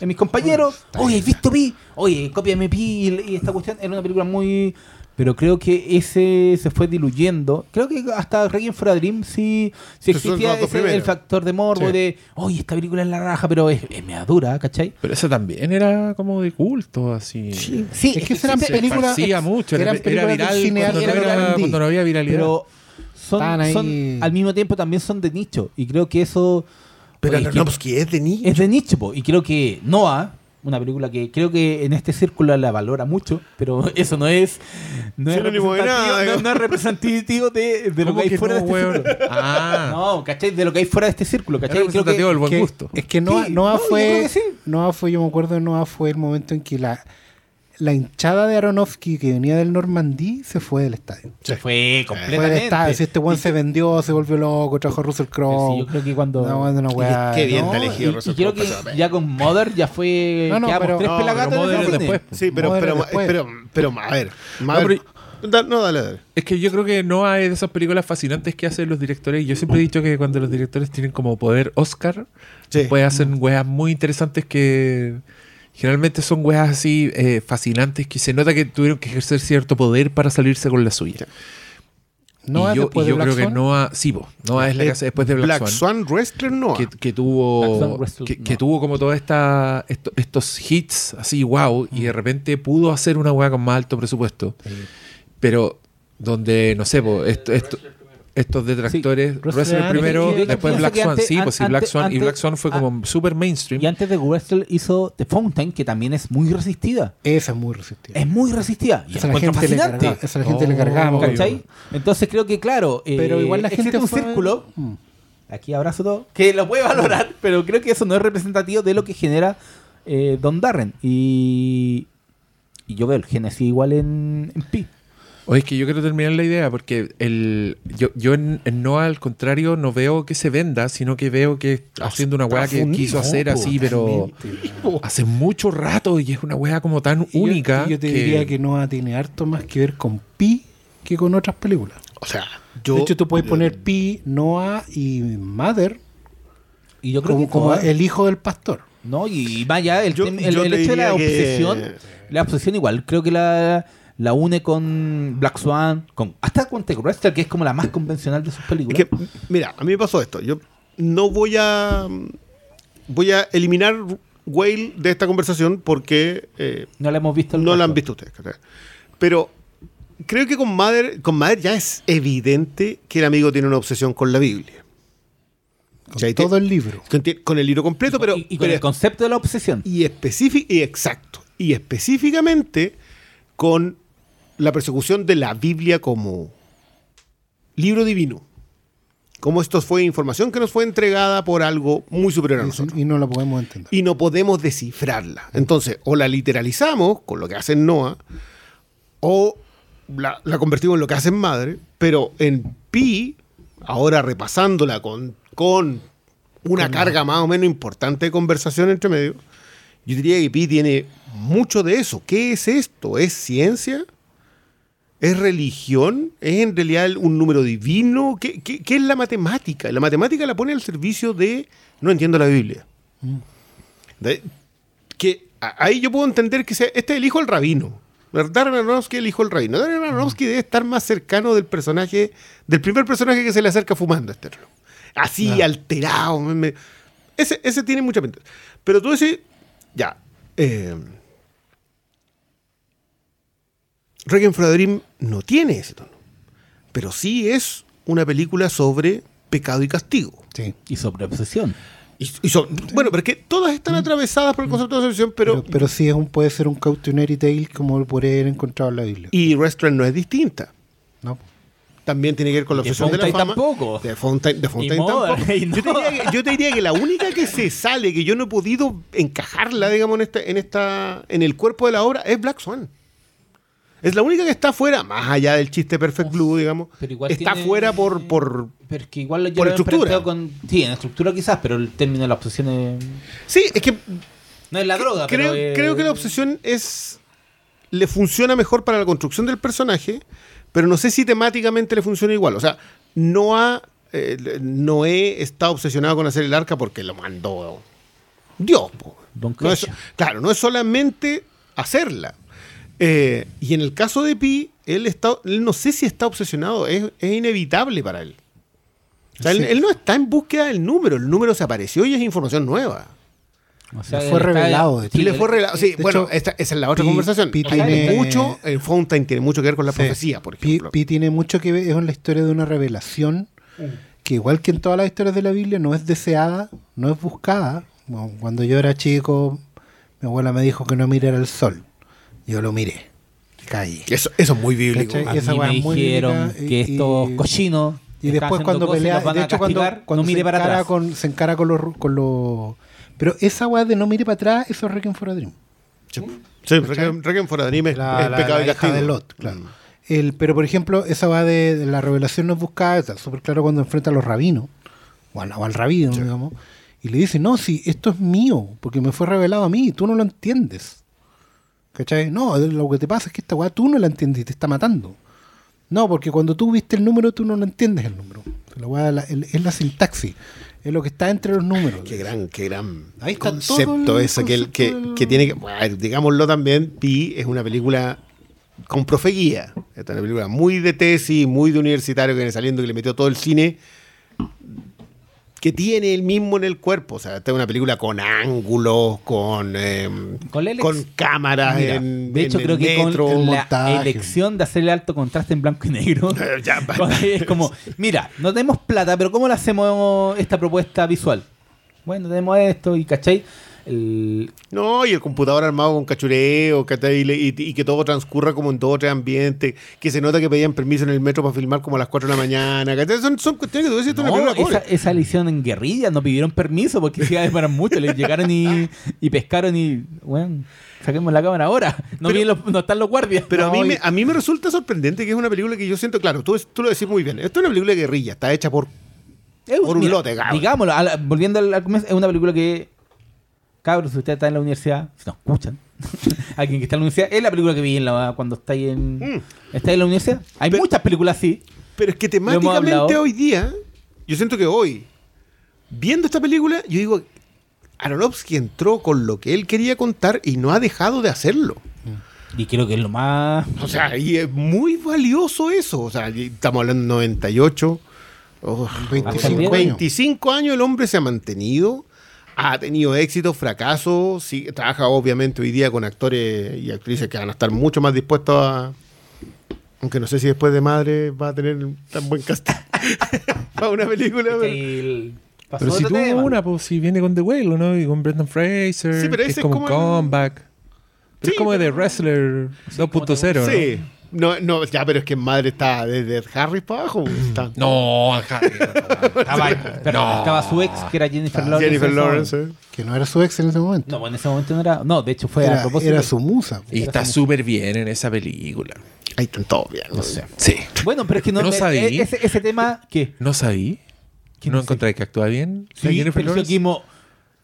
S4: en mis compañeros, oye, ¿has visto Pi? Oye, cópiame Pi y, y esta cuestión era una película muy... Pero creo que ese se fue diluyendo. Creo que hasta Requiem for a Dream sí, sí existía ese- el factor de morbo
S2: Sí.
S4: de, oye, esta película es la raja, pero es, es media dura, ¿cachai?
S1: Pero esa también era como de culto, así.
S4: Sí,
S3: Es que eran
S4: sí,
S3: películas-
S1: Se mucho, era,
S3: eran
S1: era viral
S3: cineasta
S1: cuando, no era- cuando no había viralidad.
S4: pero son,
S3: Estaban ahí-
S4: son- al mismo tiempo también son de nicho. Y creo que eso
S2: Pero
S4: oye, es que
S2: Aronofsky es de nicho.
S4: es de nicho. po. Y creo que Noah, una película que creo que en este círculo la valora mucho, pero eso no es, no es,
S2: Sinónimo de
S4: representativo,
S2: nada,
S4: no, no es representativo de, de lo
S1: ¿Cómo
S4: que hay
S1: que
S4: fuera
S1: no,
S4: de este
S1: weón?
S4: círculo.
S1: Ah,
S4: No, ¿cachai? De lo que hay fuera de este círculo,
S1: es
S4: ¿cachai? Creo que,
S1: representativo del buen
S3: que-
S1: gusto.
S3: Es que Noah,
S4: Sí,
S3: Noah
S4: no, yo
S3: fue.
S4: que sí.
S3: Noah fue, yo me acuerdo, Noah fue el momento en que la, la hinchada de Aronofsky que venía del Normandí se fue del estadio.
S4: se fue
S3: Fue del
S4: completamente.
S3: estadio. Si este weón se vendió, se volvió loco, trajo a Russell
S4: Sí,
S3: Crowe.
S4: yo creo que cuando...
S3: No, bueno, una weá,
S2: Qué bien
S3: ¿no?
S2: te elegido
S4: y,
S2: Russell
S4: y creo
S2: Crowe
S4: que ya con Mother ya fue...
S3: No, no, pero-
S4: tres
S2: no,
S4: pelagatos
S1: pero es después.
S2: Sí, pero, pero,
S3: después.
S2: pero, pero, a ver. Mother- no, dale, dale.
S1: Es que yo creo que no hay de esas películas fascinantes que hacen los directores. Yo siempre he dicho que cuando los directores tienen como poder Oscar,
S2: Sí.
S1: pues hacen weas muy interesantes que generalmente son weas así eh, fascinantes que se nota que tuvieron que ejercer cierto poder para salirse con la suya.
S3: Noah
S1: y yo,
S3: después
S1: y
S3: de
S1: yo
S3: Black
S1: creo que
S3: Swan.
S1: Noah, sí, po, Noah es la que hace después de Black,
S2: Black
S1: Swan.
S2: Swan Wrestler no.
S1: que, que tuvo que, que
S4: no.
S1: tuvo como toda esta esto- estos hits así wow y de repente pudo hacer una weá con más alto presupuesto pero donde no sé po, esto, esto- estos detractores
S4: Sí,
S1: Wrestler
S4: Wrestler
S1: primero
S4: y
S1: después Black Swan
S4: antes-
S1: sí pues sí
S4: an-
S1: Black
S4: antes-
S1: Swan y Black Swan fue como super mainstream
S4: Y antes de Wrestle hizo The Fountain, que también es muy resistida.
S3: Esa es muy resistida.
S4: Es muy resistida. Y
S3: Esa la gente le cargaba. Esa la gente le
S1: Oh,
S3: cargaba. me acuerdo.
S4: ¿Cachai? Entonces creo que, claro. eh,
S3: Pero igual la gente
S4: un
S3: fue-
S4: círculo.
S3: Mm.
S4: Aquí abrazo todo. Que lo puede valorar, pero creo que eso no es representativo de lo que genera eh, Don Darren. Y. Y yo veo el Genesis igual en, en Pi.
S1: Oye, es que yo quiero terminar la idea porque el, yo, yo en, en Noah al contrario no veo que se venda, sino que veo que está haciendo una weá que quiso hacer así, pero hace mucho rato y es una weá como tan
S3: Y yo-
S1: única.
S3: y Yo, te diría que Noah tiene harto más que ver con Pi que con otras películas.
S2: O sea, yo.
S3: de hecho, tú puedes poner Pi, Noah y Mother
S4: Y yo creo
S3: como,
S4: que
S3: como el hijo del pastor.
S4: No, y vaya, el,
S2: Yo-
S4: el,
S2: yo
S4: hecho de la
S2: que-
S4: obsesión, la obsesión igual, creo que la, la une con Black Swan, con hasta con Take Wrestler, que es como la más convencional de sus
S2: Es
S4: películas.
S2: que, mira, a mí me pasó esto. Yo no voy a. Voy a eliminar Whale de esta conversación porque eh,
S4: no la hemos visto.
S2: no la han visto ustedes. Pero creo que con Mother, con Mother ya es evidente que el amigo tiene una obsesión con la Biblia.
S3: Con todo el libro.
S2: Con, con el libro completo, pero.
S4: y, y con
S2: pero-
S4: el concepto de la obsesión.
S2: y específico y exacto y específicamente con la persecución de la Biblia como libro divino como esto fue información que nos fue entregada por algo muy superior a nosotros
S3: y no lo podemos entender.
S2: y no podemos descifrarla entonces o la literalizamos con lo que hace Noah o la, la convertimos en lo que hace madre pero en Pi ahora repasándola con, con una carga más o menos importante de conversación entre medio yo diría que Pi tiene mucho de eso. ¿Qué es esto? ¿Es ciencia? ¿Es religión? ¿Es en realidad un número divino? ¿Qué, qué- qué es la matemática? La matemática la pone al servicio de no entiendo la Biblia. De- que a- ahí yo puedo entender que sea, este es el hijo del rabino. Darren Aronofsky el hijo del rabino. Darren Aronofsky debe estar más cercano del personaje, del primer personaje que se le acerca fumando a este. Así, alterado. me- me- ese, ese tiene mucha pinta. Pero tú decís, ya. Eh, Requiem for a Dream no tiene ese tono. Pero sí es una película sobre pecado y castigo.
S3: Sí.
S4: Y sobre obsesión.
S2: Y, y son- bueno, pero es que todas están atravesadas por el concepto de obsesión, pero,
S3: Pero, pero sí es un, puede ser un cautionary tale como lo podría haber encontrado en la Biblia.
S2: y Restaurant no es distinta.
S3: ¿no?
S2: También tiene que ver con la
S4: Y de
S2: obsesión de la fama.
S4: tampoco.
S2: De Fontaine, de Fontaine tampoco. Yo te, diría que, yo te diría que la única que se sale, que yo no he podido encajarla, digamos, en esta, en esta, en el cuerpo de la obra, es Black Swan. Es la única que está fuera, más allá del chiste Perfect Blue, digamos.
S4: Pero igual
S2: está
S4: tiene-
S2: fuera por, por.
S4: Pero es que igual yo
S2: Por
S4: lo
S2: estructura.
S4: con. Sí, en estructura quizás, pero el término de la obsesión es.
S2: Sí, es que
S4: No es la droga,
S2: creo,
S4: pero. es-
S2: creo que la obsesión es. le funciona mejor para la construcción del personaje, pero no sé si temáticamente le funciona igual. O sea, Noah, eh, Noé está obsesionado con hacer el arca porque lo mandó Dios. No es- claro, no es solamente hacerla. Eh, y en el caso de Pi, él, está, él no sé si está obsesionado, es, es inevitable para él. O sea, él,
S3: Sí.
S2: él no está en búsqueda del número, el número se apareció y es información nueva.
S4: O sea,
S3: Le fue revelado, de.
S2: Y le fue revelado. Sí,
S3: de
S2: bueno,
S3: hecho,
S2: esta- esa es la otra
S3: Pi-
S2: conversación.
S3: Pi
S2: Hay
S3: tiene-
S2: mucho, el Fontaine tiene mucho que ver con la
S3: Sí.
S2: profecía, por ejemplo.
S3: Pi tiene mucho que ver, es la historia de una revelación que igual que en todas las historias de la Biblia no es deseada, no es buscada. Bueno, Cuando yo era chico, mi abuela me dijo que no mirara el sol. Yo lo miré. Caí.
S2: Eso, eso es muy bíblico.
S4: A
S3: esa
S4: mí me dijeron
S3: bíblica y-
S4: que estos
S3: y-
S4: cochinos.
S3: Y después cuando pelea, de hecho cuando,
S4: castigar,
S3: cuando
S4: no
S3: se,
S4: mire para
S3: encara
S4: atrás.
S3: con, se encara con los... Con los pero esa weá de no mire para atrás, eso es Requiem for a Dream.
S2: Sí, sí Requiem Requiem for a Dream es,
S3: La,
S2: es
S3: la-
S2: pecado
S3: la
S2: y castigo.
S3: de Lot, claro. El, pero por ejemplo, esa va de, de la revelación no es buscada, está súper claro cuando enfrenta a los rabinos, o al, o al rabino, digamos, y le dice, no, si esto es mío, porque me fue revelado a mí, tú no lo entiendes. ¿Cachai? No, lo que te pasa es que esta weá tú no la entiendes y te está matando. No, porque cuando tú viste el número, tú no lo entiendes el número. La weá la- el- es la sintaxis, es lo que está entre los números.
S2: Qué gran, qué gran
S3: Ahí está
S2: concepto ese que, el- que,
S3: del-
S2: que tiene que. bueno, digámoslo también, Pi es una película con profeguía. Esta es una película muy de tesis, muy de universitario que viene saliendo, que le metió todo el cine. Que tiene el mismo en el cuerpo. O sea, esta es una película con ángulos, con, eh,
S4: Con
S2: cámaras
S4: Mira,
S2: en,
S4: de hecho,
S2: en
S4: creo
S2: el
S4: que
S2: metro.
S4: con la elección de hacerle alto contraste en blanco y negro,
S2: Ya,
S4: es como, mira, no tenemos plata, pero ¿cómo le hacemos esta propuesta visual? Bueno, tenemos esto y, ¿cachai? El,
S2: No, y el computador armado con cachureo, y, le- y- y que todo transcurra como en dos o tres ambientes, que se nota que pedían permiso en el metro para filmar como a las 4 de la mañana. Son, son cuestiones que tú decís, una
S4: no,
S2: película
S4: esa, esa le hicieron en guerrilla, no pidieron permiso porque se iba a demorar mucho. Les llegaron y, y pescaron y, bueno, saquemos la cámara ahora. No,
S2: Pero-
S4: vienen los- no están los guardias.
S2: Pero a, mí
S4: y-
S2: me, a mí me resulta sorprendente que es una película que yo siento, claro, tú, tú lo decís muy bien, esto es una película de guerrilla, está hecha por...
S4: Es
S2: Por un lote, cabrón.
S4: Digámoslo, la- volviendo al, al comienzo, es una película que, cabros, si usted está en la universidad, si nos escuchan, alguien que está en la universidad, es la película que vi en la, cuando está ahí en,
S2: Mm.
S4: está en la universidad. Hay
S2: Pero-
S4: muchas películas así.
S2: Pero es que temáticamente hoy día, yo siento que hoy, viendo esta película, yo digo, Aronofsky entró con lo que él quería contar y no ha dejado de hacerlo.
S4: Y creo que es lo más.
S2: O sea, y es muy valioso eso. O sea, estamos hablando de 98. oh,
S3: 25
S4: años.
S2: 25 años el hombre se ha mantenido. Ha tenido éxitos, fracasos. Sí, trabaja obviamente hoy día con actores y actrices que van a estar mucho más dispuestos a... Aunque no sé si después de Madre va a tener tan buen casting para una película. pero-
S4: El-
S1: Pero si tuvo
S4: tema.
S1: una, pues si viene con The Whale, ¿no? Y con Brendan Fraser.
S2: Sí, pero ese
S1: es
S2: es
S1: como,
S2: como
S1: un
S2: el-
S1: comeback. Pero
S2: Sí,
S1: es como de Wrestler 2.0, ¿no?
S2: Sí. No, no, ya, pero es que Madre está desde Harry para abajo. está-
S1: No, ajá.
S4: Estaba, pero estaba su ex, que era Jennifer Lawrence.
S2: Jennifer Lawrence. eh.
S3: Que no era su ex en ese momento.
S4: No, en ese momento no era. No, de hecho fue a
S3: era,
S4: propósito.
S3: era su musa.
S1: Y está súper bien en esa película.
S2: Ahí están todos bien.
S4: No sé.
S1: Sí.
S4: Bueno, pero es que no.
S1: No
S4: eh,
S1: sabí.
S4: eh, Ese, ese tema, ¿qué?
S1: ¿No sabí?
S4: ¿Qué
S1: ¿No
S4: no sé?
S1: encontráis que actúa bien?
S4: Sí,
S1: Jennifer
S4: pero
S1: Lawrence?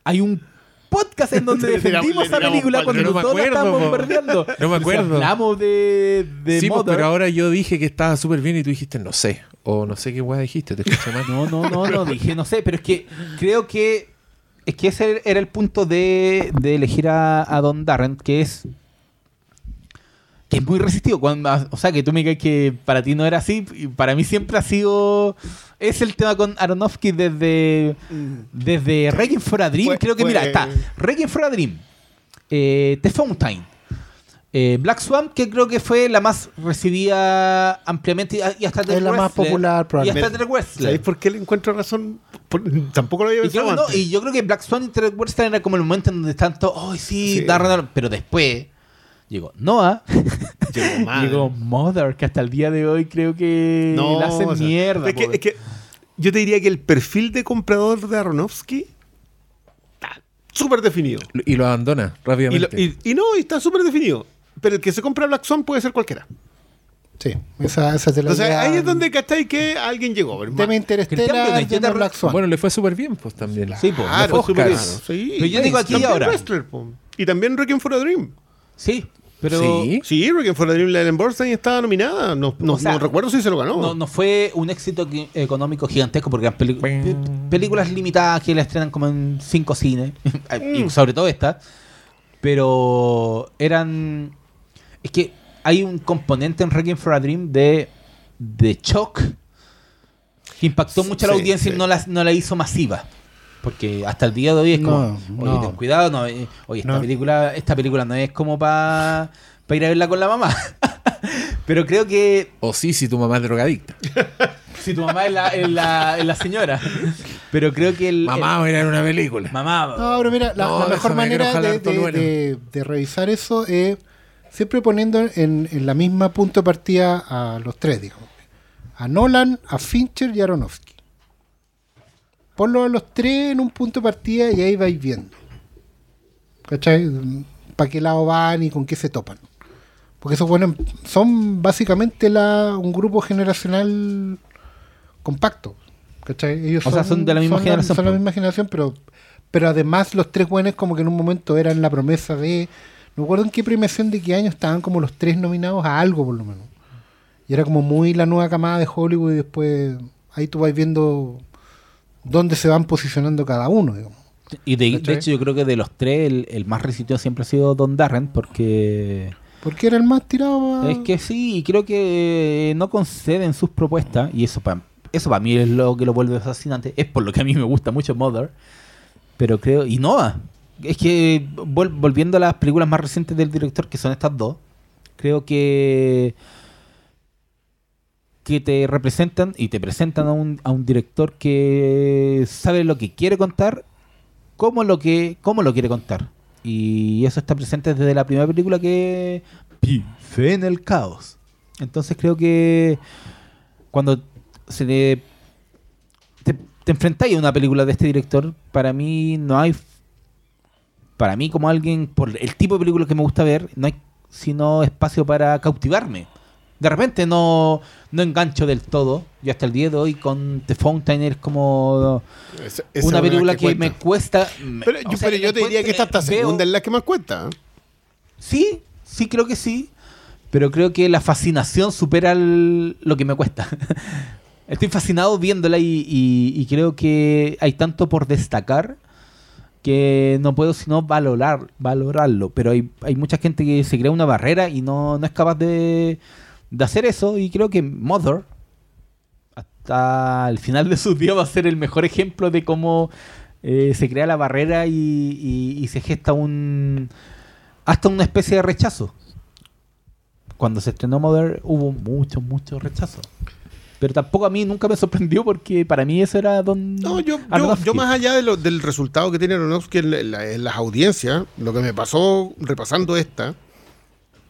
S4: hay un podcast en donde defendimos esa película cuando
S1: No
S4: todos la estábamos bombardeando.
S1: No me acuerdo.
S4: Hablamos de, de
S1: sí, pues, pero ahora yo dije que estaba súper bien y tú dijiste no sé. O no sé qué weá dijiste, te escuché mal.
S4: No, no, no, no, dije, no sé, pero es que creo que es que ese era el punto de, de elegir a, a Don Darren, que es que es muy resistido. Cuando, o sea, que tú me digas que para ti no era así, y para mí siempre ha sido. Es el tema con Aronofsky desde, desde Requiem for a Dream.
S2: Fue-
S4: creo que,
S2: fue-
S4: mira, está Requiem for a Dream, eh, The Fountain, eh, Black Swan, que creo que fue la más recibida ampliamente y, y hasta The
S3: Es la más
S4: Wrestler,
S3: popular,
S4: Y hasta
S3: probablemente.
S4: Wrestler.
S2: ¿Sabéis por qué le encuentro razón? Por- tampoco lo había
S4: Y, creo
S2: pensado
S4: no,
S2: antes.
S4: y yo creo que Black Swan y Trek Western era como el momento en donde todos, ¡ay, sí!
S2: Sí.
S4: Darren, Darren", pero después llegó Noah,
S2: Llegó
S4: llegó Mother, que hasta el día de hoy creo que la hacen
S2: o sea,
S4: mierda.
S2: Es que,
S4: po.
S2: es que yo te diría que el perfil de comprador de Aronofsky está súper definido.
S1: Y lo abandona
S2: Y, lo-
S1: rápidamente.
S2: y- y no, y está súper definido. Pero el que se compra Black Swan puede ser cualquiera.
S3: Sí, esa, esa es la
S2: O sea,
S3: idea
S2: ahí es donde cachai que alguien llegó.
S3: Tema tema
S4: te-
S3: Black Swan.
S1: Bueno, le fue súper bien, pues también.
S4: Sí, le
S2: Claro,
S4: fue súper bien.
S2: sí.
S4: Pero yo digo aquí y ahora.
S2: Wrestler, po. Y también Requiem for a Dream.
S4: Sí, pero
S1: Sí.
S2: Sí, Requiem for a Dream, la Ellen Borstein estaba nominada. No, no,
S4: O sea,
S2: no recuerdo si se lo ganó.
S4: no, no fue un éxito económico gigantesco porque eran películas limitadas que la estrenan como en cinco cines, y sobre todo esta, pero eran... Es que hay un componente en Requiem for a Dream de, de shock que impactó mucho a la
S2: Sí,
S4: audiencia
S2: sí.
S4: y no la, no la hizo masiva. Porque hasta el día de hoy es como,
S3: No,
S4: oye,
S3: no.
S4: ten cuidado, no, eh, oye, esta
S3: No.
S4: película, esta película no es como para ir a verla con la mamá. Pero creo que
S1: O sí, si tu mamá es drogadicta.
S4: si tu mamá es la, es la, es la señora. Pero creo que el.
S1: Mamá, voy a ir a ver una película.
S4: el- mamá.
S3: No, pero mira, la,
S1: No,
S3: la mejor manera de- de revisar eso es siempre poniendo en, en la misma punto de partida a los tres, digamos. A Nolan, a Fincher y a Aronofsky. Ponlo a los tres en un punto de partida y ahí vais viendo. ¿Cachai? ¿Para qué lado van y con qué se topan? Porque esos buenos son básicamente la, un grupo generacional compacto. ¿Cachai? Ellos
S4: O sea, son de la misma generación,
S3: Son la misma generación, pero, pero además los tres buenos como que en un momento eran la promesa de... No recuerdo en qué premiación de qué año estaban como los tres nominados a algo por lo menos. Y era como muy la nueva camada de Hollywood y después ahí tú vas viendo dónde se van posicionando cada uno. digamos.
S4: Y de, de hecho, yo creo que de los tres, el, el más resistido siempre ha sido Don Darren, porque.
S3: Porque era el más tirado a...
S4: Es que sí, y creo que no conceden sus propuestas, y eso para eso para mí es lo que lo vuelve fascinante. Es por lo que a mí me gusta mucho Mother. Pero creo. Y Noah. Es que vol- volviendo a las películas más recientes del director, que son estas dos, creo que. Que te representan y te presentan a un, a un director que sabe lo que quiere contar, cómo lo que cómo lo quiere contar. Y eso está presente desde la primera película que fe en el caos. Entonces creo que cuando se te, te, te enfrentáis a una película de este director, para mí no hay para mí como alguien por el tipo de película que me gusta ver, no hay sino espacio para cautivarme. De repente no, no engancho del todo. Yo hasta el día de hoy con The Fountain es como
S2: Esa- esa
S4: una
S2: es
S4: película que, me cuesta.
S2: Pero, yo,
S4: sea,
S2: pero yo te diría que esta hasta
S4: veo-
S2: segunda es la que más cuenta. ¿eh?
S4: Sí, sí, creo que sí. Pero creo que la fascinación supera el- lo que me cuesta. Estoy fascinado viéndola y, y- y creo que hay tanto por destacar que no puedo sino valorar, valorarlo. Pero hay, hay mucha gente que se crea una barrera y no, no es capaz de, de hacer eso. Y creo que Mother, hasta el final de sus días, va a ser el mejor ejemplo de cómo eh, se crea la barrera y, y- y se gesta un hasta una especie de rechazo. Cuando se estrenó Mother hubo mucho, mucho rechazo. Pero tampoco a mí nunca me sorprendió porque para mí eso era don
S2: No, yo, yo,
S4: Aronofsky.
S2: yo más allá de lo- del resultado que tiene Aronofsky en, en la- en las audiencias, lo que me pasó repasando esta,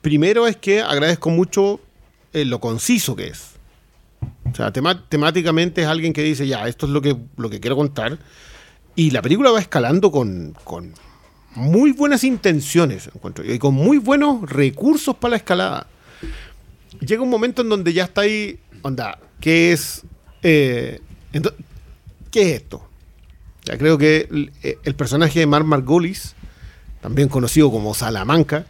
S2: primero es que agradezco mucho eh, lo conciso que es. O sea, temáticamente es alguien que dice, ya, esto es lo que, lo que quiero contar. Y la película va escalando con, con muy buenas intenciones, encuentro, y con muy buenos recursos para la escalada. Llega un momento en donde ya está ahí, onda, ¿qué es? eh, ¿Qué es esto? Ya creo que el, personaje de Mark Margolis, también conocido como Salamanca,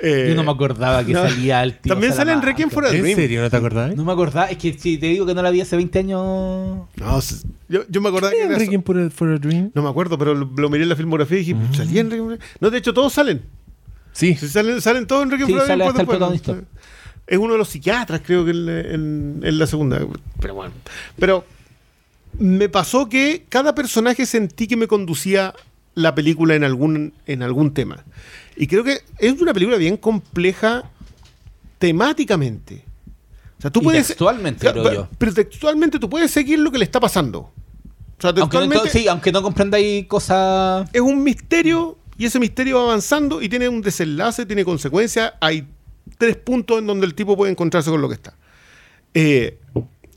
S2: eh,
S4: Yo no me acordaba que
S2: no.
S4: salía el tío
S2: También sale en. Requiem for a
S1: ¿En
S2: Dream.
S1: serio no te acordás?
S4: No me acordaba, es que si te digo que no la vi hace 20 años.
S2: No, yo, yo me acordaba que era
S1: Requiem for a, for a Dream?
S2: No me acuerdo, pero lo, lo miré en la filmografía y dije, ¿salía en Requiem for a Dream? No, de hecho, todos salen.
S1: Sí.
S2: Sí, salen, salen todos en Requiem
S4: Sí,
S2: for a Dream.
S4: sale
S2: pues,
S4: hasta.
S2: Es uno de los psiquiatras, creo que en, en- en la segunda. Pero bueno. Pero me pasó que cada personaje sentí que me conducía la película en algún, en algún tema. Y creo que es una película bien compleja temáticamente. O sea, tú
S4: Y
S2: puedes.
S4: textualmente, creo yo.
S2: pero textualmente tú puedes seguir lo que le está pasando. O sea,
S4: Aunque no, sí, aunque no comprendáis cosas.
S2: es un misterio y ese misterio va avanzando y tiene un desenlace, tiene consecuencias. Hay tres puntos en donde el tipo puede encontrarse con lo que está. Eh,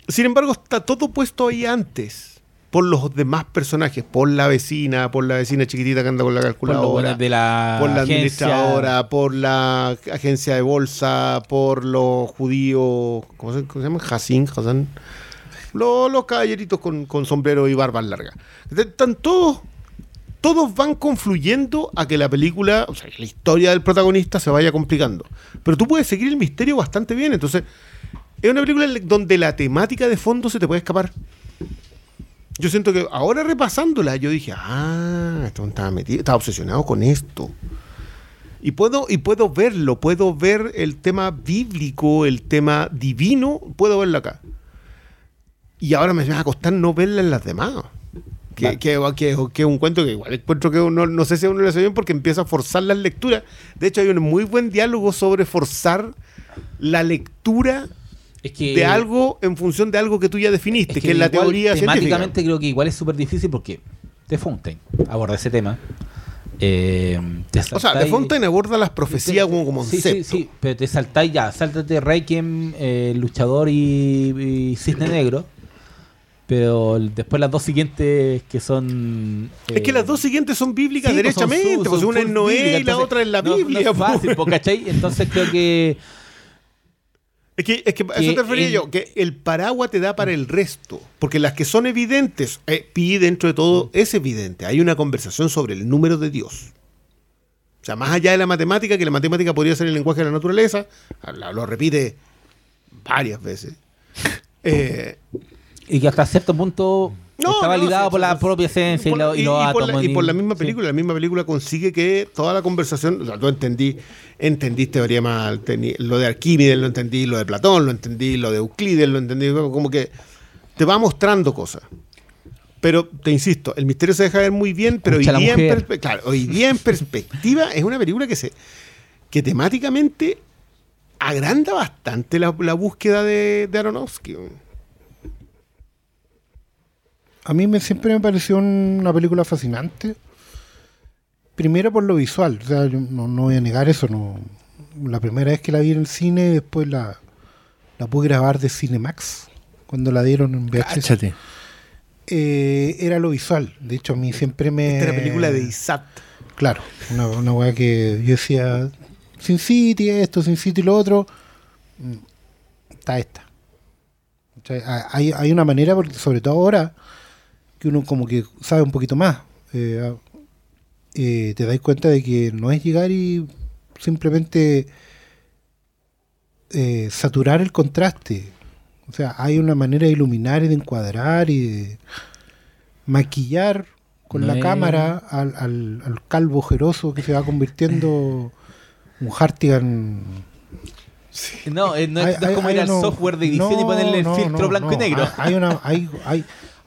S2: sin embargo, está todo puesto ahí antes por los demás personajes, por la vecina, por la vecina chiquitita que anda con la
S4: Por
S2: calculadora,
S4: de la,
S2: por la administradora, por la agencia de bolsa, por los judíos, ¿cómo se, cómo se llaman? Hassin, Hassan. Los, los caballeritos con, con sombrero y barbas largas. Están todos, todos van confluyendo a que la película, o sea, que la historia del protagonista se vaya complicando. Pero tú puedes seguir el misterio bastante bien. Entonces, es una película donde la temática de fondo se te puede escapar. Yo siento que ahora repasándola, yo dije, ah, esto estaba metido, estaba obsesionado con esto. Y puedo, y puedo verlo, puedo ver el tema bíblico, el tema divino, puedo verlo acá. Y ahora me va a costar no verla en las demás. Que, que, que- que es un cuento que igual encuentro que uno, no sé si a uno le hace bien porque empieza a forzar las lecturas. De hecho, hay un muy buen diálogo sobre forzar la lectura
S4: Es que,
S2: de algo en función de algo que tú ya definiste, que, es la
S4: igual,
S2: teoría científica.
S4: Temáticamente creo que igual es súper difícil porque The Fountain aborda ese tema. Eh, te
S2: O sea, De Fontaine aborda las profecías como, como
S4: Sí,
S2: concepto.
S4: sí, sí, pero te saltáis ya, sáltate Requiem, eh, Luchador y, y Cisne Negro. Pero después las dos siguientes que son.
S2: Es que
S4: eh,
S2: las dos siguientes son bíblicas
S4: sí, pues son
S2: derechamente, pues una es Noé y la
S4: entonces,
S2: otra es la
S4: no-
S2: Biblia.
S4: No, es
S2: pues.
S4: fácil, po, ¿cachai? Entonces creo que.
S2: Es que, es que a eso te refería yo, que el paraguas te da para el resto. Porque las que son evidentes, eh, Pi dentro de todo es evidente. Hay una conversación sobre el número de Dios. O sea, más allá de la matemática, que la matemática podría ser el lenguaje de la naturaleza, lo repite varias veces. Eh,
S4: Y que hasta cierto punto
S2: No,
S4: está
S2: no,
S4: validado
S2: sí,
S4: por la propia esencia y, los
S2: y por la,
S4: átomos.
S2: y por la misma
S4: sí.
S2: película, la misma película consigue que toda la conversación, o sea, tú entendí, entendiste teoría más, lo de Arquímedes, lo entendí, lo de Platón, lo entendí, lo de Euclides, lo entendí, como que te va mostrando cosas. Pero te insisto, el misterio se deja ver muy bien, pero hoy
S4: Escucha
S2: día, en
S4: mujer.
S2: perspe- claro, hoy día en perspectiva es una película que se que temáticamente agranda bastante la, la búsqueda de, de Aronofsky.
S3: A mí me, siempre me pareció una película fascinante. Primero por lo visual, o sea, yo no, no voy a negar eso. No. La primera vez que la vi en el cine, después la, la pude grabar de Cinemax, cuando la dieron en VHS.
S1: Cáchate.
S3: Eh, era lo visual. De hecho, a mí siempre me.
S2: Esta era película de Isat.
S3: Claro, una, una weá que yo decía, Sin City esto, Sin City lo otro, mm, está esta. Hay, hay una manera, porque sobre todo ahora, que uno como que sabe un poquito más. eh, ah, eh, te das cuenta de que no es llegar y simplemente eh, saturar el contraste. O sea, hay una manera de iluminar y de encuadrar y de maquillar con
S4: No
S3: la
S4: es-
S3: cámara al, al- al calvo ojeroso que se va convirtiendo un Hartigan.
S4: No, eh, no, es-
S3: Hay-
S4: no es
S3: hay-
S4: como
S3: hay
S4: ir al
S3: uno-
S4: software de edición y ponerle el
S3: no,
S4: filtro
S3: no,
S4: blanco y negro.
S3: Hay, hay una, hay,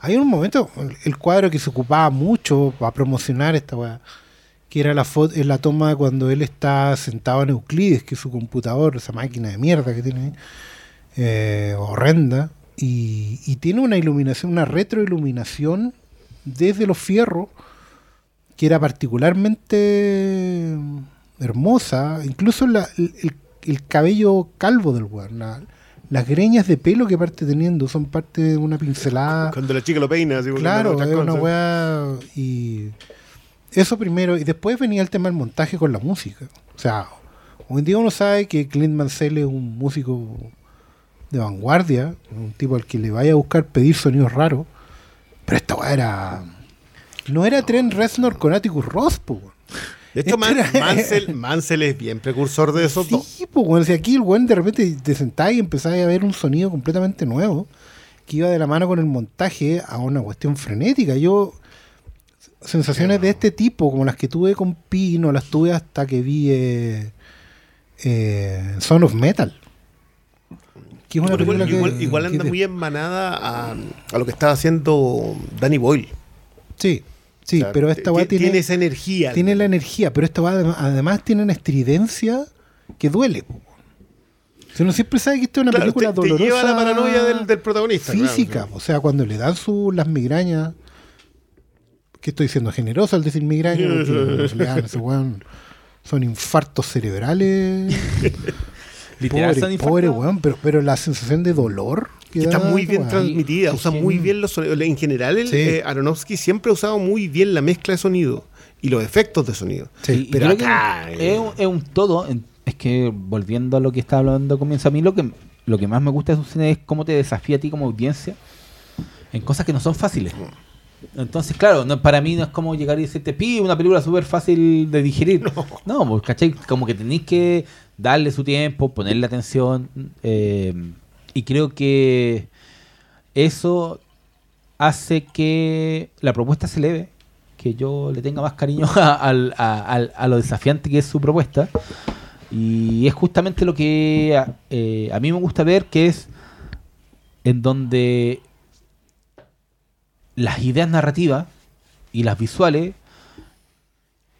S3: hay, un momento, el cuadro que se ocupaba mucho para promocionar esta weá, que era la foto, la toma cuando él está sentado en Euclides, que es su computador, esa máquina de mierda que tiene eh, horrenda, y, tiene una iluminación, una retroiluminación desde los fierros, que era particularmente hermosa, incluso el cabello calvo del weón, la- las greñas de pelo que parte teniendo son parte de una pincelada.
S2: Cuando la chica lo peina, así,
S3: Claro, es una weá. Y eso primero. Y después venía el tema del montaje con la música. O sea, hoy en día uno sabe que Clint Mansell es un músico de vanguardia, un tipo al que le vaya a buscar pedir sonidos raros. Pero esta weá era. No era Trent Reznor con Atticus Ross, po.
S2: De hecho, Man- Mansell, Mansell es bien precursor de esos dos.
S3: Sí, pues, weón, si aquí el weón de repente te sentás y empezás a ver un sonido completamente nuevo que iba de la mano con el montaje a una cuestión frenética. Yo, sensaciones de este tipo, como las que tuve con Pi, no las tuve hasta que vi eh, eh, Son of Metal. Que es una
S2: Igual,
S3: película que-
S2: igual- igual
S3: que
S2: anda muy emanada a, a lo que estaba haciendo Danny Boyle.
S3: Sí, sí,
S2: O sea,
S3: pero esta weá tiene,
S2: tiene esa energía.
S3: tiene la energía, pero esta weá adem- además tiene una estridencia que duele. po. Si uno siempre sabe que esto es una
S2: Claro,
S3: película
S2: te, te
S3: dolorosa.
S2: lleva a la paranoia del, del protagonista. claro,
S3: física.
S2: sí.
S3: O sea, cuando le dan su, las migrañas, que estoy siendo generoso al decir migraña, porque en realidad ese weón son infartos cerebrales.
S4: Literal,
S3: pobre, pobre weón, pero, pero la sensación de dolor que
S2: Está
S3: da,
S2: muy bien
S3: weón.
S2: transmitida, usa muy bien los sonidos. En general, el,
S3: Sí.
S2: eh, Aronofsky siempre ha usado muy bien la mezcla de sonido y los efectos de sonido.
S3: Sí,
S2: pero acá,
S4: es, un- es un todo. Es que volviendo a lo que estaba hablando al comienzo, a mí lo que, lo que más me gusta de su cine es cómo te desafía a ti como audiencia en cosas que no son fáciles. Entonces, claro, no, para mí no es como llegar y decirte, pi, una película súper fácil de digerir. No, pues, ¿cachai? Como que tenéis que darle su tiempo, ponerle atención. eh, y creo que eso hace que la propuesta se eleve, que yo le tenga más cariño a, a- lo desafiante que es su propuesta. Y es justamente lo que eh, a mí me gusta ver, que es en donde las ideas narrativas y las visuales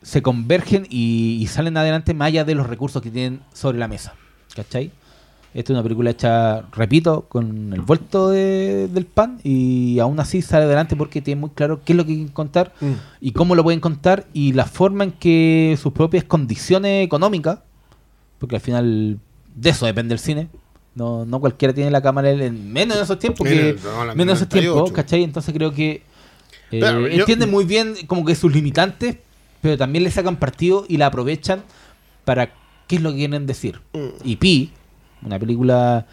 S4: se convergen y, y salen adelante más allá de los recursos que tienen sobre la mesa. ¿Cachai? Esta es una película hecha, repito, con el vuelto de- del pan y aún así sale adelante porque tiene muy claro qué es lo que quieren contar
S2: Mm.
S4: y cómo lo pueden contar y la forma en que sus propias condiciones económicas, porque al final de eso depende el cine, no, no cualquiera tiene la cámara en menos en esos tiempos, que,
S2: Menos, no, la
S4: menos en esos tiempos,
S2: 98.
S4: ¿cachai? Entonces creo que eh,
S2: Pero yo-
S4: entienden muy bien como que sus limitantes, pero también le sacan partido y la aprovechan para qué es lo que quieren decir.
S2: Mm.
S4: Y Pi, una película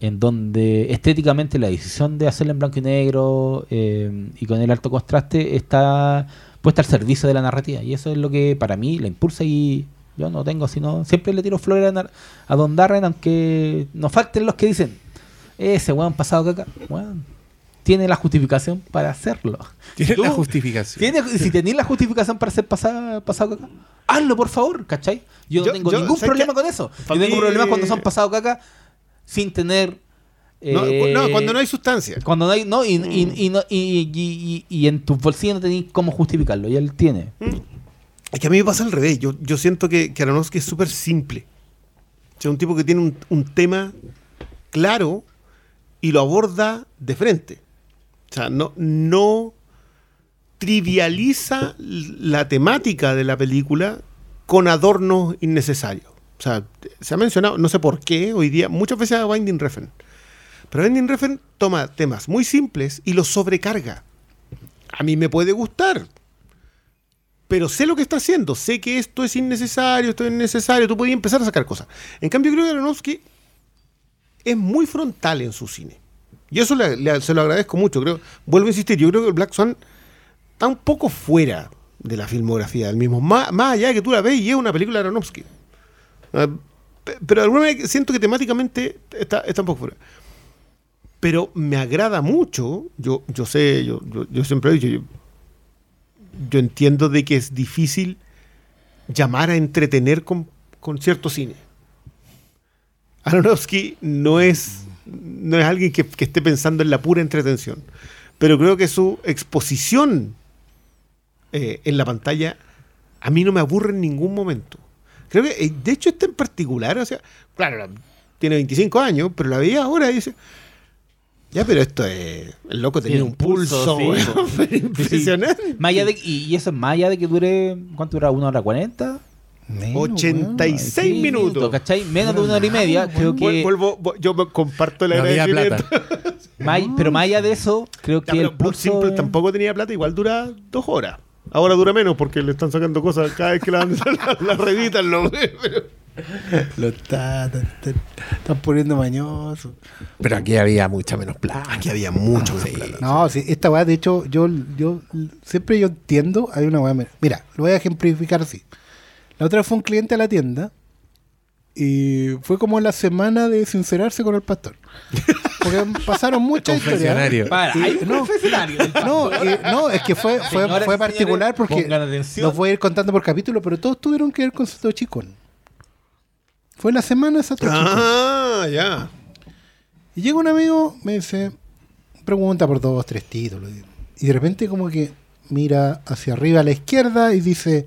S4: en donde estéticamente la decisión de hacerla en blanco y negro eh, y con el alto contraste está puesta al servicio de la narrativa. Y eso es lo que para mí la impulsa y yo no tengo, sino siempre le tiro flores a, a Don Darren, aunque nos falten los que dicen, ese weón pasado caca, weón, tiene la justificación para hacerlo.
S1: Tiene la justificación.
S4: tiene- si tenéis la justificación para ser pasado, pasado caca, hazlo por favor, ¿cachai? Yo no
S2: Yo-
S4: tengo
S2: yo-
S4: ningún
S2: ¿sabes
S4: problema con eso. Yo tengo
S2: mí-
S4: problemas cuando son pasado caca sin tener...
S2: No,
S4: eh,
S2: no, cuando no hay sustancia.
S4: cuando no hay, no, y, y, y, y, y- y- y en tus bolsillos no tenéis cómo justificarlo, y él tiene.
S2: Es que a mí me pasa al revés. Yo, yo siento que, que Aronofsky es súper simple. O sea, un tipo que tiene un, un tema claro y lo aborda de frente. O sea, no, no trivializa la temática de la película con adornos innecesarios. O sea, se ha mencionado, no sé por qué, hoy día, muchas veces a Binding Refn. Pero Binding Refn toma temas muy simples y los sobrecarga. A mí me puede gustar, pero sé lo que está haciendo, sé que esto es innecesario, esto es innecesario, tú podías empezar a sacar cosas. En cambio, creo que Aronofsky es muy frontal en su cine. Y eso se lo agradezco mucho. Creo, vuelvo a insistir, yo creo que Black Swan está un poco fuera de la filmografía del mismo. Más, más allá de que tú la ves y es una película de Aronofsky. Ah, pe- pero de alguna manera siento que temáticamente está, está un poco fuera. pero me agrada mucho. Yo, yo sé, yo, yo, siempre he dicho, yo entiendo de que es difícil llamar a entretener con, con cierto cine. Aronofsky no es, no es alguien que, esté pensando en la pura entretención, pero creo que su exposición eh, en la pantalla a mí no me aburre en ningún momento. Creo que, eh, de hecho, este en particular, o sea, claro, la- tiene 25 años, pero la veía ahora y dice, ya, pero esto es, el loco tenía
S4: Tiene
S2: un pulso,
S4: sí,
S2: weón,
S4: po.
S2: pero impresionante.
S4: Más allá de, y, y eso es más allá de que dure, ¿cuánto dura? ¿Una hora cuarenta?
S3: Menos,
S2: 86
S4: Sí,
S2: minutos.
S4: ¿cachai? Menos de una hora y media. Creo que,
S2: Vuelvo, vu- yo me comparto
S1: No había
S2: agradecimiento.
S1: plata.
S4: más- pero más allá de eso, creo
S2: Ya,
S4: que
S2: pero
S4: el pulso
S2: Simple tampoco tenía plata, igual dura dos horas. Ahora dura menos porque le están sacando cosas cada vez que la, la, la reeditan, lo
S3: Lo está, está- está- están poniendo mañoso.
S1: Pero aquí había mucha menos plata.
S2: Aquí había mucho menos plata.
S3: No, sí, esta weá, de hecho, yo, yo siempre yo entiendo, hay una weá. Mira, lo voy a ejemplificar así. La otra vez fue un cliente a la tienda y fue como la semana de sincerarse con el pastor. Porque pasaron muchas historias.
S4: Para, hay un
S3: no. No,
S4: pastor.
S3: y- no, es que fue, fue,
S4: Señoras
S3: fue particular porque los voy a ir contando por capítulo, pero todos tuvieron que ver con Satoshi Kon. Fue la semana de Satoshi Kon.
S2: Ah, ya.
S3: Y llega un amigo, me dice, pregunta por dos, tres títulos. Y de repente como que mira hacia arriba a la izquierda y dice,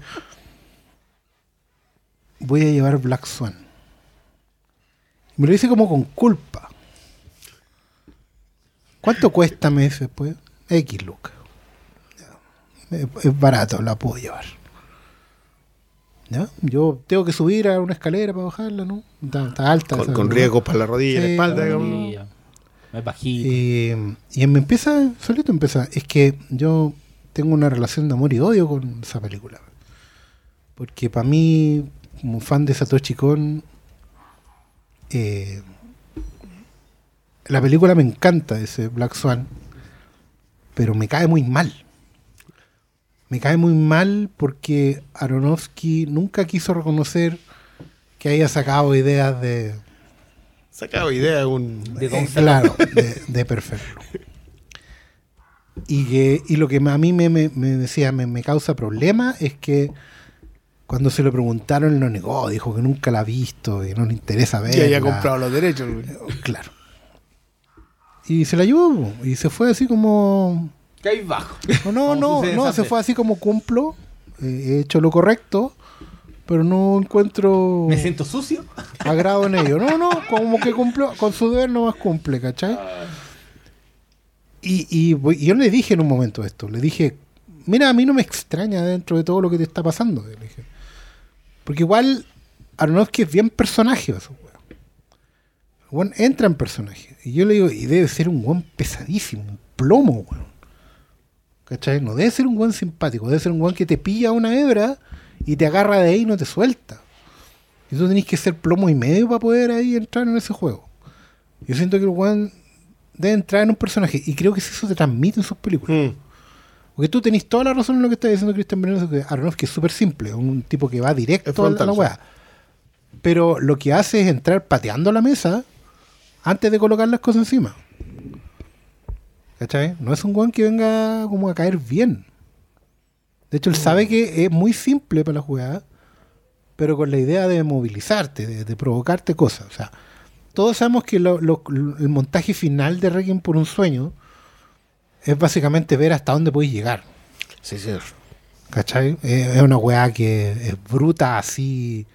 S3: voy a llevar Black Swan. Me lo dice como con culpa. ¿Cuánto cuesta? Me dice después. X lucas. Es- barato, la puedo llevar. ¿Ya? Yo tengo que subir a una escalera para bajarla, ¿no? Está, está alta.
S2: Con, con riesgos para la rodilla y la
S3: Sí,
S2: espalda.
S3: la
S2: digamos.
S4: Sí, Es bajito.
S3: Eh, y me empieza, solito empieza, es que yo tengo una relación de amor y odio con esa película. Porque para mí, como fan de Satoshi Kon, eh, la película me encanta, ese Black Swan, pero me cae muy mal. Me cae muy mal porque Aronofsky nunca quiso reconocer que haya sacado ideas de,
S2: Sacado idea de un.
S4: De Don
S3: eh, claro, de, de perfecto. Y, que, y lo que a mí me, me- me decía, me, me causa problema es que cuando se lo preguntaron, él lo negó, dijo que nunca la ha visto, que no le interesa ver.
S2: Ya había comprado los derechos.
S3: Claro. Y se la llevó, y se fue así como.
S4: Cae bajo.
S3: No, no, no, se fue así como cumplo, eh, he hecho lo correcto, pero no encuentro
S4: Me siento sucio.
S3: agrado en ello. No, no, como que cumplió, con su deber no más cumple, ¿cachai? Y, y y yo le dije en un momento esto, le dije, mira, a mí no me extraña dentro de todo lo que te está pasando. le dije. Porque igual Aronofsky es bien personaje, eso. El weón entra en personaje. Y yo le digo, y debe ser un weón pesadísimo, un plomo, weón. ¿Cachai? No debe ser un weón simpático, debe ser un weón que te pilla una hebra y te agarra de ahí y no te suelta. Y tú tenés que ser plomo y medio para poder ahí entrar en ese juego. Yo siento que el weón debe entrar en un personaje. Y creo que eso te transmite en sus películas.
S2: Mm.
S3: Porque tú tenés toda la razón en lo que está diciendo Cristian Veneno, que Aronofsky es súper simple, un tipo que va directo
S2: frontal,
S3: a la
S2: sí.
S3: weá. Pero lo que hace es entrar pateando la mesa antes de colocar las cosas encima. ¿Cachai? No es un weón que venga como a caer bien. De hecho, él sabe que es muy simple para la jugada, pero con la idea de movilizarte, de, de provocarte cosas. O sea, todos sabemos que lo- lo- el montaje final de Requiem por un sueño es básicamente ver hasta dónde podéis llegar.
S2: Sí, señor.
S3: ¿Cachai? Es es una weá que es bruta así.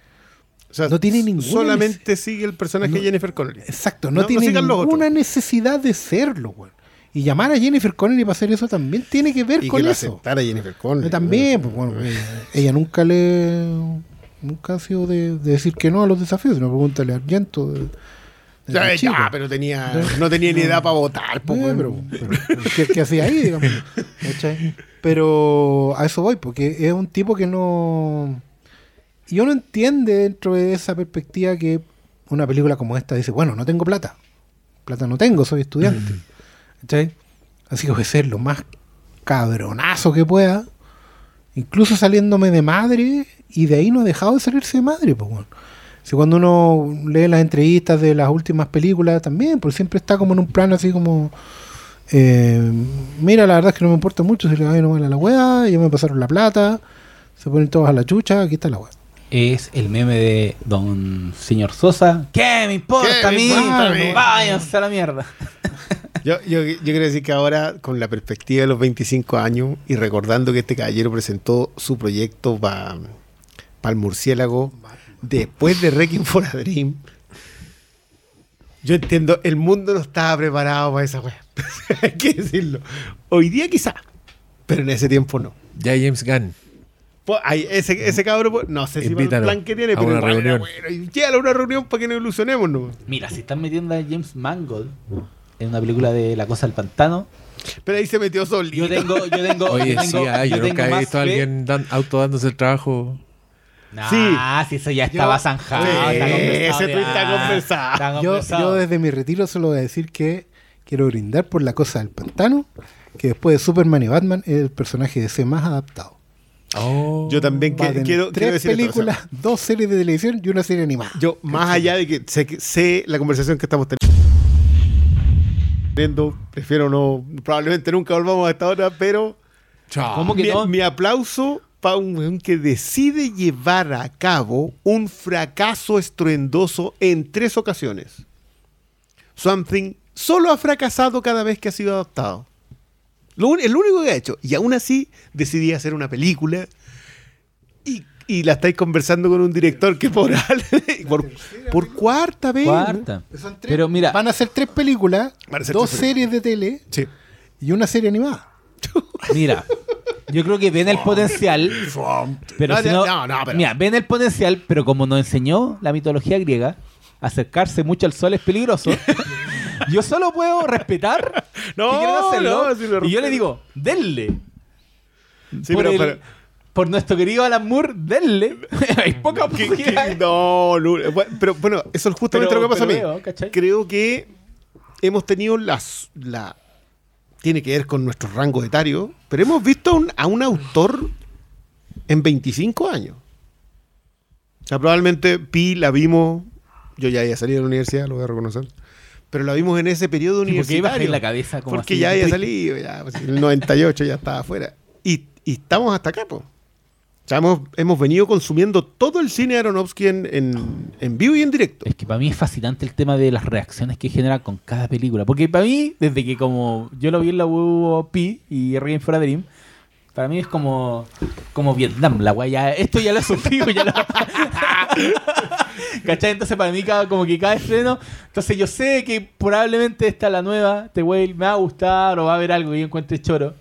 S2: O sea,
S3: No tiene ninguna
S2: Solamente sigue el personaje
S3: No.
S2: de Jennifer Connelly.
S3: Exacto,
S2: No-
S3: tiene ninguna necesidad de serlo, weón. Y llamar a Jennifer Connelly para hacer eso también tiene que ver
S2: Y
S3: con
S2: que
S3: eso.
S2: aceptara Jennifer Connelly.
S3: También, pues bueno, eh, ella nunca le. Nunca ha sido de, de decir que no a los desafíos, sino pregúntale a Argento. de-
S2: Ya, pero tenía, no tenía ni edad para votar. po,
S3: Eh, pero, pero, ¿qué, qué hacía ahí, digamos? ¿Cachai? Pero a eso voy, porque es un tipo que no. Y uno entiende dentro de esa perspectiva que una película como esta dice: Bueno, no tengo plata. Plata no tengo, soy estudiante. ¿Cachai? Así que voy a ser lo más cabronazo que pueda. Incluso saliéndome de madre, y de ahí no he dejado de salirse de madre, pues, bueno. Si cuando uno lee las entrevistas de las últimas películas también, pues siempre está como en un plano así como... eh, mira, la verdad es que no me importa mucho si le va bien o mal a la weá, ya me pasaron la plata, se ponen todos a la chucha, aquí está la weá.
S4: Es el meme de don señor Sosa. ¿Qué me importa
S2: ¿Qué
S4: a mí? Váyanse a la mierda.
S2: Yo, yo, yo quiero decir que ahora, con la perspectiva de los 25 años y recordando que este caballero presentó su proyecto para el murciélago después de Wrecking for a Dream, yo entiendo, el mundo no estaba preparado para esa wea. Hay que decirlo. Hoy día quizá, pero en ese tiempo no.
S1: Ya James Gunn.
S2: Pues, ay, ese, ese cabrón, pues, no sé si para el plan que tiene,
S1: a
S2: pero
S1: una
S2: igual era
S1: reunión.
S2: bueno. Llévalo a una reunión para que nos ilusionemos, ¿no?
S4: Mira, si están metiendo a James Mangold en una película de La Cosa del Pantano,
S2: Pero ahí se metió solito.
S4: yo tengo, yo tengo,
S1: Oye,
S4: yo
S1: sí,
S4: tengo,
S1: ah, yo,
S4: yo
S1: nunca
S4: tengo
S1: he
S4: más
S1: visto a alguien dan, autodándose el trabajo.
S4: Nah, si eso ya estaba zanjado.
S2: Sí,
S4: está conversado
S2: ese tweet está conversado.
S4: Está
S3: Yo,
S4: conversado.
S3: yo desde mi retiro solo voy a decir que quiero brindar por la cosa del pantano, que después de Superman y Batman es el personaje de C más adaptado.
S1: Oh.
S2: Yo también que- quiero, quiero
S3: tres
S2: decir esto, o sea,
S3: películas, dos series de televisión y una serie animada.
S2: Yo, más allá de que sé, la conversación que estamos teniendo, prefiero no, probablemente nunca volvamos a esta hora, pero
S1: Chao.
S4: ¿Cómo que
S2: mi,
S4: no?
S2: mi aplauso para un weón que decide llevar a cabo un fracaso estruendoso en tres ocasiones. Something solo ha fracasado cada vez que ha sido adaptado. Lo el único que ha hecho. Y aún así decidí hacer una película y, y la estáis conversando con un director que por, por, por cuarta vez.
S4: Cuarta.
S3: Son tres-
S4: Pero mira,
S3: Van a ser tres películas,
S2: ser
S3: dos
S2: tres
S3: series de tele
S2: Sí.
S3: y una serie animada.
S4: mira, yo creo que ven el potencial, pero si
S2: no,
S4: no,
S2: no, no, pero-
S4: mira, ven el potencial, pero como nos enseñó la mitología griega, acercarse mucho al sol es peligroso. yo solo puedo respetar
S2: No,
S4: que quieren hacerlo,
S2: no, sí lo
S4: y yo le digo, denle.
S2: Sí,
S4: por,
S2: pero-
S4: el-
S2: pero-
S4: por nuestro querido Alan Moore, denle. Hay poca posibilidad.
S2: no, bueno, pero bueno, eso es justamente
S4: Pero-
S2: lo que pasa
S4: pero
S2: a mí.
S4: veo, ¿cachai?
S2: Creo que hemos tenido las la tiene que ver con nuestro rango etario, pero hemos visto a un, a un autor en 25 años. O sea, probablemente Pi la vimos, yo ya había salido de la universidad, lo voy a reconocer, pero la vimos en ese periodo
S4: Sí, porque iba a
S2: universitario.
S4: la cabeza como
S2: porque
S4: así,
S2: ya había salido, ya, pues, en el 98 ya estaba afuera. Y, y estamos hasta acá, pues. Hemos, hemos venido consumiendo todo el cine de Aronofsky en, en, en vivo y en directo.
S4: Es que para mí es fascinante el tema de las reacciones que genera con cada película. Porque para mí, desde que como yo lo vi en la UP y Reign for a Dream, para mí es como, como Vietnam, la weá. ya- Esto ya lo sufrido, ya lo. ¿Cachai? Entonces para mí cada, como que cada estreno. Entonces yo sé que probablemente esta la nueva, este wey me va a gustar o va a haber algo que yo encuentre choro.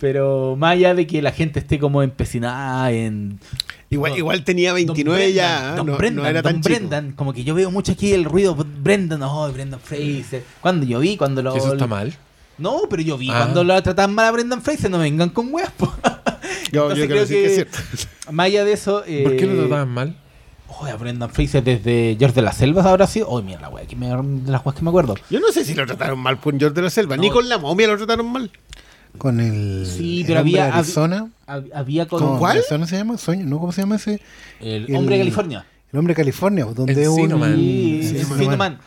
S4: Pero más allá de que la gente esté como empecinada en
S2: Igual, igual tenía 29
S4: Don
S2: ya,
S4: Brendan,
S2: ¿eh?
S4: Don
S2: no,
S4: Brendan,
S2: no era tan
S4: Don
S2: chico.
S4: Brendan, como que yo veo mucho aquí el ruido Brendan, oh, Brendan Fraser. Cuando yo vi, cuando lo.
S1: Que eso está mal.
S4: No, pero yo vi
S1: Ah.
S4: cuando lo trataban mal a Brendan Fraser, no vengan con weas, po.
S2: Yo,
S4: Entonces
S2: yo quiero
S4: creo
S2: decir que, es
S4: que-
S2: cierto.
S4: Más allá de eso. Eh,
S1: ¿Por qué lo trataban mal?
S4: Oh, a Brendan Fraser desde George de la Selva ahora sí. Oh, mira la wea, que me, de las weas que me acuerdo.
S2: Yo no sé si lo trataron mal con George de la Selva, ni con la momia lo trataron mal.
S3: Con el,
S4: Sí,
S3: el
S4: pero había-
S3: de Arizona.
S4: Hab- Había con.
S3: ¿Cómo?
S2: cuál?
S3: ¿Arizona se llama? ¿Sueño? ¿No? ¿Cómo se llama ese?
S4: El,
S3: El-
S4: hombre de California.
S3: El hombre de California, donde
S1: El
S3: un...
S1: Cinnamon.
S4: Sí,
S3: Sí,
S4: Encino
S3: Cinnamon.
S4: Man.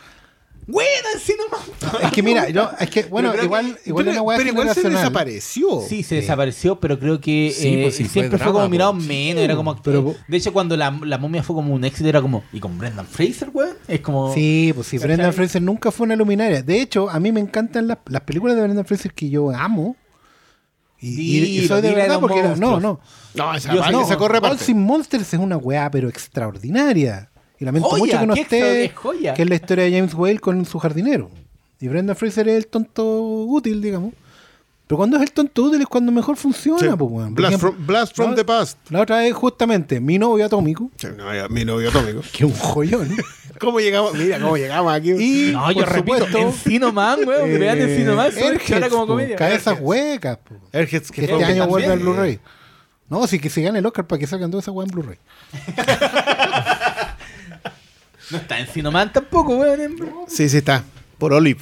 S4: Buena, Encino Man.
S3: Es que mira, yo, es que, bueno,
S2: Pero
S3: igual,
S2: que-
S3: igual
S2: pero,
S3: una
S2: pero igual se desapareció.
S4: Sí, se desapareció, pero creo que
S1: Sí,
S4: eh,
S1: pues sí, fue
S4: siempre fue,
S1: drama,
S4: como mirado menos. Era como
S3: pero-
S4: de hecho, cuando la, la momia fue como un éxito, era como. ¿Y con Brendan Fraser, güey? Es como.
S3: Sí, pues sí. Brendan Fraser nunca fue una luminaria. De hecho, a mí me encantan las, las películas de Brendan Fraser que yo amo. Y, y- y
S4: Dilo,
S3: soy de verdad porque... era- no, no.
S2: No, esa,
S4: Yo sí-
S2: esa corre
S3: All Monsters es una weá, pero extraordinaria. Y lamento
S4: Joya,
S3: mucho que no esté...
S4: joya.
S3: Que es la historia de James Whale con su jardinero. Y Brendan Fraser es el tonto útil, digamos. Pero cuando es el tonto útil es cuando mejor funciona,
S2: Sí.
S3: pues, weón. Por
S2: Blast,
S3: ejemplo,
S2: from, Blast from
S3: ¿no?
S2: the Past.
S3: La otra vez, justamente, mi novio atómico,
S2: Sí, no, ya, mi novio atómico.
S3: que es un joyón.
S2: ¿Cómo llegamos? Mira cómo llegamos aquí.
S3: Y,
S4: No, yo
S3: por
S4: repito, Encino Man, güey.
S3: eh,
S4: Vean Encino Man, chora como comedia.
S3: Cabezas huecas, po. Que
S2: que
S3: este año vuelve al
S4: eh.
S3: Blu-ray. No, sí que se gane el Oscar para que salgan toda esa weá en Blu-ray.
S4: No está Encino Man tampoco, güey.
S2: Sí, sí está. Por Olive.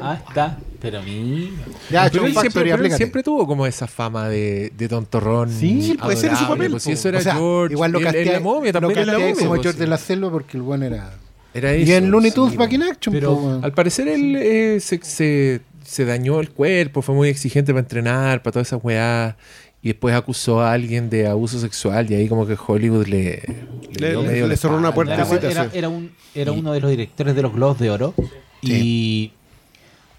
S4: Ah, está. Pero mira.
S3: Ya,
S1: Pero él siempre,
S3: Factory,
S1: pero él
S3: aplícate.
S1: siempre tuvo como esa fama de, de tontorrón.
S2: Sí, pues ese era su
S1: adorable,
S2: papel,
S1: pues, si eso era
S3: O sea,
S1: George.
S3: igual lo casteé
S1: la momia también
S3: lo
S1: en la momia,
S3: como
S1: pues,
S3: George de la Selva porque el buen era...
S1: Era
S3: y en Looney Tunes
S1: sí.
S3: Back in Action.
S4: Pero-
S3: po.
S1: Al parecer él eh, se, se, se dañó el cuerpo, fue muy exigente para entrenar, para todas esas weás. Y después acusó a alguien de abuso sexual y ahí como que Hollywood le,
S2: Le-
S1: dio
S2: le-
S1: medio
S2: le
S1: la
S2: cerró una
S1: espalda.
S4: Era, era- era un, era uno de los directores de los Globos de Oro. Y,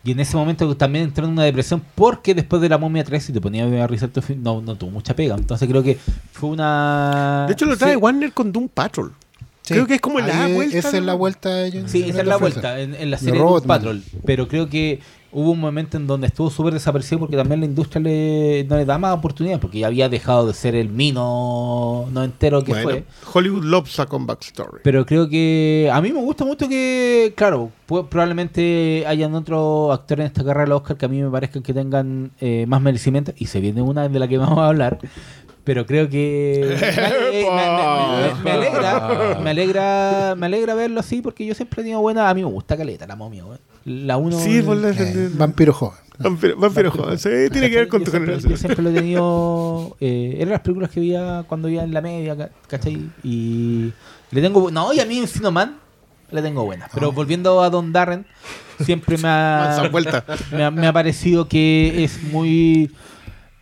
S4: y en ese momento también entró en una depresión porque después de la momia 3, si te ponía a revisar tu film, no, no tuvo mucha pega. Entonces creo que fue una.
S2: De hecho, lo trae
S4: Sí,
S2: Warner con Doom Patrol.
S3: Sí.
S2: Creo que es como la
S3: Ahí
S2: vuelta.
S3: Esa es
S2: ¿no?
S3: la vuelta. yo-
S4: Sí, esa es la vuelta en, en la
S3: De
S4: serie de Doom. Patrol. Pero creo que hubo un momento en donde estuvo súper desaparecido porque también la industria le, no le da más oportunidades porque ya había dejado de ser el mino no entero que
S2: Bueno,
S4: fue.
S2: Hollywood loves a comeback story.
S4: Pero creo que a mí me gusta mucho que, claro, pu- probablemente hayan otros actores en esta carrera del Oscar que a mí me parezcan que tengan eh, más merecimiento. Y se viene una de la que vamos a hablar. Pero creo que me, me- me- me- me alegra, me alegra, me alegra verlo así porque yo siempre he tenido buena. A mí me gusta Caleta, la momia. weón. La uno.
S2: Sí, por la
S3: Eh, vampiro joven.
S2: Vampiro, vampiro joven. Sí, tiene que ver con
S4: Yo
S2: tu
S4: siempre-
S2: generación.
S4: Yo siempre lo he tenido. Eh, eran las películas que veía cuando iba en la media, ca- ¿cachai? Y le tengo. No, y a mí en Sinoman le tengo buenas. Pero volviendo a Don Darren, siempre me ha, me ha, me ha parecido que es muy.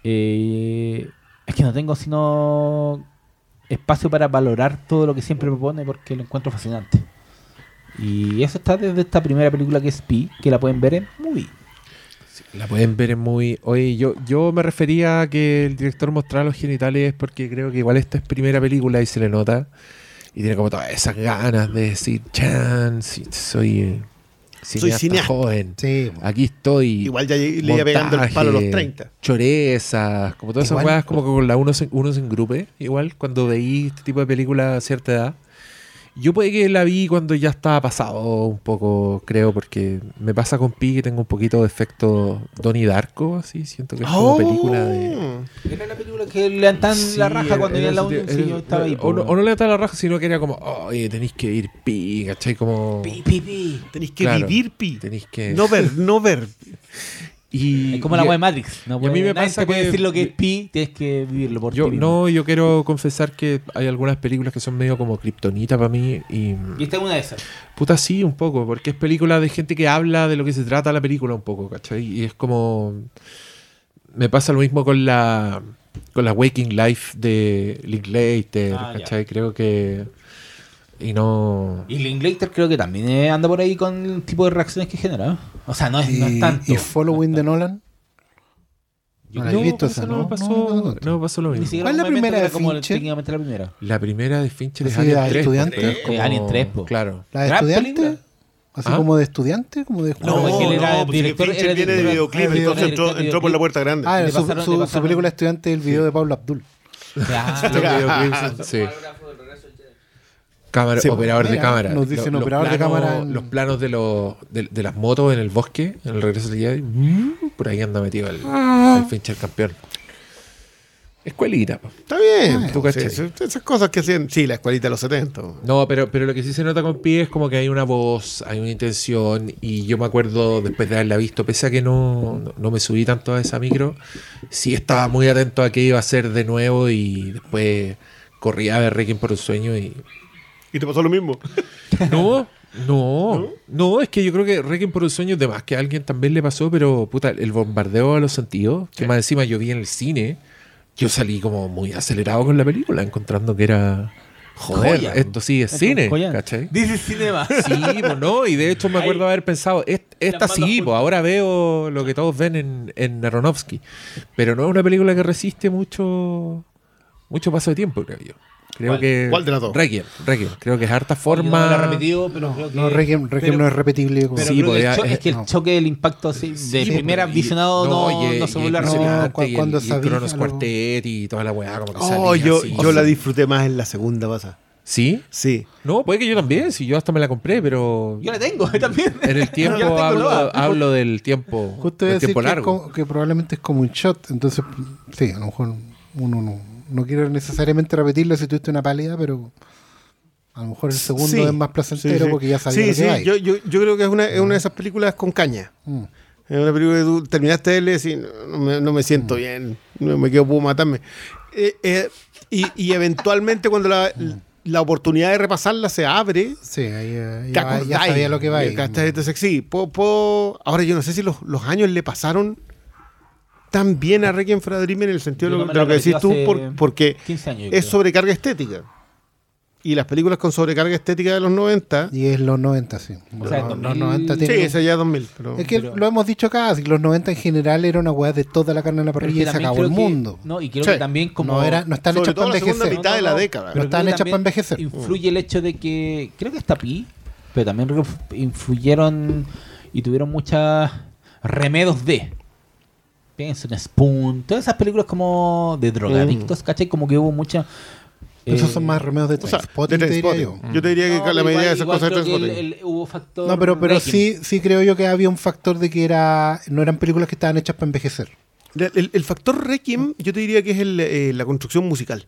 S4: eh, es que no tengo sino espacio para valorar todo lo que siempre propone porque lo encuentro fascinante. Y eso está desde esta primera película que es Pi, que la pueden ver en Movie.
S1: La pueden ver en muy... Oye, yo, yo me refería a que el director mostrara los genitales porque creo que igual esta es primera película y se le nota. Y tiene como todas esas ganas de decir, chan, sí, soy, eh, cineasta,
S2: cineasta".
S1: joven.
S3: Sí.
S1: Aquí estoy.
S2: Igual ya le iba pegando el palo a los
S1: montaje,
S2: 30.
S1: Chorezas, como todas
S3: Igual-
S1: esas weas, como que con la uno se, uno se engrupe. Igual cuando veí este tipo de películas a cierta edad. Yo puede que la vi cuando ya estaba pasado un poco, creo, porque me pasa con Pi que tengo un poquito de efecto Donnie Darko, así. Siento que es como
S2: Oh.
S1: película de.
S4: Era la película que le dan tan
S1: Sí,
S4: la raja cuando
S1: era
S4: la unión. Sí, yo estaba ahí.
S1: O no, no le da la raja, sino que era como, oye, tenéis que ir Pi, ¿cachai? Como.
S4: Pi, pi, pi.
S2: Tenéis que
S1: Claro.
S2: vivir, pi.
S1: Tenéis que.
S2: No ver, no ver.
S1: Y,
S4: Es como la web Matrix. No
S1: y a mí
S4: puede-
S1: me pasa
S4: puede
S1: que-
S4: decir lo que es pi, tienes que vivirlo por
S1: Yo
S4: ti
S1: no, yo quiero confesar que hay algunas películas que son medio como kriptonita para mí y
S4: Y esta es una de esas.
S1: puta sí un poco, porque es película de gente que habla de lo que se trata la película un poco, ¿cachai? Y es como me pasa lo mismo con la con la Waking Life de Linklater,
S4: Ah, ya.
S1: ¿cachai? Creo que y no
S4: Y Linklater creo que también eh, anda por ahí con el tipo de reacciones que genera. O sea, no es, no es tanto.
S3: y Following de Nolan.
S4: Yo
S3: no visto esa,
S1: eso
S3: ¿no?
S1: no me
S3: No,
S1: pasó,
S3: no,
S1: no,
S3: no.
S1: pasó lo mismo.
S3: ¿Cuál es la primera de
S4: como
S3: Fincher?
S4: técnicamente la primera.
S1: La primera de Fincher es
S3: Así,
S1: Alien
S3: la
S1: 3,
S3: estudiante.
S1: es como-
S4: Alien 3, po.
S1: Claro.
S3: ¿La de estudiante? Así
S1: ¿Ah?
S3: como de estudiante, como de
S4: No, es que él era
S2: pues,
S4: director-
S2: Fincher
S4: era
S2: viene de videoclip,
S3: ah,
S2: entonces
S4: director
S2: entró, entró por la puerta grande.
S3: Ah, su,
S4: pasaron-
S3: su- su película estudiante el video de Paula Abdul.
S4: Claro.
S1: Sí. Cámara,
S2: Sí,
S1: operador de cámara.
S3: nos dicen
S1: Lo- los
S3: operador de
S1: planos-
S3: cámara en-
S1: Los planos de, los, de, de las motos en el bosque, en el regreso del Jedi. mm, Por ahí anda metido el, el Fincher campeón. Escuelita.
S2: Está bien.
S1: tú
S2: sí, esas cosas que hacían. Sí, la escuelita de los 70.
S1: No, pero, pero lo que sí se nota con Pi es como que hay una voz, hay una intención. Y yo me acuerdo después de haberla visto, pese a que no, no, no me subí tanto a esa micro, sí estaba muy atento a qué iba a hacer de nuevo. Y después corría a ver Requiem por un sueño y
S2: Y te pasó lo mismo.
S1: No, no, no, es que yo creo que Requiem por un sueño de más que a alguien también le pasó, pero puta, el bombardeo a los sentidos, que más encima yo vi en el cine, yo salí como muy acelerado con la película, encontrando que era joder,
S4: Joya.
S1: esto sí es cine. ¿cachai?
S4: Dice cinema.
S1: Sí, pues no, y de hecho me acuerdo haber pensado, "Est- esta sí, pues ahora veo lo que todos ven en, en Aronofsky, pero no es una película que resiste mucho mucho paso de tiempo, creo yo. Creo
S4: ¿Cuál?
S1: que
S2: ¿Cuál de las dos?
S1: Requiem, Requiem, creo que es harta
S4: no
S1: forma
S4: he repetido, pero creo que.
S3: No, Requiem, Requiem
S4: pero-
S3: no es repetible. como-
S1: Sí,
S4: creo que
S1: eh,
S4: es que el
S3: no.
S4: choque del impacto así, de
S1: Sí,
S4: primera
S1: pues, y-
S4: visionado no,
S1: y-
S4: no se vuelve a
S1: es
S4: repetir.
S3: cuando
S1: y el Cronos Quartet y toda la weá como que
S2: Oh,
S1: salía
S2: yo,
S1: así.
S2: yo la disfruté más en la segunda pasa.
S1: ¿Sí?
S2: Sí.
S1: No, puede que yo también, si yo hasta me la compré, pero
S4: Yo la tengo también.
S1: en el tiempo hablo, hablo del tiempo,
S3: Justo
S1: del
S3: decir
S1: tiempo
S3: que, es
S1: largo.
S3: como- que probablemente es como un shot. Entonces, sí, a lo mejor uno no, no quiere necesariamente repetirlo si tuviste una pálida, pero A lo mejor el segundo
S2: Sí.
S3: es más placentero
S2: Sí, sí.
S3: porque ya sabía lo que ahí.
S2: yo, yo, yo creo que es una, es una de esas películas con caña.
S3: Mm.
S2: Es una película que tú terminaste de leer y no, me, no me siento bien, no me quedo, puedo matarme. Eh, eh, y, y eventualmente cuando la, la oportunidad de repasarla se abre,
S3: Sí, ahí eh, ya, sabía lo que va ahí.
S2: ¿cachai? Entonces, sí, puedo, puedo- ahora yo no sé si los, los años le pasaron tan bien a Requiem for a Dream en el sentido
S4: no
S2: de lo que decís tú, por- porque
S4: 15 años. yo
S2: es sobrecarga estética. Y las películas con sobrecarga estética de los 90,
S3: Y es los 90, sí.
S4: O sea,
S3: los,
S4: 2000
S3: los 90
S2: sí,
S3: tienen-
S2: esa ya es 2000. Pero...
S3: Es que
S4: Pero-
S3: lo hemos dicho acá, así que los 90 en general era una weá de toda la carne en la parrilla y se
S4: también
S3: acabó el
S4: creo que-
S3: mundo.
S4: No, y creo
S2: Sí.
S4: que también como...
S3: no, era, no están
S2: Sobre
S3: hechas para
S2: la segunda
S3: envejecer.
S2: mitad de la década.
S3: No están hechas para
S4: también
S3: envejecer.
S4: Influye el hecho de que. Creo que hasta Pi, pero también influyeron y tuvieron muchas remedos de. Pienso en Spoon, todas esas películas como de drogadictos, ¿cachai? Como que hubo mucha.
S3: Esos
S4: eh,
S3: son más remedios de
S2: O sea,
S3: Trainspotting,
S2: de
S3: te diría yo.
S2: Te diría que
S4: no,
S2: la mayoría de esas cosas de
S4: creo que el-
S2: Trainspotting.
S4: el- hubo factor.
S3: No, pero, pero sí, sí creo yo que había un factor de que era no eran películas que estaban hechas para envejecer.
S2: El, el- el factor Requiem, yo te diría que es el, eh, la construcción musical.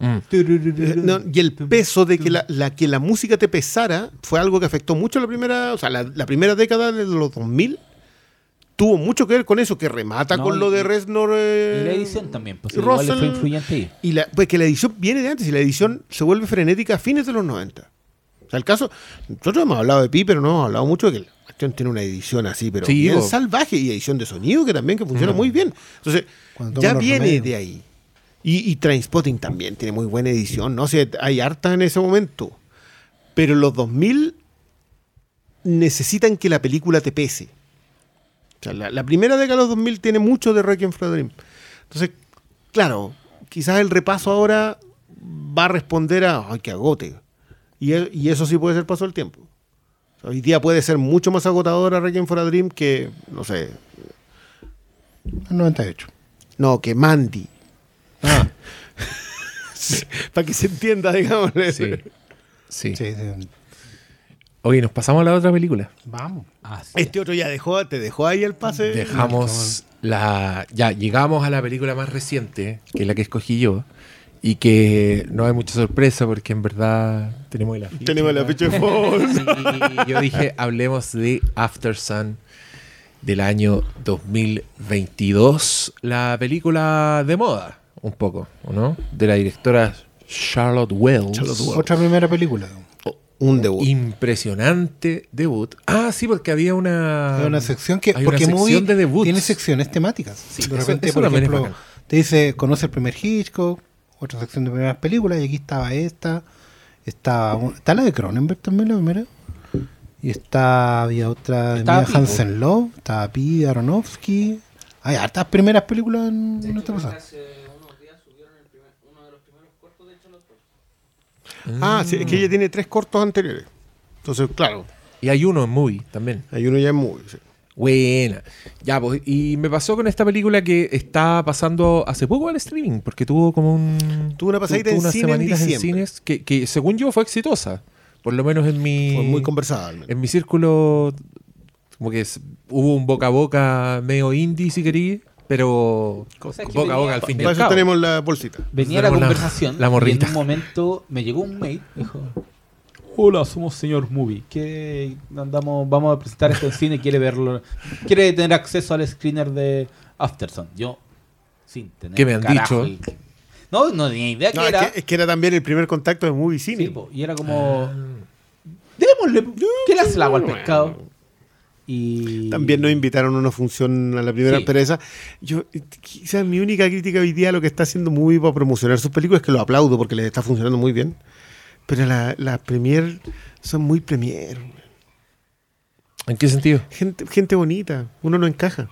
S1: Mm.
S2: Eh, no, y el peso de que la, la- que la música te pesara fue algo que afectó mucho la primera, o sea, la, la primera década de los 2000 tuvo mucho que ver con eso, que remata
S4: No,
S2: con lo de Reznor. eh,
S4: Y la edición también, pues igual le fue
S2: Russell-
S4: influyente ahí.
S2: Y la, pues que la edición viene de antes y la edición se vuelve frenética a fines de los 90. O sea, el caso, nosotros hemos hablado de Pi, pero no hemos hablado mucho de que la cuestión tiene una edición así, pero
S1: Sí,
S2: bien salvaje y edición de sonido que también que funciona muy bien. Entonces, ya viene
S3: remedios.
S2: de ahí. Y, y Trainspotting también tiene muy buena edición, ¿no? O sea, hay hartas en ese momento. Pero los 2000 necesitan que la película te pese. O sea, la, la primera década de los 2000 tiene mucho de Requiem for a Dream. Entonces, claro, quizás el repaso ahora va a responder a, ay, que agote. Y, y eso sí puede ser paso del tiempo. O sea, hoy día puede ser mucho más agotadora Requiem for a Dream que, no sé,
S3: El 98.
S2: no, que Mandy.
S1: Ah,
S2: Para que se entienda, digamos.
S1: sí. Sí.
S3: Sí, sí.
S1: Oye, nos pasamos a la otra película.
S3: Vamos.
S4: Ah.
S2: Este otro ya dejó, te dejó ahí el pase.
S1: Dejamos la. Ya llegamos a la película más reciente, que es la que escogí yo. Y que no hay mucha sorpresa porque en verdad tenemos el afiche.
S2: Tenemos la
S1: acá.
S2: ficha de fondo.
S1: Sí, yo dije, hablemos de After Sun del año 2022. La película de moda, un poco, ¿o no? De la directora Charlotte Wells.
S2: Charlotte Wells.
S3: Otra primera película.
S2: Un debut.
S1: Impresionante debut. Ah, sí, porque había una.
S3: Hay una sección que.
S1: hay una
S3: porque
S1: sección
S3: Movie
S1: de debuts.
S3: tiene secciones temáticas.
S1: Sí,
S3: de repente,
S1: eso
S3: por ejemplo, te dice, conoce el primer Hitchcock, otra sección de primeras películas, y aquí estaba esta. Estaba, está la de Cronenberg también, la primera. Y está, había otra de Mia. Hansen Love, estaba Pi Aronofsky. Hay hartas primeras películas en esta pasada.
S5: Hace unos días subieron el primer- uno de los primeros cortos de Charlotte Wells.
S2: Ah, sí, es que ella tiene tres cortos anteriores. Entonces, claro,
S1: Y hay uno en movie también.
S2: hay uno ya en muy. sí.
S1: Buena. Ya, pues, y me pasó con esta película que está pasando hace poco al streaming, porque tuvo como un.
S2: Tuvo una pasadita
S1: tuvo
S2: en
S1: unas
S2: cine en
S1: semanitas
S2: diciembre.
S1: cines que, que, según yo, fue exitosa. Por lo menos en mi.
S2: Fue muy conversada.
S1: En mi círculo, como que es- hubo un boca a boca medio indie, si querí, pero
S4: O sea, que
S1: boca a boca al fin y
S2: Para
S1: al
S2: eso
S1: cabo.
S2: tenemos la bolsita.
S4: Venía la conversación
S1: la
S4: y en un momento me llegó un mail, dijo, hola, somos señor Movie, que andamos, vamos a presentar esto en cine, quiere verlo, quiere tener acceso al screener de Afterson. Yo, sin tener
S1: ¿Qué me han dicho?
S4: No, no tenía idea
S2: No,
S4: que
S2: es,
S4: era.
S2: que, es que era también el primer contacto de Movie Cine.
S4: Sí, po, y era como, démosle, ¿qué le hace el agua al pescado? Y
S2: También nos invitaron a una función a la primera
S4: Sí.
S2: empresa. Yo, quizás mi única crítica hoy día a lo que está haciendo Movie para promocionar sus películas es que lo aplaudo porque les está funcionando muy bien. Pero las la premier son muy premier.
S1: ¿En qué sentido?
S2: Gente, gente bonita. Uno no encaja.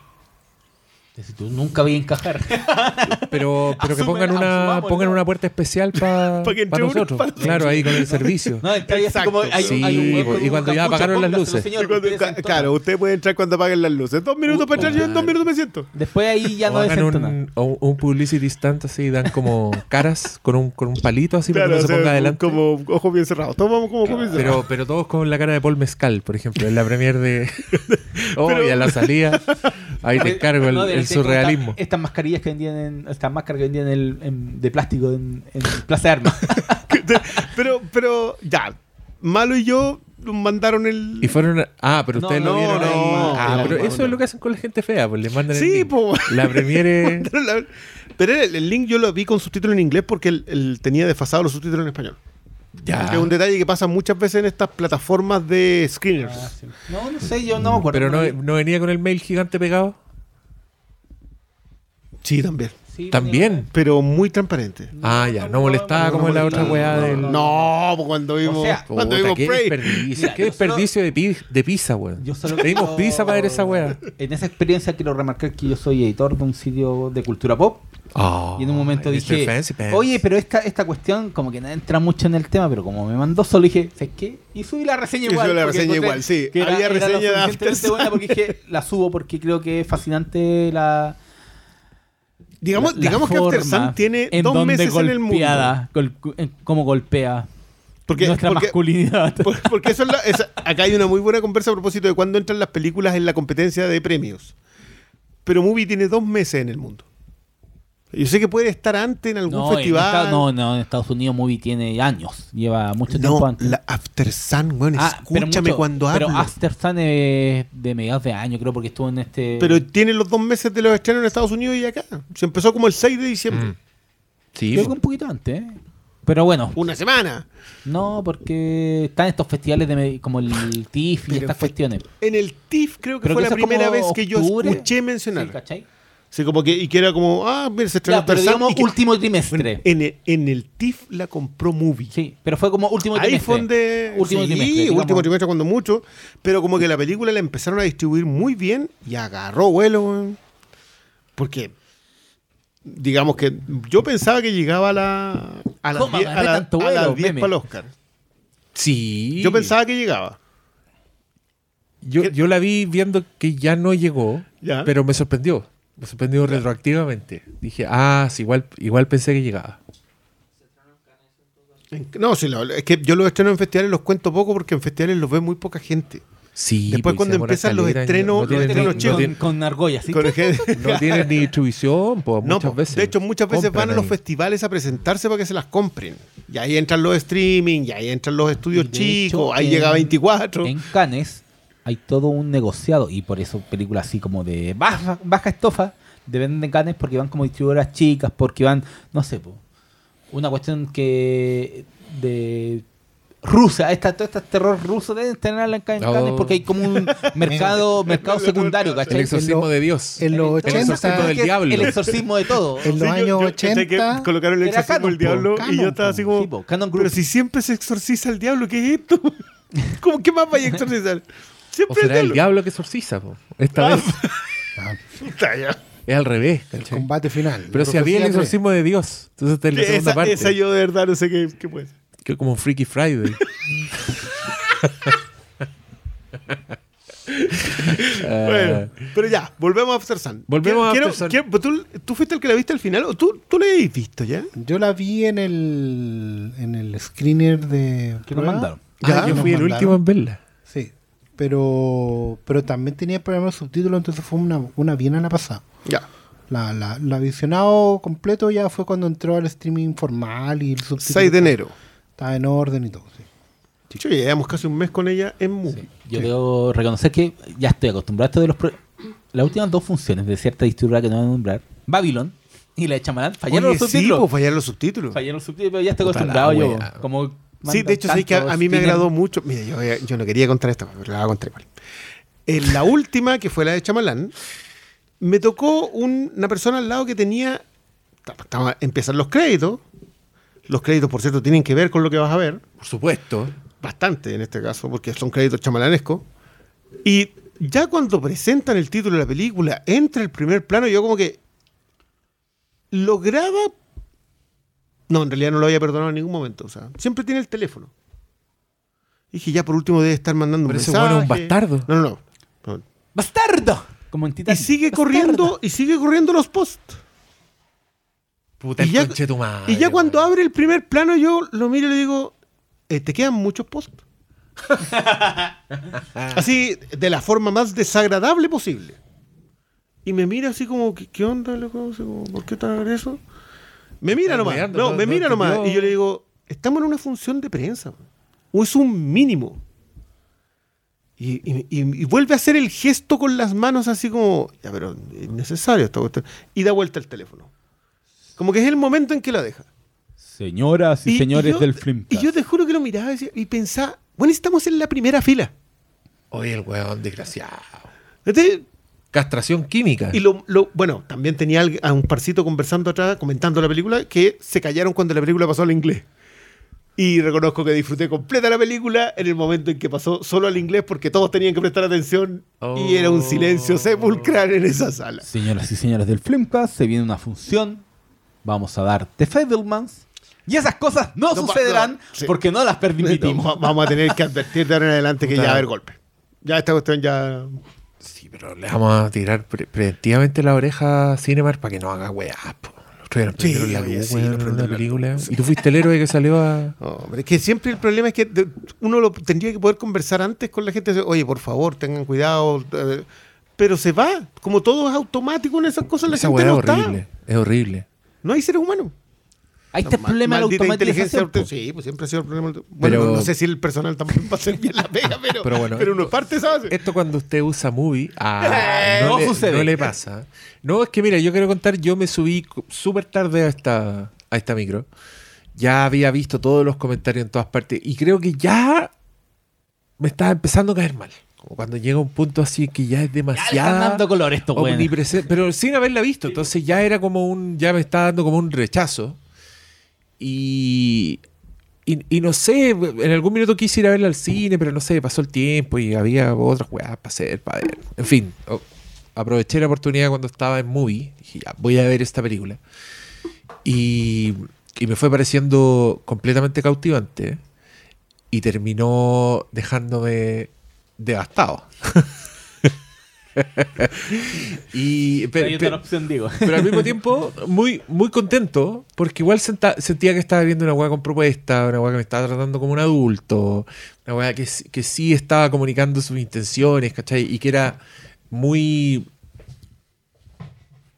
S4: Si tú nunca voy a encajar.
S1: Pero, pero que
S4: Asume-
S1: pongan una, pongan una puerta especial para
S2: Pa' que entre uno
S1: nosotros.
S2: para-
S1: Claro, ahí con el servicio.
S4: No,
S2: Exacto.
S4: como hay,
S1: Sí,
S4: hay un hueco
S1: y cuando ya apagaron las luces.
S4: señor,
S2: cuando-
S4: usted
S2: claro, usted puede entrar cuando apaguen las luces. Dos minutos para entrar, yo en dos minutos me siento.
S4: Después ahí ya
S1: o
S4: no
S1: hagan un, o un publicity stunt así, dan como caras con un, con un palito así para que no se ponga adelante.
S2: como ojos bien cerrados. Todos vamos como ojos bien cerrados.
S1: Pero, pero todos con la cara de Paul Mezcal, por ejemplo, en la premier de. Oh, y a la salida. Ahí te encargo el, el
S4: como
S1: surrealismo.
S4: esta- Estas mascarillas que vendían en, estas máscaras que vendían en, en- de plástico en, en Plaza de Armas.
S2: pero, pero, ya. Malo y yo mandaron el.
S1: Y fueron. a- Ah, pero
S4: No,
S1: ustedes lo
S2: no,
S1: vieron ahí.
S2: no,
S1: Ah, pero eso es lo que hacen con la gente fea, pues le mandan el
S2: Sí,
S1: link.
S2: po.
S1: La premiere.
S2: Pero, la- pero el, el link yo lo vi con subtítulos en inglés porque él, él tenía desfasado los subtítulos en español.
S1: ya.
S2: Es un detalle que pasa muchas veces en estas plataformas de screeners.
S4: Ah, sí. No, no sé, yo no me acuerdo.
S1: Pero no, no venía con el mail gigante pegado.
S2: Sí, también.
S4: Sí,
S1: También.
S2: Pero muy transparente.
S1: Ah, ya. No molestaba
S2: no
S1: como en la otra weá del.
S2: No, pues cuando vimos,
S4: O sea,
S2: cuando
S1: Puta,
S2: vimos
S1: qué
S2: Prey.
S1: desperdicio.
S4: Mira,
S1: qué
S4: yo
S1: desperdicio de, pi- de pizza, weón.
S4: Yo solo
S1: Pedimos
S4: quiero-
S1: pizza para ver esa weá.
S4: En esa experiencia quiero remarcar que yo soy editor de un sitio de cultura pop.
S1: Oh,
S4: Y en un momento
S1: Mr.
S4: dije, oye, pero esta, esta cuestión como que no entra mucho en el tema, pero como me mandó solo dije, ¿sabes qué? Y subí la reseña
S2: Y
S4: igual.
S2: subió la
S4: porque
S2: reseña
S4: encontré
S2: igual, sí.
S4: que
S2: Había
S4: lo
S2: reseña de
S4: suficientemente buena porque dije, la subo porque creo que es fascinante la...
S2: Digamos,
S4: la- la
S2: digamos que After Sun tiene
S4: en
S2: dos meses en el mundo.
S4: gol- en cómo golpea
S2: Porque,
S4: nuestra
S2: porque,
S4: masculinidad.
S2: por- porque eso es la- acá hay una muy buena conversa a propósito de cuándo entran las películas en la competencia de premios. Pero Movie tiene dos meses en el mundo. Yo sé que puede estar antes en algún
S4: no, en
S2: festival.
S4: Estados- no, no, en Estados Unidos Movie tiene años, lleva mucho
S2: No,
S4: tiempo antes.
S2: la After Sun, bueno,
S4: Ah, pero
S2: escúchame
S4: mucho-
S2: cuando
S4: Pero
S2: hablo.
S4: After Sun es de mediados de año, creo, porque estuvo en este.
S2: Pero tiene los dos meses de los estrenos en Estados Unidos y acá. Se empezó como el 6 de diciembre.
S1: Mm. Sí,
S4: creo que un poquito antes. ¿eh? Pero bueno,
S2: Una semana.
S4: no, porque están estos festivales de como el TIFF y
S2: Pero
S4: estas cuestiones.
S2: En el TIFF creo que
S4: Pero
S2: fue
S4: que
S2: la primera vez que yo escuché mencionar.
S4: Sí, ¿cachai?
S2: Sí, como que, y que era como, ah, mira, se estrenó
S4: Ya, pero digamos
S2: que-
S4: último trimestre.
S2: En, el, en el TIFF la compró Movie.
S4: Sí, pero fue como último
S2: Ahí
S4: trimestre.
S2: fue donde.
S4: Último
S2: sí,
S4: trimestre. digamos.
S2: último trimestre cuando mucho. Pero como que la película la empezaron a distribuir muy bien y agarró vuelo. Porque. Digamos que yo pensaba que llegaba a la. A las
S4: ¿Cómo
S2: 10 a
S4: agarré
S2: la-
S4: tanto
S2: a las
S4: vuelo,
S2: 10
S4: meme?
S2: para el Oscar.
S1: Sí.
S2: Yo pensaba que llegaba.
S1: Yo, yo la vi viendo que ya no llegó,
S2: Ya.
S1: pero me sorprendió. Me sorprendió retroactivamente. Dije, ah, sí, igual, igual pensé que llegaba.
S2: En- No, sí, es que yo los estrenos en festivales los cuento poco porque en festivales los ve muy poca gente.
S1: Sí,
S2: Después
S1: pues,
S2: cuando
S1: se demora
S2: empiezan los
S1: caleta,
S2: estrenos- los
S1: tienen-
S2: estrenos
S1: no tienen-
S4: con, con argollas, ¿sí?
S2: Con gente-
S1: No tienen ni distribución, pues,
S2: No,
S1: muchas
S2: po.
S1: veces.
S2: De hecho, muchas veces
S1: Compran
S2: van a los
S1: ahí.
S2: festivales a presentarse para que se las compren. Y ahí entran los streaming, y ahí entran los estudios
S4: Y de
S2: chicos,
S4: hecho,
S2: ahí
S4: en-
S2: llega 24.
S4: En Cannes hay todo un negociado y por eso películas así como de baja, baja estofa dependen de Cannes porque van como distribuidoras chicas, porque van, no sé, po, una cuestión que de rusa, esta, todo este terror ruso deben tenerla en
S1: Oh.
S4: Cannes porque hay como un mercado mercado secundario,
S1: El
S4: ¿cachai?
S1: exorcismo
S3: En lo-
S1: de Dios.
S3: En los
S4: El
S1: El exorcismo
S3: 80,
S1: del diablo.
S4: El exorcismo de todo.
S3: en los
S2: Sí,
S3: años
S2: yo- ¿cachai
S3: 80,
S2: que colocaron el exorcismo del
S4: Canon,
S2: diablo y yo estaba así como.
S4: Sí, po, Canon Group.
S2: pero si siempre se exorciza el diablo, ¿qué es esto? ¿Cómo que más vaya a exorcizar?
S1: O
S2: Siempre
S1: será el diablo que exorciza, po. Esta vez
S2: Puta, ya.
S1: es al revés.
S3: el
S1: ¿cachai?
S3: combate final.
S1: Pero si había el exorcismo de Dios. Entonces esta es la segunda
S2: Esa,
S1: parte.
S2: esa yo de verdad no sé qué, qué puede ser.
S1: Que es como un Freaky Friday.
S2: Bueno, pero ya, volvemos a After Sun.
S1: Volvemos a
S2: Quiero-
S1: After Sun.
S2: quiero- quiero- ¿tú, ¿Tú fuiste el que la viste al final? ¿O tú, tú la habéis visto ya?
S3: Yo la vi en el, en el screener de.
S4: Que nos mandaron.
S1: Ya,
S3: que
S1: yo fui el
S3: mandaron.
S1: último en verla.
S3: Sí. Pero, pero también tenía programas de subtítulos, entonces fue una, una bien a la pasada.
S2: Ya.
S3: La, la, la visionado completo ya fue cuando entró al streaming formal y el subtítulo
S2: 6 de enero.
S3: estaba en orden y todo. Sí.
S2: Chicho, ya llevamos casi un mes con ella en movie.
S4: Yo debo reconocer que ya estoy acostumbrado a esto de los... pro- Las últimas dos funciones de cierta distribuidora que no voy a nombrar, Babylon y la de Chamalán, fallaron
S2: Oye,
S4: los
S2: sí,
S4: subtítulos.
S2: pues fallaron los subtítulos.
S4: fallaron los subtítulos, pero ya estoy acostumbrado yo. Como
S2: Sí, de hecho, sabes que a, mí me agradó mucho. Mira, yo, yo no quería contar esta, pero la voy a contar igual. En la última, que fue la de Chamalán, me tocó un- una persona al lado que tenía. Estaba, empiezan los créditos. Los créditos, por cierto, tienen que ver con lo que vas a ver.
S1: Por supuesto.
S2: Bastante en este caso, porque son créditos chamalanescos. Y ya cuando presentan el título de la película, entra el primer plano, yo como que lograba. No, en realidad no lo había perdonado en ningún momento. O sea, siempre tiene el teléfono. Dije, ya por último debe estar mandando un
S1: Pero ese
S2: mensaje.
S1: bueno un bastardo.
S2: No, no, no.
S4: ¡Bastardo! Como en
S2: Y
S4: Titanic.
S2: sigue
S4: ¡Bastardo!
S2: corriendo, y sigue corriendo los posts.
S1: Puta,
S2: Y
S1: el
S2: ya-
S1: conche tu madre,
S2: y ya cuando abre el primer plano, yo lo miro y le digo, eh, ¿te quedan muchos posts? así, de la forma más desagradable posible. Y me mira así como, ¿qué, qué onda, loco? ¿Por qué tan eso? Me mira nomás.
S1: weando,
S2: No,
S1: no-
S2: me
S1: no
S2: mira nomás.
S1: entendió.
S2: Y yo le digo, estamos en una función de prensa. man. O es un mínimo. Y, y- y- y vuelve a hacer el gesto con las manos así como, ya, pero es necesario esta cuestión. Y da vuelta el teléfono. Como que es el momento en que la deja.
S4: Señoras y, señores
S2: yo-
S4: del film.
S2: Y yo te juro que lo miraba y pensaba, bueno, estamos en la primera fila.
S1: Oye, el weón desgraciado.
S2: Entonces,
S1: Castración química.
S2: Y lo, lo- bueno, también tenía a un parcito conversando atrás, comentando la película, que se callaron cuando la película pasó al inglés. Y reconozco que disfruté completa la película en el momento en que pasó solo al inglés porque todos tenían que prestar atención y era un silencio sepulcral en esa sala.
S4: Señoras y señores del Filmcast, se viene una función. Vamos a dar The Fablemans. Y esas cosas no,
S2: No,
S4: sucederán
S2: no, sí.
S4: porque no las permitimos.
S2: Va- Vamos a tener que advertir de ahora en adelante que ya va a haber golpe. Ya esta cuestión ya...
S1: Sí, pero le vamos a tirar pre- preventivamente la oreja a Cinemark para que no haga weá.
S2: Sí,
S1: la luz,
S2: sí, prendieron
S1: una
S2: la
S1: película. Y tú fuiste el héroe que salió a...
S2: No, hombre, es que siempre el problema es que uno lo tendría que poder conversar antes con la gente. Oye, por favor, tengan cuidado. eh, Pero se va. Como todo es automático en esas cosas, la
S1: Esa
S2: gente
S1: weá es
S2: no está.
S1: horrible. Es horrible.
S2: No hay seres humanos.
S4: Ahí está el
S2: Ma-
S4: problema de la automatización.
S2: Sí, pues siempre ha sido el problema. Bueno,
S1: Pero-
S2: no sé si el personal tampoco va a hacer bien la pega, pero,
S1: Pero bueno,
S2: pero uno es parte, ¿sabes?
S1: Esto cuando usted usa movie, ah,
S4: No
S1: no, le,
S4: sucede.
S1: no le pasa. No, es que mira, yo quiero contar, yo me subí súper tarde a esta, a esta micro. Ya había visto todos los comentarios en todas partes y creo que ya me estaba empezando a caer mal. Como cuando llega un punto así que ya es
S4: Ya le están
S1: demasiado
S4: dando color esto,
S1: pero sin haberla visto. Entonces ya era como un, ya me estaba dando como un rechazo. Y, y, y no sé, en algún minuto quise ir a verla al cine, pero no sé, pasó el tiempo y había otras weas para hacer, para ver. En fin, o- aproveché la oportunidad cuando estaba en movie. Dije, ya, voy a ver esta película. Y, y me fue pareciendo completamente cautivante. Y terminó dejándome devastado. y, pe-
S4: Hay
S1: pe-
S4: otra opción, digo.
S1: pero al mismo tiempo muy, muy contento porque igual senta- sentía que estaba viendo una weá con propuesta, una weá que me estaba tratando como un adulto, una weá que, que sí estaba comunicando sus intenciones, ¿cachai? Y que era muy...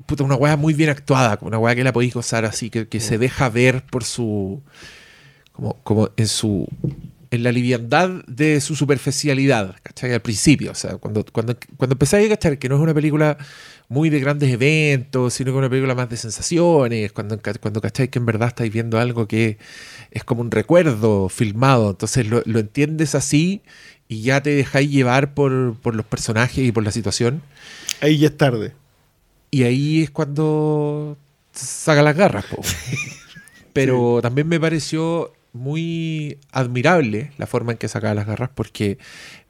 S1: Puta, una weá muy bien actuada, una weá que la podéis gozar así, que, que se deja ver por su... Como, como en su... En la liviandad de su superficialidad, ¿cachai? Al principio, o sea, cuando, cuando, cuando empezáis a cachar que no es una película muy de grandes eventos, sino que es una película más de sensaciones, cuando, cuando cacháis que en verdad estáis viendo algo que es como un recuerdo filmado, entonces lo, lo entiendes así y ya te dejáis llevar por, por los personajes y por la situación,
S2: Ahí ya es tarde.
S1: y ahí es cuando saca las garras. po. Pero también me pareció muy admirable la forma en que sacaba las garras porque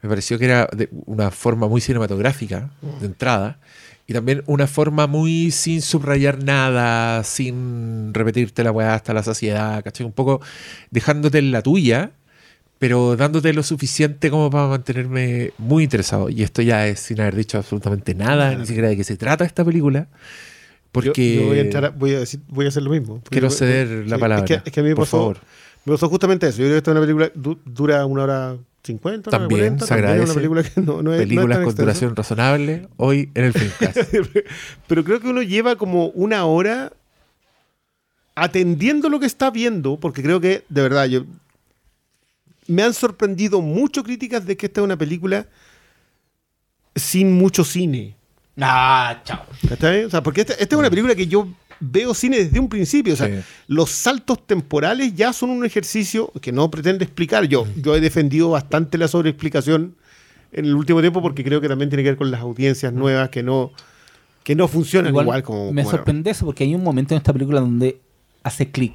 S1: me pareció que era de una forma muy cinematográfica de entrada y también una forma muy sin subrayar nada, sin repetirte la weá hasta la saciedad, ¿cachai? Un poco dejándote en la tuya, pero dándote lo suficiente como para mantenerme muy interesado. Y esto ya es sin haber dicho absolutamente nada, ni siquiera de qué se trata esta película. Porque
S2: Yo, yo voy, a entrar a- voy, a decir, voy a hacer lo mismo.
S1: Quiero ceder
S2: voy-
S1: la palabra.
S2: Es que, es que a mí me
S1: por
S2: pasó,
S1: favor.
S2: Me pasó justamente eso. Yo creo que esta es una película du- dura una hora cincuenta, una hora
S1: También se
S2: una película que no, no es, no es
S1: Películas
S2: tan
S1: con
S2: extensa.
S1: duración razonable hoy en el Filmcast.
S2: Pero creo que uno lleva como una hora atendiendo lo que está viendo, porque creo que, de verdad, yo me han sorprendido mucho críticas de que esta es una película sin mucho cine.
S4: Ah, chao.
S2: ¿Cachai? O sea, porque esta, esta es una película que yo veo cine desde un principio. O sea,
S1: Sí.
S2: los saltos temporales ya son un ejercicio que no pretende explicar. Yo, yo he defendido bastante la sobreexplicación en el último tiempo porque creo que también tiene que ver con las audiencias nuevas que no, que no funcionan igual,
S4: Igual,
S2: como.
S4: me sorprende eso porque hay un momento en esta película donde hace clic.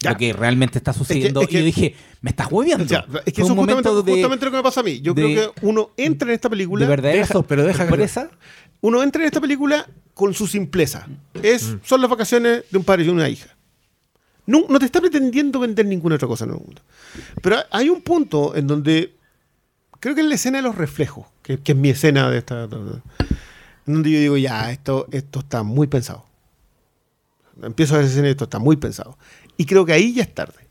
S2: Ya.
S4: Lo que realmente está sucediendo.
S2: es que-
S4: y yo dije, me estás hueviando.
S2: Sea, es que
S4: Fue
S2: eso
S4: un
S2: es justamente,
S4: de,
S2: justamente lo que me pasa a mí. Yo
S4: de-
S2: creo que uno entra en esta película.
S4: de verdadera
S1: Deja- pero deja que-
S4: sorpresa.
S2: Uno entra en esta película con su simpleza. Es, Son las vacaciones de un padre y una hija. No, no te está pretendiendo vender ninguna otra cosa en el mundo. Pero hay un punto en donde creo que es la escena de los reflejos, que, que es mi escena de esta. En donde yo digo, ya, esto, esto está muy pensado. Empiezo a ver esa escena y esto está muy pensado. Y creo que ahí ya es tarde.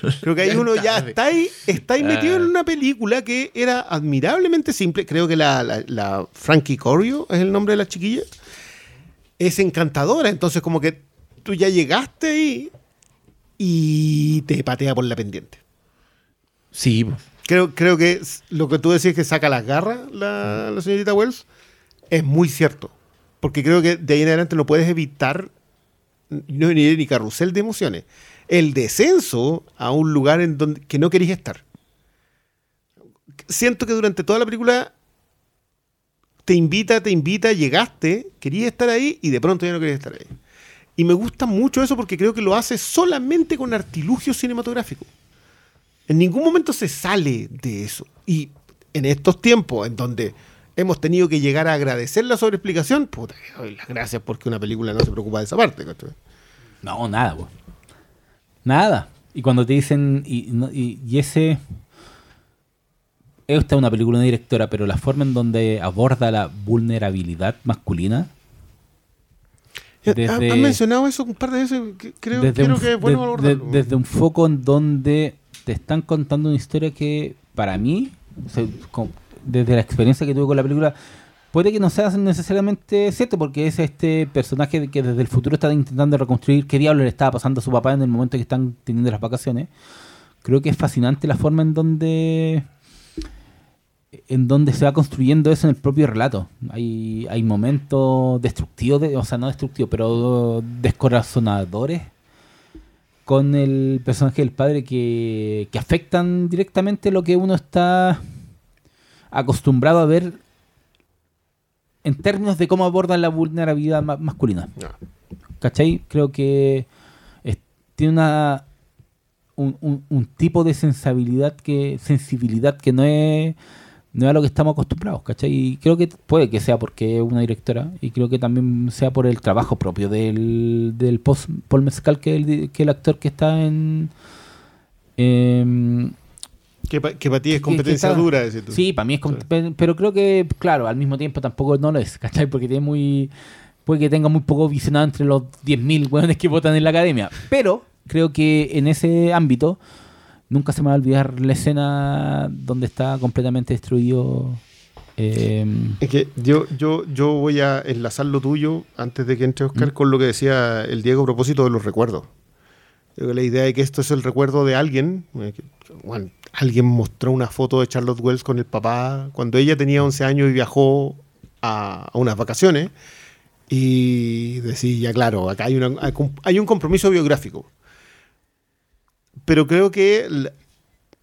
S2: Creo que ahí uno ya está ahí, está ahí metido
S1: Ah.
S2: en una película que era admirablemente simple. Creo que la, la, la Frankie Corio es el nombre de la chiquilla. Es encantadora. Entonces, como que tú ya llegaste ahí y te patea por la pendiente.
S1: Sí.
S2: Creo, creo que lo que tú decís que saca las garras la, la señorita Wells es muy cierto. Porque creo que de ahí en adelante no puedes evitar no ni, ni carrusel de emociones. El descenso a un lugar en donde que no querías estar. Siento que durante toda la película te invita, te invita, llegaste, querías estar ahí y de pronto ya no querías estar ahí. Y me gusta mucho eso porque creo que lo hace solamente con artilugio cinematográfico. En ningún momento se sale de eso. Y en estos tiempos en donde hemos tenido que llegar a agradecer la sobreexplicación, puta, que doy las gracias porque una película no se preocupa de esa parte.
S4: No, nada, po. Nada. Y cuando te dicen. Y, y- y ese. Esta es una película de una directora, pero la forma en donde aborda la vulnerabilidad masculina.
S2: Ya,
S4: Desde-
S2: Han mencionado eso un par de veces. Creo,
S4: desde
S2: creo
S4: un,
S2: que es bueno
S4: de-
S2: abordarlo.
S4: de- desde un foco en donde te están contando una historia que para mí, o sea, con- desde la experiencia que tuve con la película, puede que no sea necesariamente cierto, porque es este personaje que desde el futuro está intentando reconstruir qué diablo le estaba pasando a su papá en el momento que están teniendo las vacaciones. Creo que es fascinante la forma en donde en donde se va construyendo eso en el propio relato. Hay, hay momentos destructivos, de- o sea, no destructivos, pero descorazonadores con el personaje del padre que, que afectan directamente lo que uno está acostumbrado a ver en términos de cómo abordan la vulnerabilidad ma- masculina.
S2: No.
S4: ¿Cachai? Creo que es- tiene una un, un- un tipo de sensibilidad que sensibilidad que no es no es a lo que estamos acostumbrados, ¿cachai? Y creo que puede que sea porque es una directora y creo que también sea por el trabajo propio del, del post- Paul Mescal, que es el, que el actor que está en... em,
S2: Que para ti es
S4: que-
S2: competencia
S4: que está-
S2: dura, decir tú.
S4: Sí, para mí es... com-
S2: Sí.
S4: pe- Pero creo que, claro, al mismo tiempo tampoco no lo es, ¿cachai? Porque tiene muy... Puede que tenga muy poco visionado entre los 10.000 hueones que votan en la academia. Pero creo que en ese ámbito nunca se me va a olvidar la escena donde está completamente destruido... em,
S2: Es que yo, yo, yo voy a enlazar lo tuyo antes de que entre
S4: Mm.
S2: Oscar con lo que decía el Diego a propósito de los recuerdos. La idea de que esto es el recuerdo de alguien. eh, alguien mostró una foto de Charlotte Wells con el papá cuando ella tenía 11 años y viajó a, unas vacaciones. Y decía, claro, acá hay, una- hay un compromiso biográfico. Pero creo que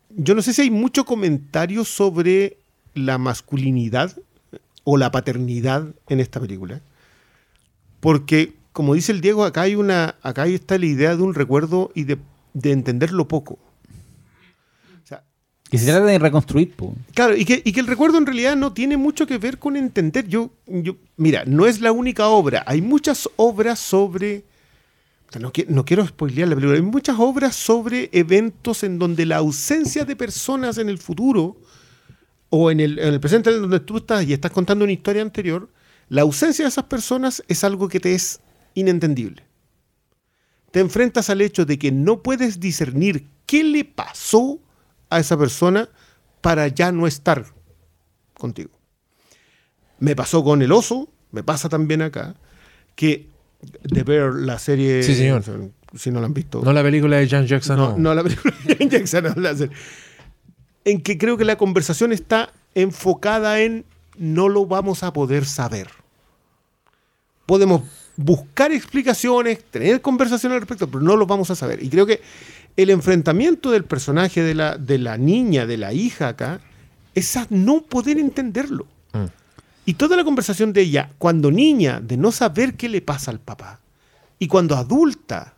S2: yo no sé si hay mucho comentario sobre la masculinidad o la paternidad en esta película. Porque, como dice el Diego, acá hay una, acá está la idea de un recuerdo y de, de entenderlo poco. O sea,
S4: que se trata de reconstruir, po.
S2: Claro, y que, y que el recuerdo en realidad no tiene mucho que ver con entender. Yo, yo, mira, no es la única obra. Hay muchas obras sobre. No, no quiero spoilear la película. Hay muchas obras sobre eventos en donde la ausencia de personas en el futuro o en el, en el presente en donde tú estás y estás contando una historia anterior, la ausencia de esas personas es algo que te es inentendible. Te enfrentas al hecho de que no puedes discernir qué le pasó a esa persona para ya no estar contigo. Me pasó con el oso, me pasa también acá, que de ver la serie,
S1: Sí, señor.
S2: si no la han visto,
S1: No la película de Jan Jackson,
S2: no,
S1: no.
S2: no, la película de Jackson, no, la serie. En que creo que la conversación está enfocada en no lo vamos a poder saber. Podemos buscar explicaciones, tener conversaciones al respecto, pero no lo vamos a saber. Y creo que el enfrentamiento del personaje de la, de la niña, de la hija acá, es a no poder entenderlo.
S1: Mm.
S2: Y toda la conversación de ella, cuando niña, de no saber qué le pasa al papá, y cuando adulta,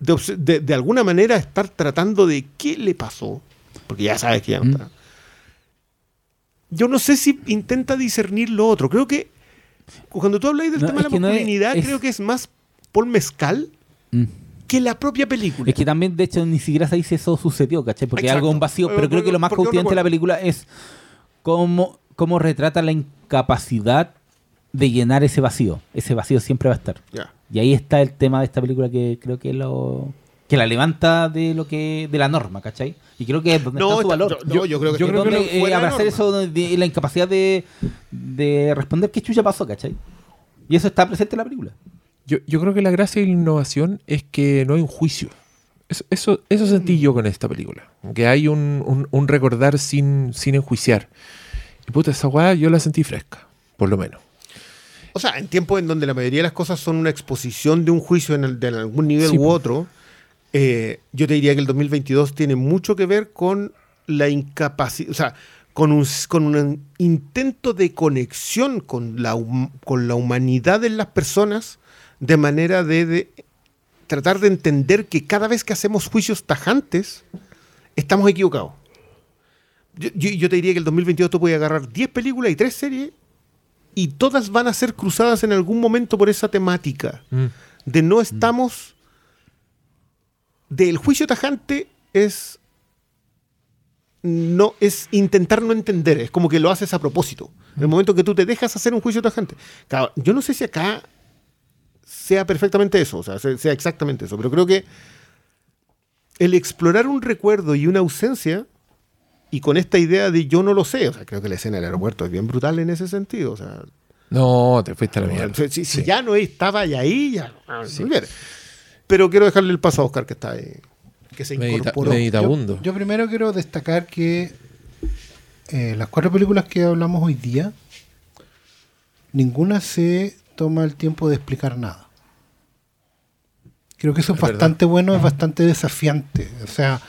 S2: de, de- de alguna manera estar tratando de qué le pasó, porque ya sabes que ya no
S4: Mm.
S2: está. Yo no sé si intenta discernir lo otro. Creo que cuando tú hablas del
S4: No,
S2: tema de
S4: es
S2: la
S4: no es-
S2: masculinidad,
S4: es-
S2: creo que es más Paul Mezcal
S4: Mm.
S2: que la propia película.
S4: Es que también, de hecho, ni siquiera se dice eso sucedió, ¿cachai? Porque es
S2: Exacto.
S4: algo un vacío. Pero creo que lo más cautivante de la película es cómo, cómo retrata la incapacidad de llenar ese vacío. Ese vacío siempre va a estar. Y ahí está el tema de esta película que creo que lo que la levanta de lo que de la norma, ¿cachai? Y creo que es donde
S2: No,
S4: está su
S2: está-
S4: valor.
S2: yo- yo creo que
S4: yo creo que
S2: donde
S4: eh,
S2: de
S4: abrazar eso de la incapacidad de, de responder qué chucha pasó, ¿cachai? Y eso está presente en la película.
S1: Yo, yo creo que la gracia y la innovación es que no hay un juicio Eso, eso, eso sentí yo con esta película. Que hay un, un- un recordar sin, sin enjuiciar. Y puta, esa weá yo la sentí fresca, por lo menos.
S2: O sea, en tiempos en donde la mayoría de las cosas son una exposición de un juicio en, el- de algún nivel
S1: Sí,
S2: u otro, eh, yo te diría que el 2022 tiene mucho que ver con la incapacidad, o sea, con un, con un intento de conexión con la, con la humanidad de las personas de manera de, de tratar de entender que cada vez que hacemos juicios tajantes, estamos equivocados. Yo, yo- yo te diría que el 2022 tú puedes agarrar 10 películas y 3 series y todas van a ser cruzadas en algún momento por esa temática de no estamos del juicio tajante es no es intentar no entender, es como que lo haces a propósito. En el momento que tú te dejas hacer un juicio tajante. Claro, yo no sé si acá sea perfectamente eso, o sea, se- sea exactamente eso, pero creo que el explorar un recuerdo y una ausencia y con esta idea de yo no lo sé, o sea, creo que la escena del aeropuerto es bien brutal en ese sentido, o sea,
S1: No, te fuiste a la mierda.
S2: si,
S1: Sí.
S2: ya no estaba ahí, ya. ah, olvídate. Pero quiero dejarle el paso a Oscar, que está ahí, que se
S1: Medita-
S2: incorporó.
S1: meditabundo.
S3: Yo, yo primero quiero destacar que eh, las cuatro películas que hablamos hoy día, ninguna se toma el tiempo de explicar nada. Creo que eso es,
S1: Es verdad.
S3: bastante bueno, es bastante desafiante. O sea,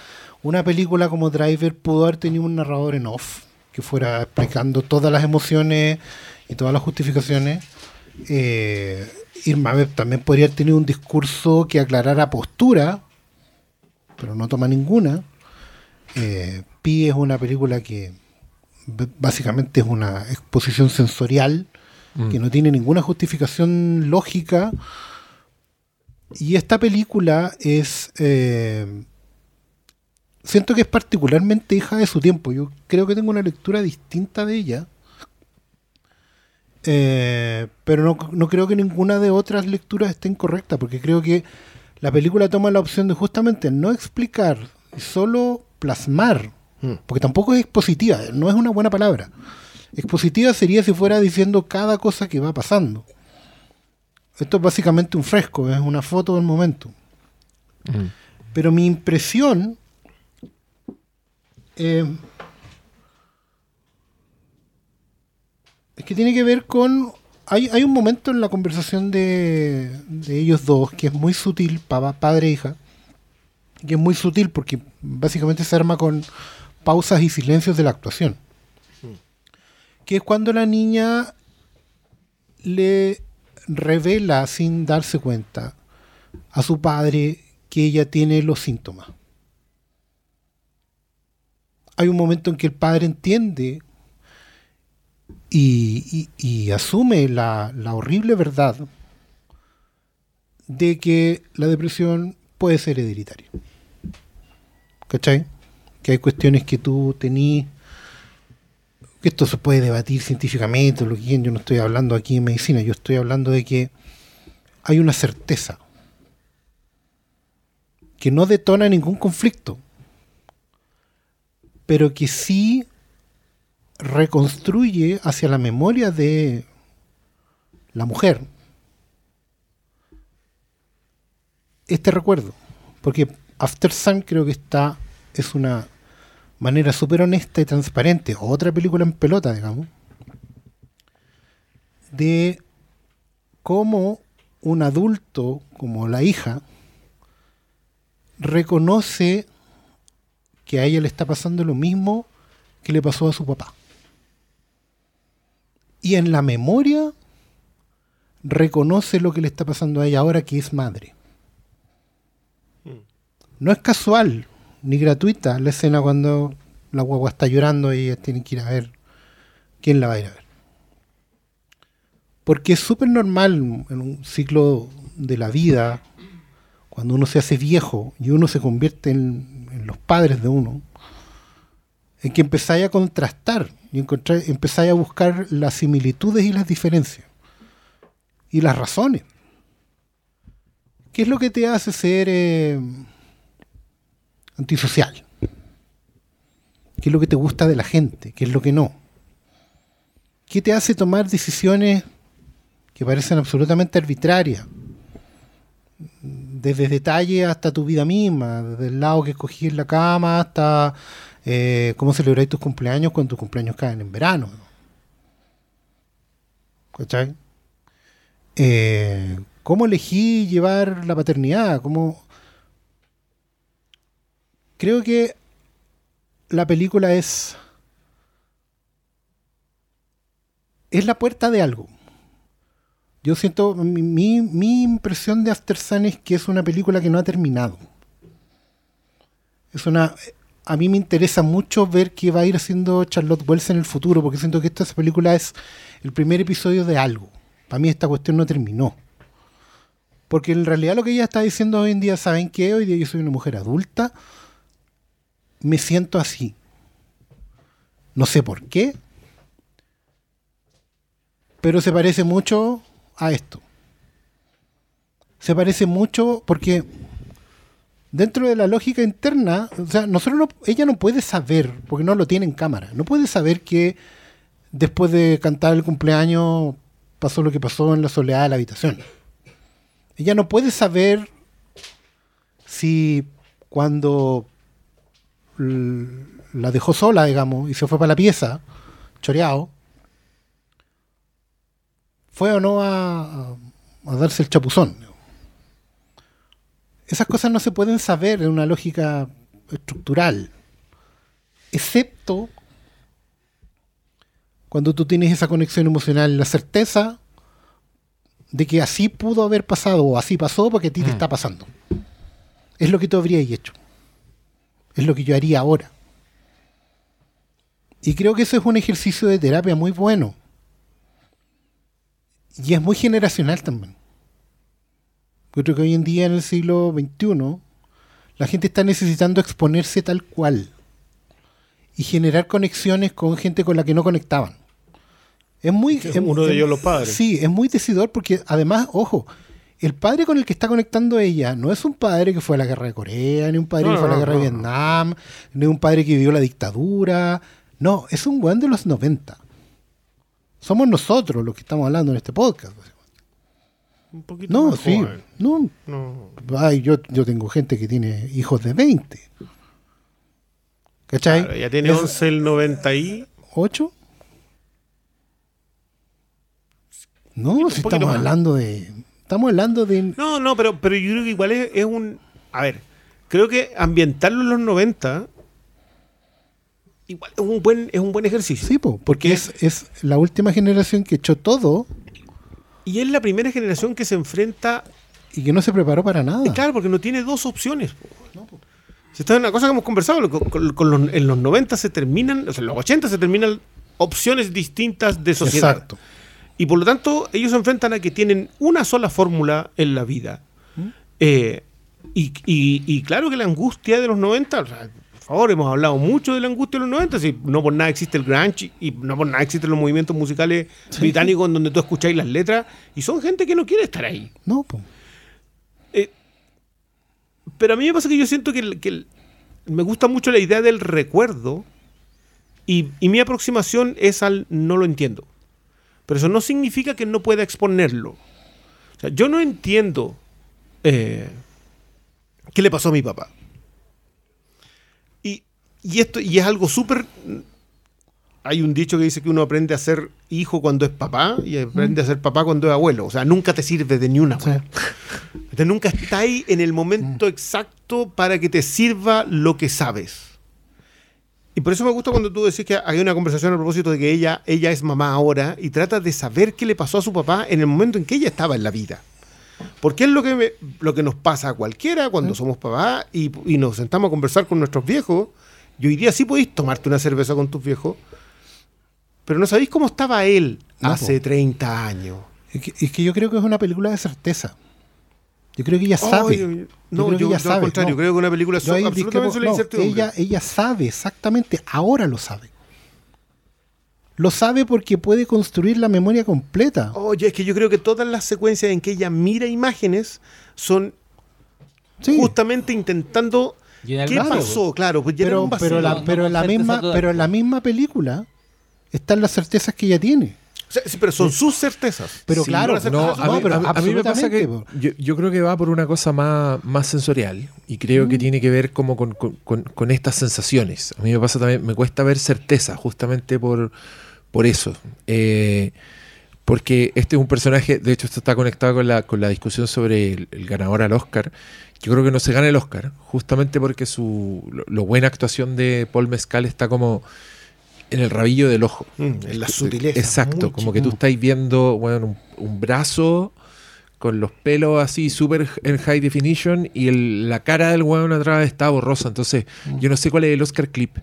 S3: una película como Driver pudo haber tenido un narrador en off que fuera explicando todas las emociones y todas las justificaciones. Eh, Irma Beb también podría haber tenido un discurso que aclarara postura, pero no toma ninguna. Eh, Pi es una película que básicamente es una exposición sensorial
S1: Mm.
S3: que no tiene ninguna justificación lógica. Y esta película es. eh, siento que es particularmente hija de su tiempo. Yo creo que tengo una lectura distinta de ella. Eh, pero no, no creo que ninguna de otras lecturas esté incorrecta, porque creo que la película toma la opción de justamente no explicar, solo plasmar,
S2: Mm.
S3: porque tampoco es expositiva, no es una buena palabra. Expositiva sería si fuera diciendo cada cosa que va pasando. Esto es básicamente un fresco, es una foto del momento.
S1: Mm.
S3: Pero mi impresión eh, es que tiene que ver con... Hay, hay un momento en la conversación de, de ellos dos que es muy sutil, pa- padre e hija, que es muy sutil porque básicamente se arma con pausas y silencios de la actuación. Que es cuando la niña le revela sin darse cuenta a su padre que ella tiene los síntomas. Hay un momento en que el padre entiende y, asume la, horrible verdad de que la depresión puede ser hereditaria. ¿Cachai? Que hay cuestiones que tú tenías que esto se puede debatir científicamente, lo que yo no estoy hablando aquí en medicina, yo estoy hablando de que hay una certeza que no detona ningún conflicto, pero que sí reconstruye hacia la memoria de la mujer este recuerdo. Porque After Sun creo que está, es una manera súper honesta y transparente, otra película en pelota, digamos, de cómo un adulto como la hija reconoce que a ella le está pasando lo mismo que le pasó a su papá. Y en la memoria reconoce lo que le está pasando a ella ahora que es madre. No es casual ni gratuita la escena cuando la guagua está llorando y ellas tienen que ir a ver quién la va a ir a ver. Porque es súper normal en un ciclo de la vida, cuando uno se hace viejo y uno se convierte en, en los padres de uno, en que empezáis a contrastar y empezáis a buscar las similitudes y las diferencias y las razones. ¿Qué es lo que te hace ser eh, antisocial? ¿Qué es lo que te gusta de la gente? ¿Qué es lo que no? ¿Qué te hace tomar decisiones que parecen absolutamente arbitrarias? desde detalle hasta tu vida misma, desde el lado que escogí en la cama hasta eh, cómo celebráis tus cumpleaños cuando tus cumpleaños caen en verano. ¿Cachai? Eh, ¿Cómo elegí llevar la paternidad? ¿Cómo... Creo que la película es... Es la puerta de algo. Yo siento, mi, mi- mi impresión de After Sun es que es una película que no ha terminado. Es una... A mí me interesa mucho ver qué va a ir haciendo Charlotte Wells en el futuro, porque siento que esta película es el primer episodio de algo. Para mí esta cuestión no terminó. Porque en realidad lo que ella está diciendo hoy en día, ¿saben qué? Hoy día yo soy una mujer adulta, me siento así. No sé por qué, pero se parece mucho a esto. Se parece mucho porque dentro de la lógica interna, o sea, nosotros no- ella no puede saber, porque no lo tiene en cámara, no puede saber que después de cantar el cumpleaños pasó lo que pasó en la soledad de la habitación. Ella no puede saber si cuando la dejó sola, digamos, y se fue para la pieza, choreado, fue o no a- a darse el chapuzón. Esas cosas no se pueden saber en una lógica estructural, excepto cuando tú tienes esa conexión emocional, la certeza de que así pudo haber pasado o así pasó porque a ti te está pasando. Es lo que tú habrías hecho. Es lo que yo haría ahora. Y creo que eso es un ejercicio de terapia muy bueno. Y es muy generacional también. Yo creo que hoy en día, en el siglo XXI, la gente está necesitando exponerse tal cual y generar conexiones con gente con la que no conectaban. Es muy.
S2: Es
S3: es-
S2: uno de ellos los padres.
S3: Sí, es muy decidor porque además, ojo, el padre con el que está conectando ella no es un padre que fue a la guerra de Corea, ni un padre
S2: No,
S3: que fue a la guerra
S2: no,
S3: de
S2: no.
S3: Vietnam, ni un padre que vivió la dictadura. No, es un weón de los 90. Somos nosotros los que estamos hablando en este podcast.
S2: Un poquito
S3: No,
S2: más
S3: sí.
S2: joven.
S3: No,
S2: No.
S3: Ay, yo, yo tengo gente que tiene hijos de 20. ¿Cachai?
S2: Claro, ya tiene
S3: Es
S2: 11 el 90 y...
S3: ¿Ocho? No,
S2: Un
S3: si estamos
S2: más.
S3: hablando de. Estamos hablando de.
S2: No, no, pero, pero yo creo que igual es, es un... A ver, creo que ambientarlo en los 90 igual es un buen, es un buen ejercicio.
S3: Sí, po, porque es, es la última generación que echó todo
S2: Y es la primera generación que se enfrenta...
S3: y que no se preparó para nada.
S2: Claro, porque no tiene dos opciones. po. Si esta es una cosa que hemos conversado, lo- con, con- con los- en los 90 se terminan, o sea, en los 80 se terminan opciones distintas de sociedad.
S3: Exacto.
S2: Y por lo tanto, ellos se enfrentan a que tienen una sola fórmula en la vida. Eh, y, y- y claro que la angustia de los 90, o sea, por favor, hemos hablado mucho de la angustia de los 90, si no por nada existe el grunge y no por nada existen los movimientos musicales británicos en donde tú escucháis las letras y son gente que no quiere estar ahí.
S3: No, po.
S2: Eh, pero a mí me pasa que yo siento que, el- que el- me gusta mucho la idea del recuerdo y, y mi aproximación es al no lo entiendo. Pero eso no significa que no pueda exponerlo. O sea, yo no entiendo eh, qué le pasó a mi papá. Y, esto y es algo súper... Hay un dicho que dice que uno aprende a ser hijo cuando es papá y aprende a ser papá cuando es abuelo. O sea, nunca te sirve de ni una.
S3: Sí.
S2: Entonces nunca está ahí en el momento exacto para que te sirva lo que sabes. Y por eso me gusta cuando tú decís que hay una conversación a propósito de que ella, ella es mamá ahora y trata de saber qué le pasó a su papá en el momento en que ella estaba en la vida. Porque es lo que, me- lo que nos pasa a cualquiera cuando somos papá y, y nos sentamos a conversar con nuestros viejos. Y hoy día sí podéis tomarte una cerveza con tus viejos, pero no sabéis cómo estaba él
S3: No,
S2: hace
S3: po.
S2: 30 años.
S3: Es que, es que yo creo que es una película de certeza. Yo creo que ella sabe.
S2: Ay, no,
S3: creo
S2: yo,
S3: que ella
S2: yo al contrario,
S3: no.
S2: creo que una película
S3: Yo
S2: so- absolutamente
S3: no,
S2: incertidumbre.
S3: ella, ella sabe exactamente, ahora lo sabe. Lo sabe porque puede construir la memoria completa.
S2: Oye, es que yo creo que todas las secuencias en que ella mira imágenes son
S3: Sí,
S2: justamente intentando qué pasó, claro, pues
S3: pero,
S2: un
S3: pero, la,
S4: no con
S3: la misma, pero en la misma película están las certezas que ella tiene.
S2: O sea, sí, pero son sus certezas.
S3: Pero
S1: Sí,
S3: claro,
S2: no,
S1: a, mí,
S3: pero
S1: a mí- a mí me pasa que yo, yo creo que va por una cosa más, más sensorial y creo
S3: Mm.
S1: que tiene que ver como con, con- con- con estas sensaciones. A mí me pasa también, me cuesta ver certeza justamente por, por eso. Eh, porque este es un personaje, de hecho esto está conectado con la, con la discusión sobre el, el ganador al Oscar. Yo creo que no se gana el Oscar, justamente porque su lo, lo buena actuación de Paul Mescal está como en el rabillo del ojo.
S2: Mm, en la sutileza.
S1: Exacto, como que tú
S2: chiquita.
S1: estás viendo bueno, un, un brazo con los pelos así súper en high definition y el- la cara del weón atrás está borrosa. Entonces,
S2: Mm.
S1: yo no sé cuál es el Oscar clip.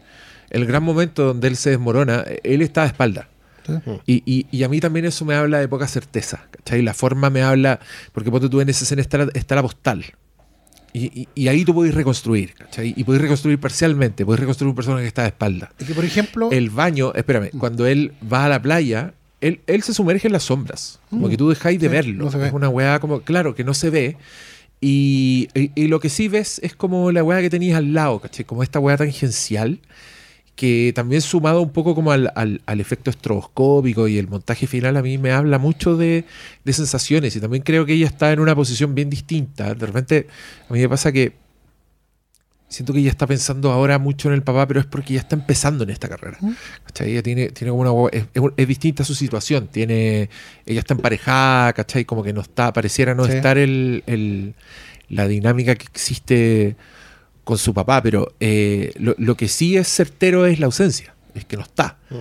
S1: El gran momento donde él se desmorona, él está de espalda.
S3: Sí.
S1: Y, y- y a mí también eso me habla de poca certeza. ¿cachai? La forma me habla, porque ponte tú en esa escena está la postal. Y, y- y ahí tú podés reconstruir, ¿cachai? Y podés reconstruir parcialmente, podés reconstruir un personaje que está de espalda.
S3: Es que, por ejemplo,
S1: El baño, espérame, cuando él va a la playa, él, él se sumerge en las sombras. Como
S3: Mm.
S1: que tú dejáis de
S3: Sí,
S1: verlo.
S3: no se ve.
S1: Es una weá como, claro, que no se ve. Y, y- y lo que sí ves es como la weá que tenías al lado, ¿cachai? Como esta weá tangencial, que también sumado un poco como al, al- al efecto estroboscópico y el montaje final a mí me habla mucho de, de sensaciones y también creo que ella está en una posición bien distinta. De repente a mí me pasa que siento que ella está pensando ahora mucho en el papá, pero es porque ella está empezando en esta carrera. ¿cachai? Ella tiene, tiene como una es, es- es distinta su situación. Tiene, ella está emparejada, ¿cachai? Como que no está, pareciera no
S3: Sí.
S1: estar el, el- la dinámica que existe con su papá, pero eh, lo, lo que sí es certero es la ausencia, es que no está.
S2: Mm.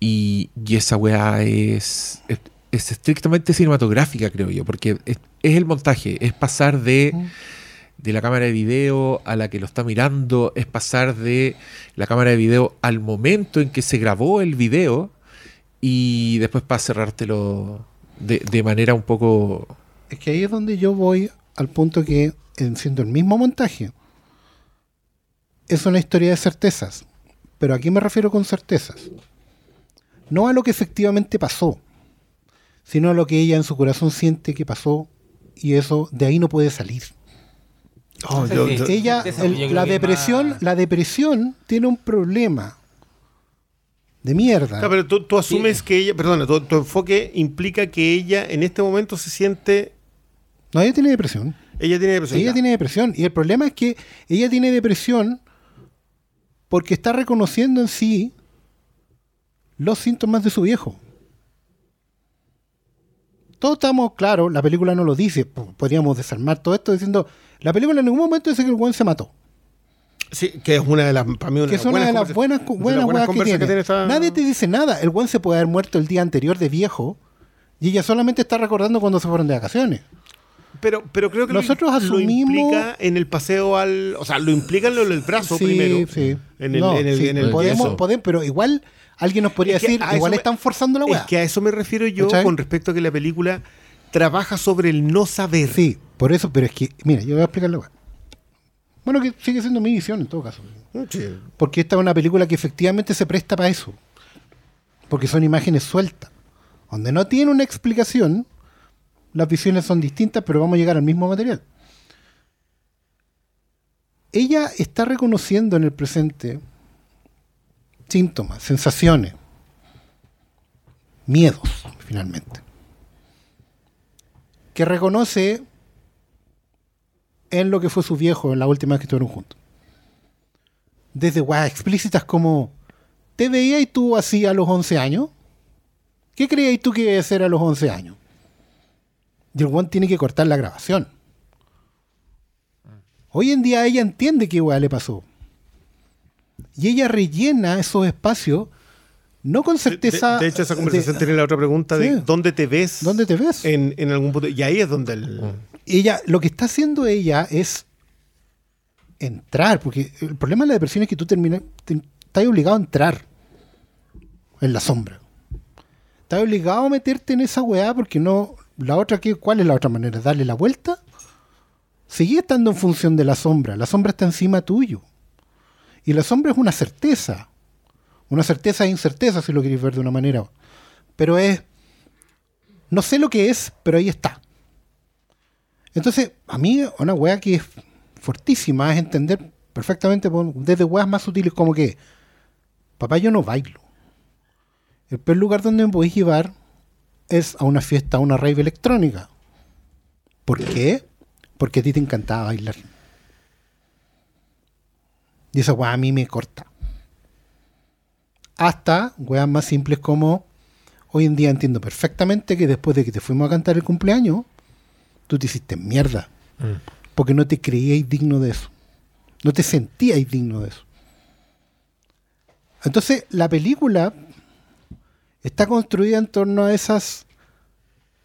S1: Y, y esa weá es, es, es estrictamente cinematográfica, creo yo, porque es, es el montaje, es pasar de,
S3: Mm.
S1: de la cámara de video a la que lo está mirando, es pasar de la cámara de video al momento en que se grabó el video y después para cerrártelo de, de manera un poco...
S3: es que ahí es donde yo voy al punto que, en siendo el mismo montaje, es una historia de certezas. Pero ¿a qué me refiero con certezas? No a lo que efectivamente pasó, sino a lo que ella en su corazón siente que pasó y eso de ahí no puede salir.
S2: Oh, yo- yo-
S3: ella, el- la depresión,
S4: más-
S3: la depresión tiene un problema de mierda.
S2: Claro, pero tú, tú asumes que ella, perdona, tu, tu enfoque implica que ella en este momento se siente,
S3: No, ella tiene depresión.
S2: ella tiene depresión.
S3: Ella
S2: ya.
S3: tiene depresión. Y el problema es que ella tiene depresión porque está reconociendo en sí los síntomas de su viejo. Todos estamos claros, la película no lo dice. po- Podríamos desarmar todo esto diciendo, la película en ningún momento dice que el buen se mató.
S2: Sí, que es una de las, para mí, una
S3: Que es una de las buenas, buenas
S2: buenas
S3: que tiene.
S2: esta-
S3: Nadie te dice nada. El buen se puede haber muerto el día anterior de viejo y ella solamente está recordando cuando se fueron de vacaciones.
S2: Pero, pero creo que
S3: Nosotros
S2: lo,
S3: asumimos-
S2: implica en el paseo al. O sea, lo implica en lo del brazo
S3: Sí,
S2: primero.
S3: sí.
S2: En el,
S3: No,
S2: en el,
S3: sí,
S2: en el
S3: podemos,
S2: yeso.
S3: podemos, pero igual alguien nos podría
S2: Es que
S3: decir, igual
S2: me-
S3: están forzando la
S2: Es
S3: weá.
S2: que a eso me refiero yo
S3: ¿Cachai?
S2: con respecto a que la película trabaja sobre el no saber.
S3: Sí, por eso, pero es que, mira, yo voy a explicar la weá. Bueno, que sigue siendo mi visión en todo caso.
S2: Sí.
S3: Porque esta es una película que efectivamente se presta para eso. Porque son imágenes sueltas. Donde no tiene una explicación, las visiones son distintas, pero vamos a llegar al mismo material. Ella está reconociendo en el presente síntomas, sensaciones, miedos, finalmente. Que reconoce en lo que fue su viejo en la última vez que estuvieron juntos desde weas explícitas como ¿te veías tú así a los 11 años? ¿Qué creías tú que ser a los 11 años? Y el one tiene que cortar la grabación. Hoy en día ella entiende qué wea le pasó. Y ella rellena esos espacios no con
S2: De,
S3: certeza.
S2: de hecho, esa
S3: de-
S2: conversación tiene la otra pregunta de
S3: Sí.
S2: dónde te ves.
S3: ¿Dónde te ves?
S2: En, en algún punto. Y ahí es donde el.
S3: ella, lo que está haciendo ella es entrar, porque el problema de la depresión es que tú terminas, te- estás obligado a entrar en la sombra. Estás obligado a meterte en esa weá porque no, la otra, ¿qué, ¿cuál es la otra manera? ¿Darle la vuelta? Sigue estando en función de la sombra, la sombra está encima tuyo. Y la sombra es una certeza, una certeza e incerteza si lo queréis ver de una manera. Pero es, no sé lo que es, pero ahí está. Entonces, a mí, una weá que es fortísima es entender perfectamente desde weas más sutiles como que, papá, yo no bailo. El peor lugar donde me podéis llevar es a una fiesta, a una rave electrónica. ¿Por qué? Porque a ti te encantaba bailar. Y esa weá a mí me corta. Hasta weas más simples como hoy en día entiendo perfectamente que después de que te fuimos a cantar el cumpleaños, tú te hiciste mierda. Porque no te creíais digno de eso. No te sentíais digno de eso. Entonces, la película está construida en torno a esas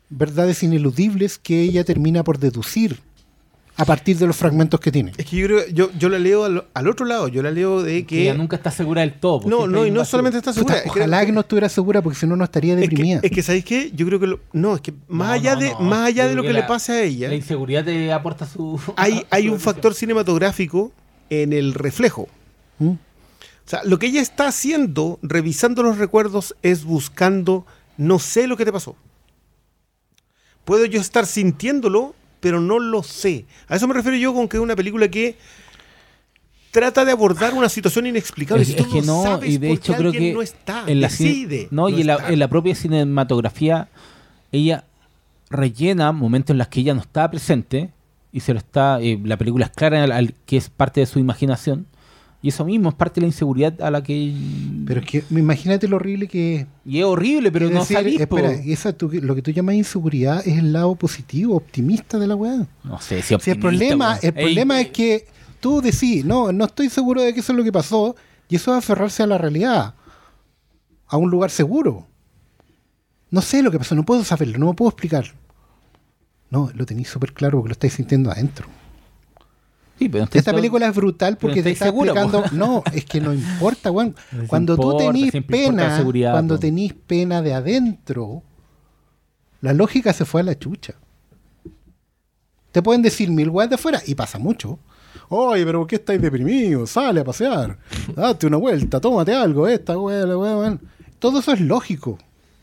S3: verdades ineludibles que ella termina por deducir a partir de los fragmentos que tiene.
S2: Es que yo creo, yo, yo la leo al, al otro lado, yo la leo de
S4: Que ella nunca está segura del todo. porque
S2: no, no, y no solamente está segura.
S3: Puta,
S2: es que-
S3: ojalá que no estuviera segura porque si no, no estaría
S2: es
S3: deprimida.
S2: que, es que, ¿sabéis qué? Yo creo que... lo- no, es que más
S4: No,
S2: allá
S4: no,
S2: de,
S4: no.
S2: más allá de lo que le pase a ella,
S4: La inseguridad te aporta su.
S2: hay, hay un factor cinematográfico en el reflejo.
S3: ¿Mm?
S2: O sea, lo que ella está haciendo, revisando los recuerdos, es buscando, no sé lo que te pasó. Puedo yo estar sintiéndolo, pero no lo sé. A eso me refiero yo con que es una película que trata de abordar una situación inexplicable.
S4: Es,
S2: Si
S4: es
S2: tú
S4: que no,
S2: sabes
S4: y de hecho creo que
S2: no está,
S4: en la,
S2: decide
S4: no, y en la,
S2: estar.
S4: en la propia cinematografía ella rellena momentos en los que ella no estaba presente y se lo está eh, la película es clara al- al- que es parte de su imaginación y eso mismo es parte de la inseguridad a la que
S3: Pero es que imagínate lo horrible que es.
S4: y es horrible pero
S3: Es
S4: no
S3: decir,
S4: sabís po.
S3: espera, esa tú- lo que tú llamas inseguridad es el lado positivo, optimista de la weá.
S4: no sé si
S3: Si el
S4: optimista,
S3: problema, el
S4: Ey,
S3: problema es que tú decís, no, no estoy seguro de que eso es lo que pasó, y eso es aferrarse a la realidad, a un lugar seguro. No sé lo que pasó, no puedo saberlo, no me puedo explicar. No, lo tenéis súper claro porque lo estáis sintiendo adentro.
S4: Sí, pero
S3: Esta película es brutal porque te está
S4: seguro, po.
S3: No, es que no importa, weón. Cuando tú tenís pena, cuando
S4: po.
S3: tenís pena de adentro, la lógica se fue a la chucha. Te pueden decir mil weas de afuera y pasa mucho. Oye, pero ¿por qué estáis deprimidos? Sale a pasear. Date una vuelta, tómate algo, esta wea, la wea. Todo eso es lógico.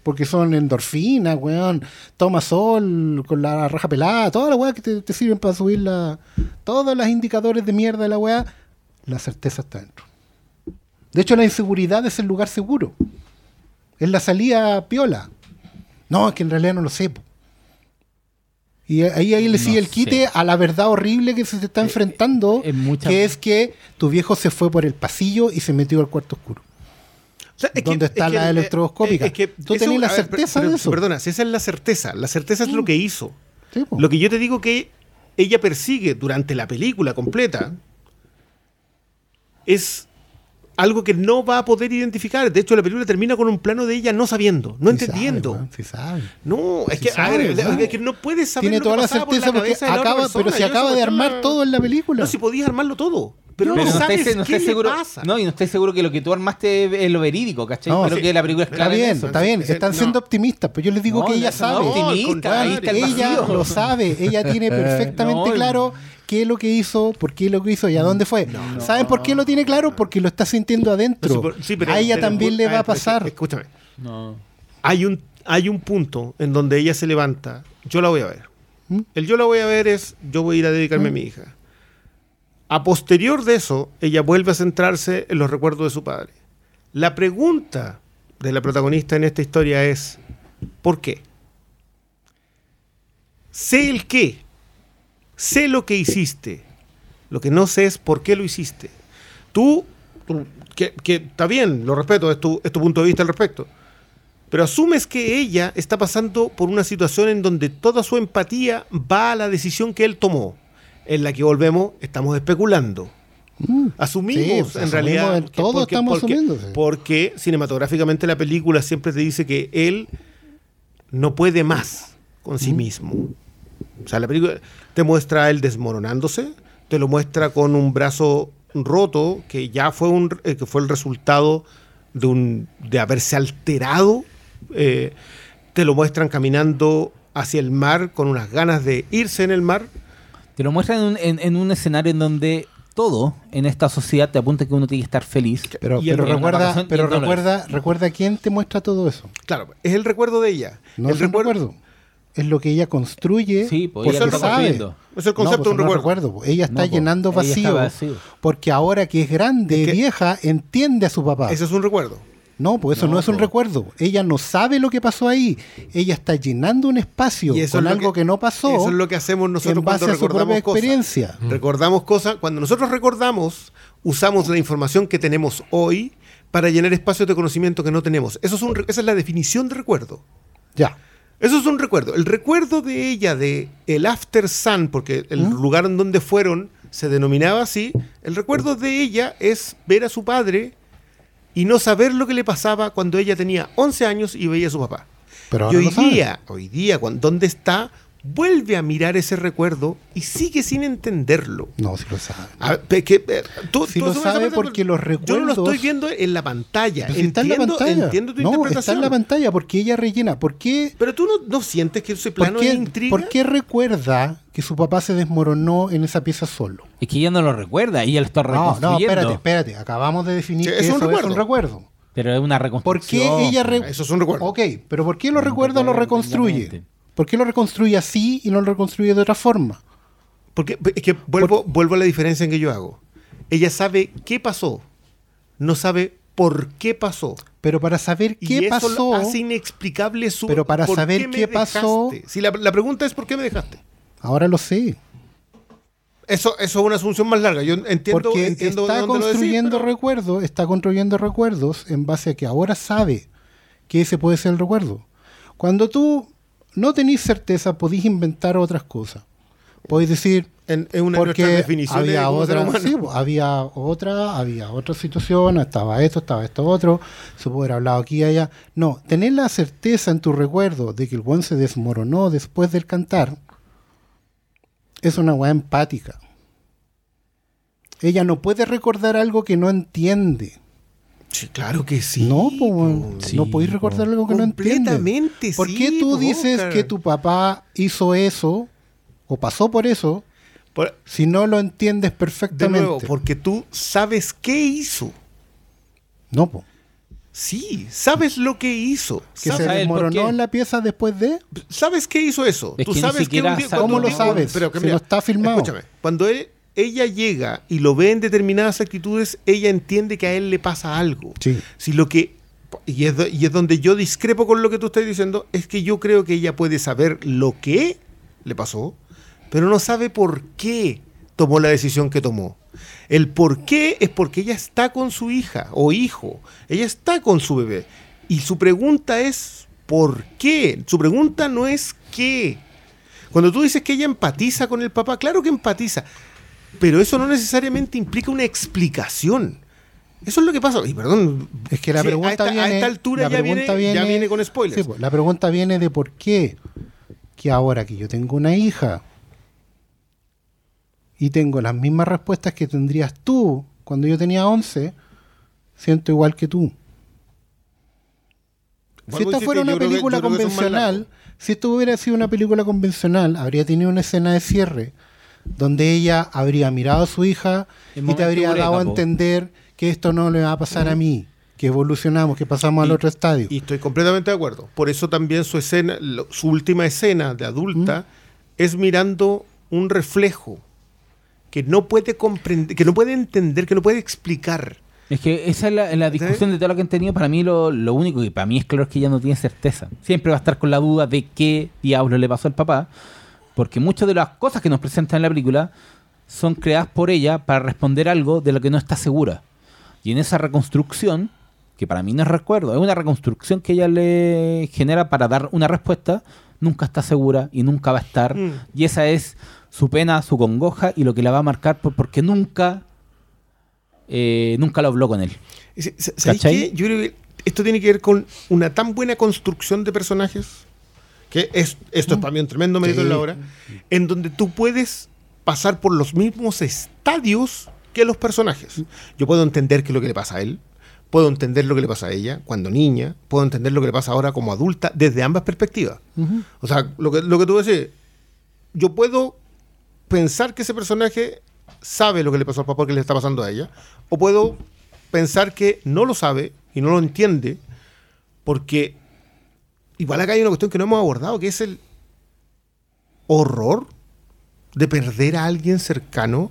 S3: Porque son endorfinas, weón. Toma sol con la raja pelada. Todas las weas que te, te sirven para subir la. Todos los indicadores de mierda de la wea. La certeza está dentro. De hecho, la inseguridad es el lugar seguro. Es la salida piola. No, es que en realidad no lo sé. po. Y ahí, ahí le
S4: No
S3: sigue el
S4: sé.
S3: quite a la verdad horrible que se te está enfrentando,
S4: es mucha-
S3: que es que tu viejo se fue por el pasillo y se metió al cuarto oscuro.
S2: O sea, es que-
S3: ¿Dónde está
S2: es que,
S3: la
S2: eh,
S3: electroscópica?
S2: es que
S3: Tú
S2: eso-
S3: tenés la
S2: ver,
S3: certeza
S2: pero-
S3: de eso.
S2: Perdona, si esa es la certeza. La certeza es lo que hizo.
S3: Sí.
S2: Lo que yo te digo que ella persigue durante la película completa es algo que no va a poder identificar. De hecho, la película termina con un plano de ella no sabiendo, no
S3: Sí
S2: entendiendo.
S3: sabe, weón, sí sabe.
S2: no, es
S3: Sí
S2: que, a
S3: sabe,
S2: ver,
S3: sabe.
S2: es que no puedes saber
S3: Tiene
S2: lo que
S3: toda la
S2: por
S3: certeza porque
S2: la
S3: acaba, pero se acaba de armar todo en la película.
S2: No, si podías armarlo todo. Pero no,
S4: Pero no
S2: sabes
S4: estáis, no
S2: qué
S4: seguro.
S2: pasa.
S4: No, y no estáis seguro que lo que tú armaste es lo verídico, ¿cachai?
S3: No,
S4: pero
S2: sí.
S4: que la película es
S3: Está
S4: clara
S3: bien,
S4: eso.
S3: está bien, están
S2: no.
S3: siendo optimistas, pero yo les digo
S4: No,
S3: que ella
S4: no,
S3: sabe.
S4: optimista, ahí
S3: Weón,
S4: está el
S3: ella
S4: vacío.
S3: lo sabe, ella tiene perfectamente
S4: No,
S3: claro qué es lo que hizo, por qué lo que hizo y a dónde fue. ¿Saben por qué lo tiene claro? Porque lo está sintiendo adentro.
S2: Sí, pero-
S3: a ella
S2: pero-
S3: también le va a pasar.
S2: Escúchame.
S4: No.
S2: hay un, hay un punto en donde ella se levanta, yo la voy a ver.
S3: ¿Mm?
S2: El yo la voy a ver es, yo voy a ir a dedicarme a mi hija. A posterior de eso, ella vuelve a centrarse en los recuerdos de su padre. La pregunta de la protagonista en esta historia es, ¿por qué? Sé el qué, sé lo que hiciste, lo que no sé es por qué lo hiciste. Tú, que, que está bien, lo respeto, es tu, es tu punto de vista al respecto, pero asumes que ella está pasando por una situación en donde toda su empatía va a la decisión que él tomó, en la que volvemos, estamos especulando.
S3: Mm.
S2: Asumimos,
S3: Sí, pues,
S2: en
S3: asumimos
S2: realidad.
S3: el-
S2: que-
S3: todos estamos
S2: porque,
S3: asumiendo,
S2: porque cinematográficamente la película siempre te dice que él no puede más con sí mismo. O sea, la película te muestra a él desmoronándose, te lo muestra con un brazo roto, que ya fue, un, eh, que fue el resultado de, un, de haberse alterado. eh, te lo muestran caminando hacia el mar con unas ganas de irse en el mar.
S4: Te lo muestran en un, en- en un escenario en donde todo en esta sociedad te apunta que uno tiene que estar feliz.
S3: Pero, recuerda, pero recuerda, recuerda quién te muestra todo eso.
S2: Claro, es el recuerdo de ella.
S3: No
S2: el
S3: es un recuerdo. Es lo que ella construye
S4: Sí, pues
S2: ella
S3: porque
S2: lo está
S3: sabe.
S2: Es el concepto
S3: No, pues
S2: de un
S3: no
S2: recuerdo.
S3: recuerdo. Ella está
S4: No, po.
S3: llenando
S4: Ella está
S3: vacío,
S4: vacío.
S3: porque ahora que es grande,
S2: Es que-
S3: vieja, entiende a su papá.
S2: Ese es un recuerdo.
S3: No, pues eso no,
S4: No,
S3: es un recuerdo. Ella no sabe lo que pasó ahí. Ella está llenando un espacio
S2: Y eso
S3: con
S2: es
S3: algo que, no pasó
S2: Eso es lo que hacemos nosotros
S3: en base
S2: cuando
S3: a su propia
S2: recordamos cosas.
S3: experiencia.
S2: Recordamos cosas. Cuando nosotros recordamos, usamos la información que tenemos hoy para llenar espacios de conocimiento que no tenemos. Eso es un esa es la definición de recuerdo.
S3: Ya.
S2: Eso es un recuerdo. El recuerdo de ella de el After Sun, porque el lugar en donde fueron se denominaba así, el recuerdo de ella es ver a su padre y no saber lo que le pasaba cuando ella tenía 11 años y veía a su papá.
S3: Pero
S2: y hoy día, hoy día, cuando, ¿dónde está? Vuelve a mirar ese recuerdo y sigue sin entenderlo.
S3: No, si lo sabe.
S2: A ver, pe- que, eh, tú-
S3: Si
S2: tú
S3: lo sabe porque los
S2: Yo no lo
S3: recuerdos-
S2: estoy viendo en la pantalla.
S3: Pero si está en la pantalla.
S2: Entiendo tu
S3: no, está en la pantalla porque ella rellena. ¿Por qué,
S2: Pero tú no, no sientes que ese
S3: por
S2: plano es intriga.
S3: por qué recuerda que su papá se desmoronó en esa pieza solo?
S4: Es que ella no lo recuerda, ella lo está
S3: No,
S4: reconstruyendo.
S3: no, espérate, espérate. Acabamos de definir
S2: Sí,
S3: que
S2: es un
S3: eso
S2: recuerdo.
S3: es un recuerdo.
S4: Pero es una
S3: ¿Por
S4: reconstrucción.
S3: qué ella... re-
S2: Eso es un recuerdo.
S3: Ok, pero ¿por qué lo recuerda o lo reconstruye? ¿Por qué lo reconstruye así y no lo reconstruye de otra forma?
S2: Porque es que vuelvo, vuelvo a la diferencia en que yo hago. Ella sabe qué pasó, no sabe por qué pasó.
S3: Pero para saber
S2: y
S3: qué
S2: eso
S3: pasó...
S2: hace inexplicable su.
S3: Pero para
S2: ¿por
S3: saber
S2: qué
S3: pasó-?
S2: Si la, la pregunta es ¿por qué me dejaste?
S3: Ahora lo sé.
S2: Eso, eso es una asunción más larga. Yo entiendo,
S3: Porque
S2: entiendo
S3: está
S2: dónde
S3: construyendo recuerdos, está construyendo recuerdos en base a que ahora sabe que ese puede ser el recuerdo. Cuando tú no tenés certeza, podés inventar otras cosas. Podés decir,
S2: En, en una de
S3: porque
S2: definiciones
S3: había otra, sí, pues, había otra, había otra situación, estaba esto, estaba esto otro, se puede haber hablado aquí y allá. No, tener la certeza en tu recuerdo de que el buen se desmoronó después del cantar es una weá empática. Ella no puede recordar algo que no entiende.
S2: Sí, claro que sí.
S3: no, po.
S4: Sí,
S3: no podéis recordar algo que no entiende.
S2: Completamente,
S3: ¿Por
S2: sí,
S3: qué tú
S2: po,
S3: dices
S2: Oscar.
S3: que tu papá hizo eso o pasó por eso
S2: Por-
S3: si no lo entiendes
S2: de
S3: perfectamente?
S2: nuevo, porque tú sabes qué hizo.
S3: No, po.
S2: Sí, sabes lo que hizo.
S3: Que se
S4: ¿Sabe el por
S3: desmoronó en la pieza después de.
S2: ¿Sabes qué hizo eso?
S4: Es
S2: Tú
S4: que ni
S2: sabes
S4: siquiera
S2: un día-
S3: ¿Cómo lo sabes?
S2: Pero que
S3: Si
S2: mira,
S3: no está filmado.
S2: Escúchame, cuando él- ella llega y lo ve en determinadas actitudes, ella entiende que a él le pasa algo.
S3: Sí.
S2: Si lo que y es, y es donde yo discrepo con lo que tú estás diciendo, es que yo creo que ella puede saber lo que le pasó, pero no sabe por qué tomó la decisión que tomó. El por qué es porque ella está con su hija o hijo, ella está con su bebé. Y su pregunta es ¿por qué? Su pregunta no es qué. Cuando tú dices que ella empatiza con el papá, claro que empatiza, pero eso no necesariamente implica una explicación. Eso es lo que pasa. Y perdón,
S3: Es que la
S2: sí,
S3: pregunta
S2: a esta, a
S3: viene.
S2: esta altura
S3: la
S2: ya viene,
S3: pregunta
S2: ya
S3: viene-
S2: con spoilers.
S3: Sí, pues, la pregunta viene de por qué. Que ahora que yo tengo una hija y tengo las mismas respuestas que tendrías tú cuando yo tenía 11, siento igual que tú. Si esta fuera una película
S2: que
S3: convencional, si esto hubiera sido una película convencional, habría tenido una escena de cierre donde ella habría mirado a su hija
S4: El
S3: y te habría
S4: eureka,
S3: dado a entender que esto no le va a pasar a mí, que evolucionamos, que pasamos al otro estadio.
S2: Y estoy completamente de acuerdo. Por eso también su escena, lo- su última escena de adulta es mirando un reflejo que no puede comprender, que no puede entender, que no puede explicar.
S4: Es que esa es la, en la discusión de todo lo que han tenido. Para mí, lo, lo único que para mí es claro es que ella no tiene certeza. Siempre va a estar con la duda de qué diablo le pasó al papá. Porque muchas de las cosas que nos presentan en la película son creadas por ella para responder algo de lo que no está segura. Y en esa reconstrucción, que para mí no es recuerdo, es una reconstrucción que ella le genera para dar una respuesta, nunca está segura y nunca va a estar.
S2: Mm.
S4: Y esa es su pena, su congoja y lo que la va a marcar por- porque nunca, eh, nunca lo habló con él.
S2: ¿Sabéis qué? Yo creo que esto tiene que ver con una tan buena construcción de personajes, que es, esto es para mí un tremendo mérito en la obra, en donde tú puedes pasar por los mismos estadios que los personajes. Yo puedo entender qué es lo que le pasa a él, puedo entender lo que le pasa a ella cuando niña, puedo entender lo que le pasa ahora como adulta, desde ambas perspectivas. O sea, lo que, lo que tú decís, yo puedo pensar que ese personaje sabe lo que le pasó al papá que le está pasando a ella, o puedo pensar que no lo sabe y no lo entiende, porque igual acá hay una cuestión que no hemos abordado, que es el horror de perder a alguien cercano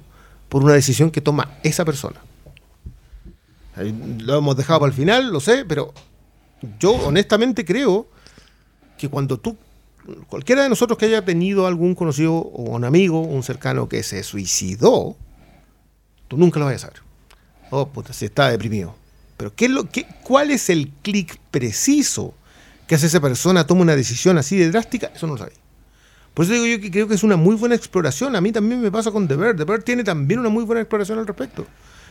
S2: por una decisión que toma esa persona. Lo hemos dejado para el final, lo sé, pero yo honestamente creo que cuando tú, cualquiera de nosotros que haya tenido algún conocido o un amigo, un cercano que se suicidó, tú nunca lo vas a saber. Oh, puta, si está deprimido. Pero ¿qué es lo, qué, ¿cuál es el clic preciso que hace esa persona toma una decisión así de drástica? Eso no lo sabía. Por eso digo yo que creo que es una muy buena exploración. A mí también me pasa con The Bear. The Bear tiene también una muy buena exploración al respecto.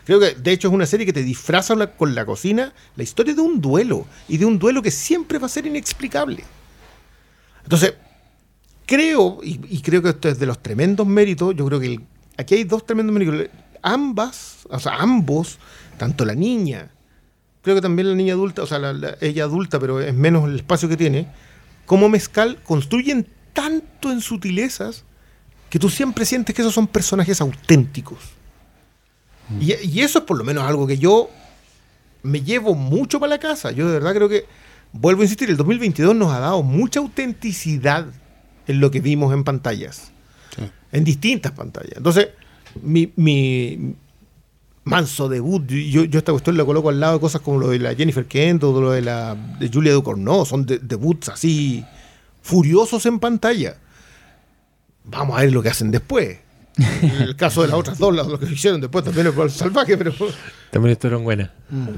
S2: Creo que, de hecho, es una serie que te disfraza con la cocina la historia de un duelo. Y de un duelo que siempre va a ser inexplicable. Entonces, creo, y, creo que esto es de los tremendos méritos, yo creo que aquí hay dos tremendos méritos. Ambas, o sea, ambos, tanto la niña, creo que también la niña adulta, o sea, la- la- ella adulta, pero es menos el espacio que tiene, como Mezcal construyen tanto en sutilezas que tú siempre sientes que esos son personajes auténticos. Y, y eso es por lo menos algo que yo me llevo mucho para la casa. Yo de verdad creo que, vuelvo a insistir, el 2022 nos ha dado mucha autenticidad en lo que vimos en pantallas. En distintas pantallas. Entonces, mi, mi manso debut, yo, yo esta cuestión la coloco al lado de cosas como lo de la Jennifer Kent o lo de la de Julia Ducournau. Son de- debuts así furiosos en pantalla. Vamos a ver lo que hacen después. El caso de las otras dos, lo que hicieron después también es salvaje, pero
S1: También estuvieron buenas.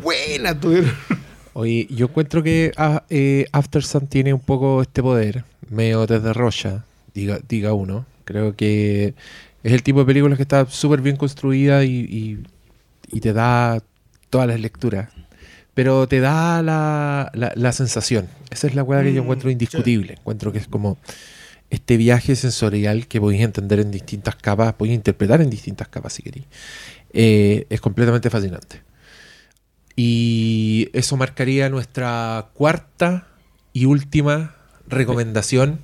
S2: buena tuvieron.
S1: Oye, yo encuentro que ah, eh, After Sun tiene un poco este poder, medio desde Rocha, diga, diga uno. Creo que es el tipo de películas que está súper bien construida y, y- y te da todas las lecturas. Pero te da la, la- la sensación. Esa es la weá que yo
S2: Mm,
S1: encuentro indiscutible. Encuentro que es como este viaje sensorial que podéis entender en distintas capas, podéis interpretar en distintas capas si queréis. Eh, es completamente fascinante. Y eso marcaría nuestra cuarta y última recomendación.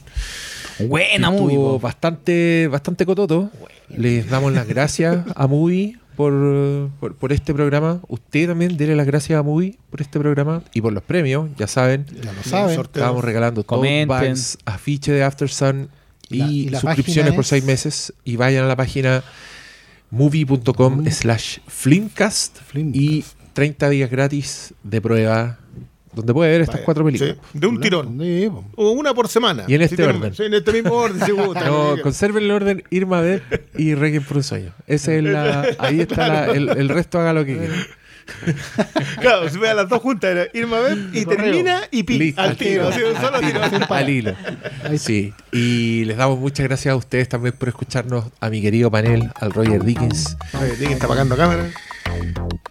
S4: Buena movie.
S1: bastante, bastante cototo. Les damos las gracias a Movie por, por, por este programa. Usted también dele las gracias a Movie por este programa y por los premios. Ya saben,
S3: Ya lo saben.
S1: estábamos regalando tote
S4: Comenten.
S1: bags, afiche de After Sun
S3: Y la-
S1: y,
S3: y la
S1: suscripciones por
S3: es-
S1: seis meses. Y vayan a la página movie.com slash flimcast
S3: Flimcast.
S1: y 30 días gratis de prueba donde puede ver estas
S2: Vaya,
S1: cuatro películas.
S2: sí, de un tirón. O una por semana.
S1: Y en este
S2: tienen-
S1: orden.
S2: sí, en este mismo orden, si gusta.
S1: No, conserven el orden Irma Ver y Requiem por un sueño. Ese es la, ahí está la- el, el resto haga lo que quiera.
S2: Claro, si vean las dos juntas, era Irma y
S3: Correo.
S2: termina y pi.
S1: Listo,
S2: al tiro, así, un solo tiro.
S1: Al hilo. Sí. Y les damos muchas gracias a ustedes también por escucharnos, a mi querido panel, al Roger Dickens.
S2: Oye, Dick está apagando cámara.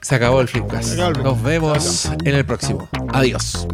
S1: Se acabó el.
S2: Se el
S1: Nos vemos en el próximo. Adiós.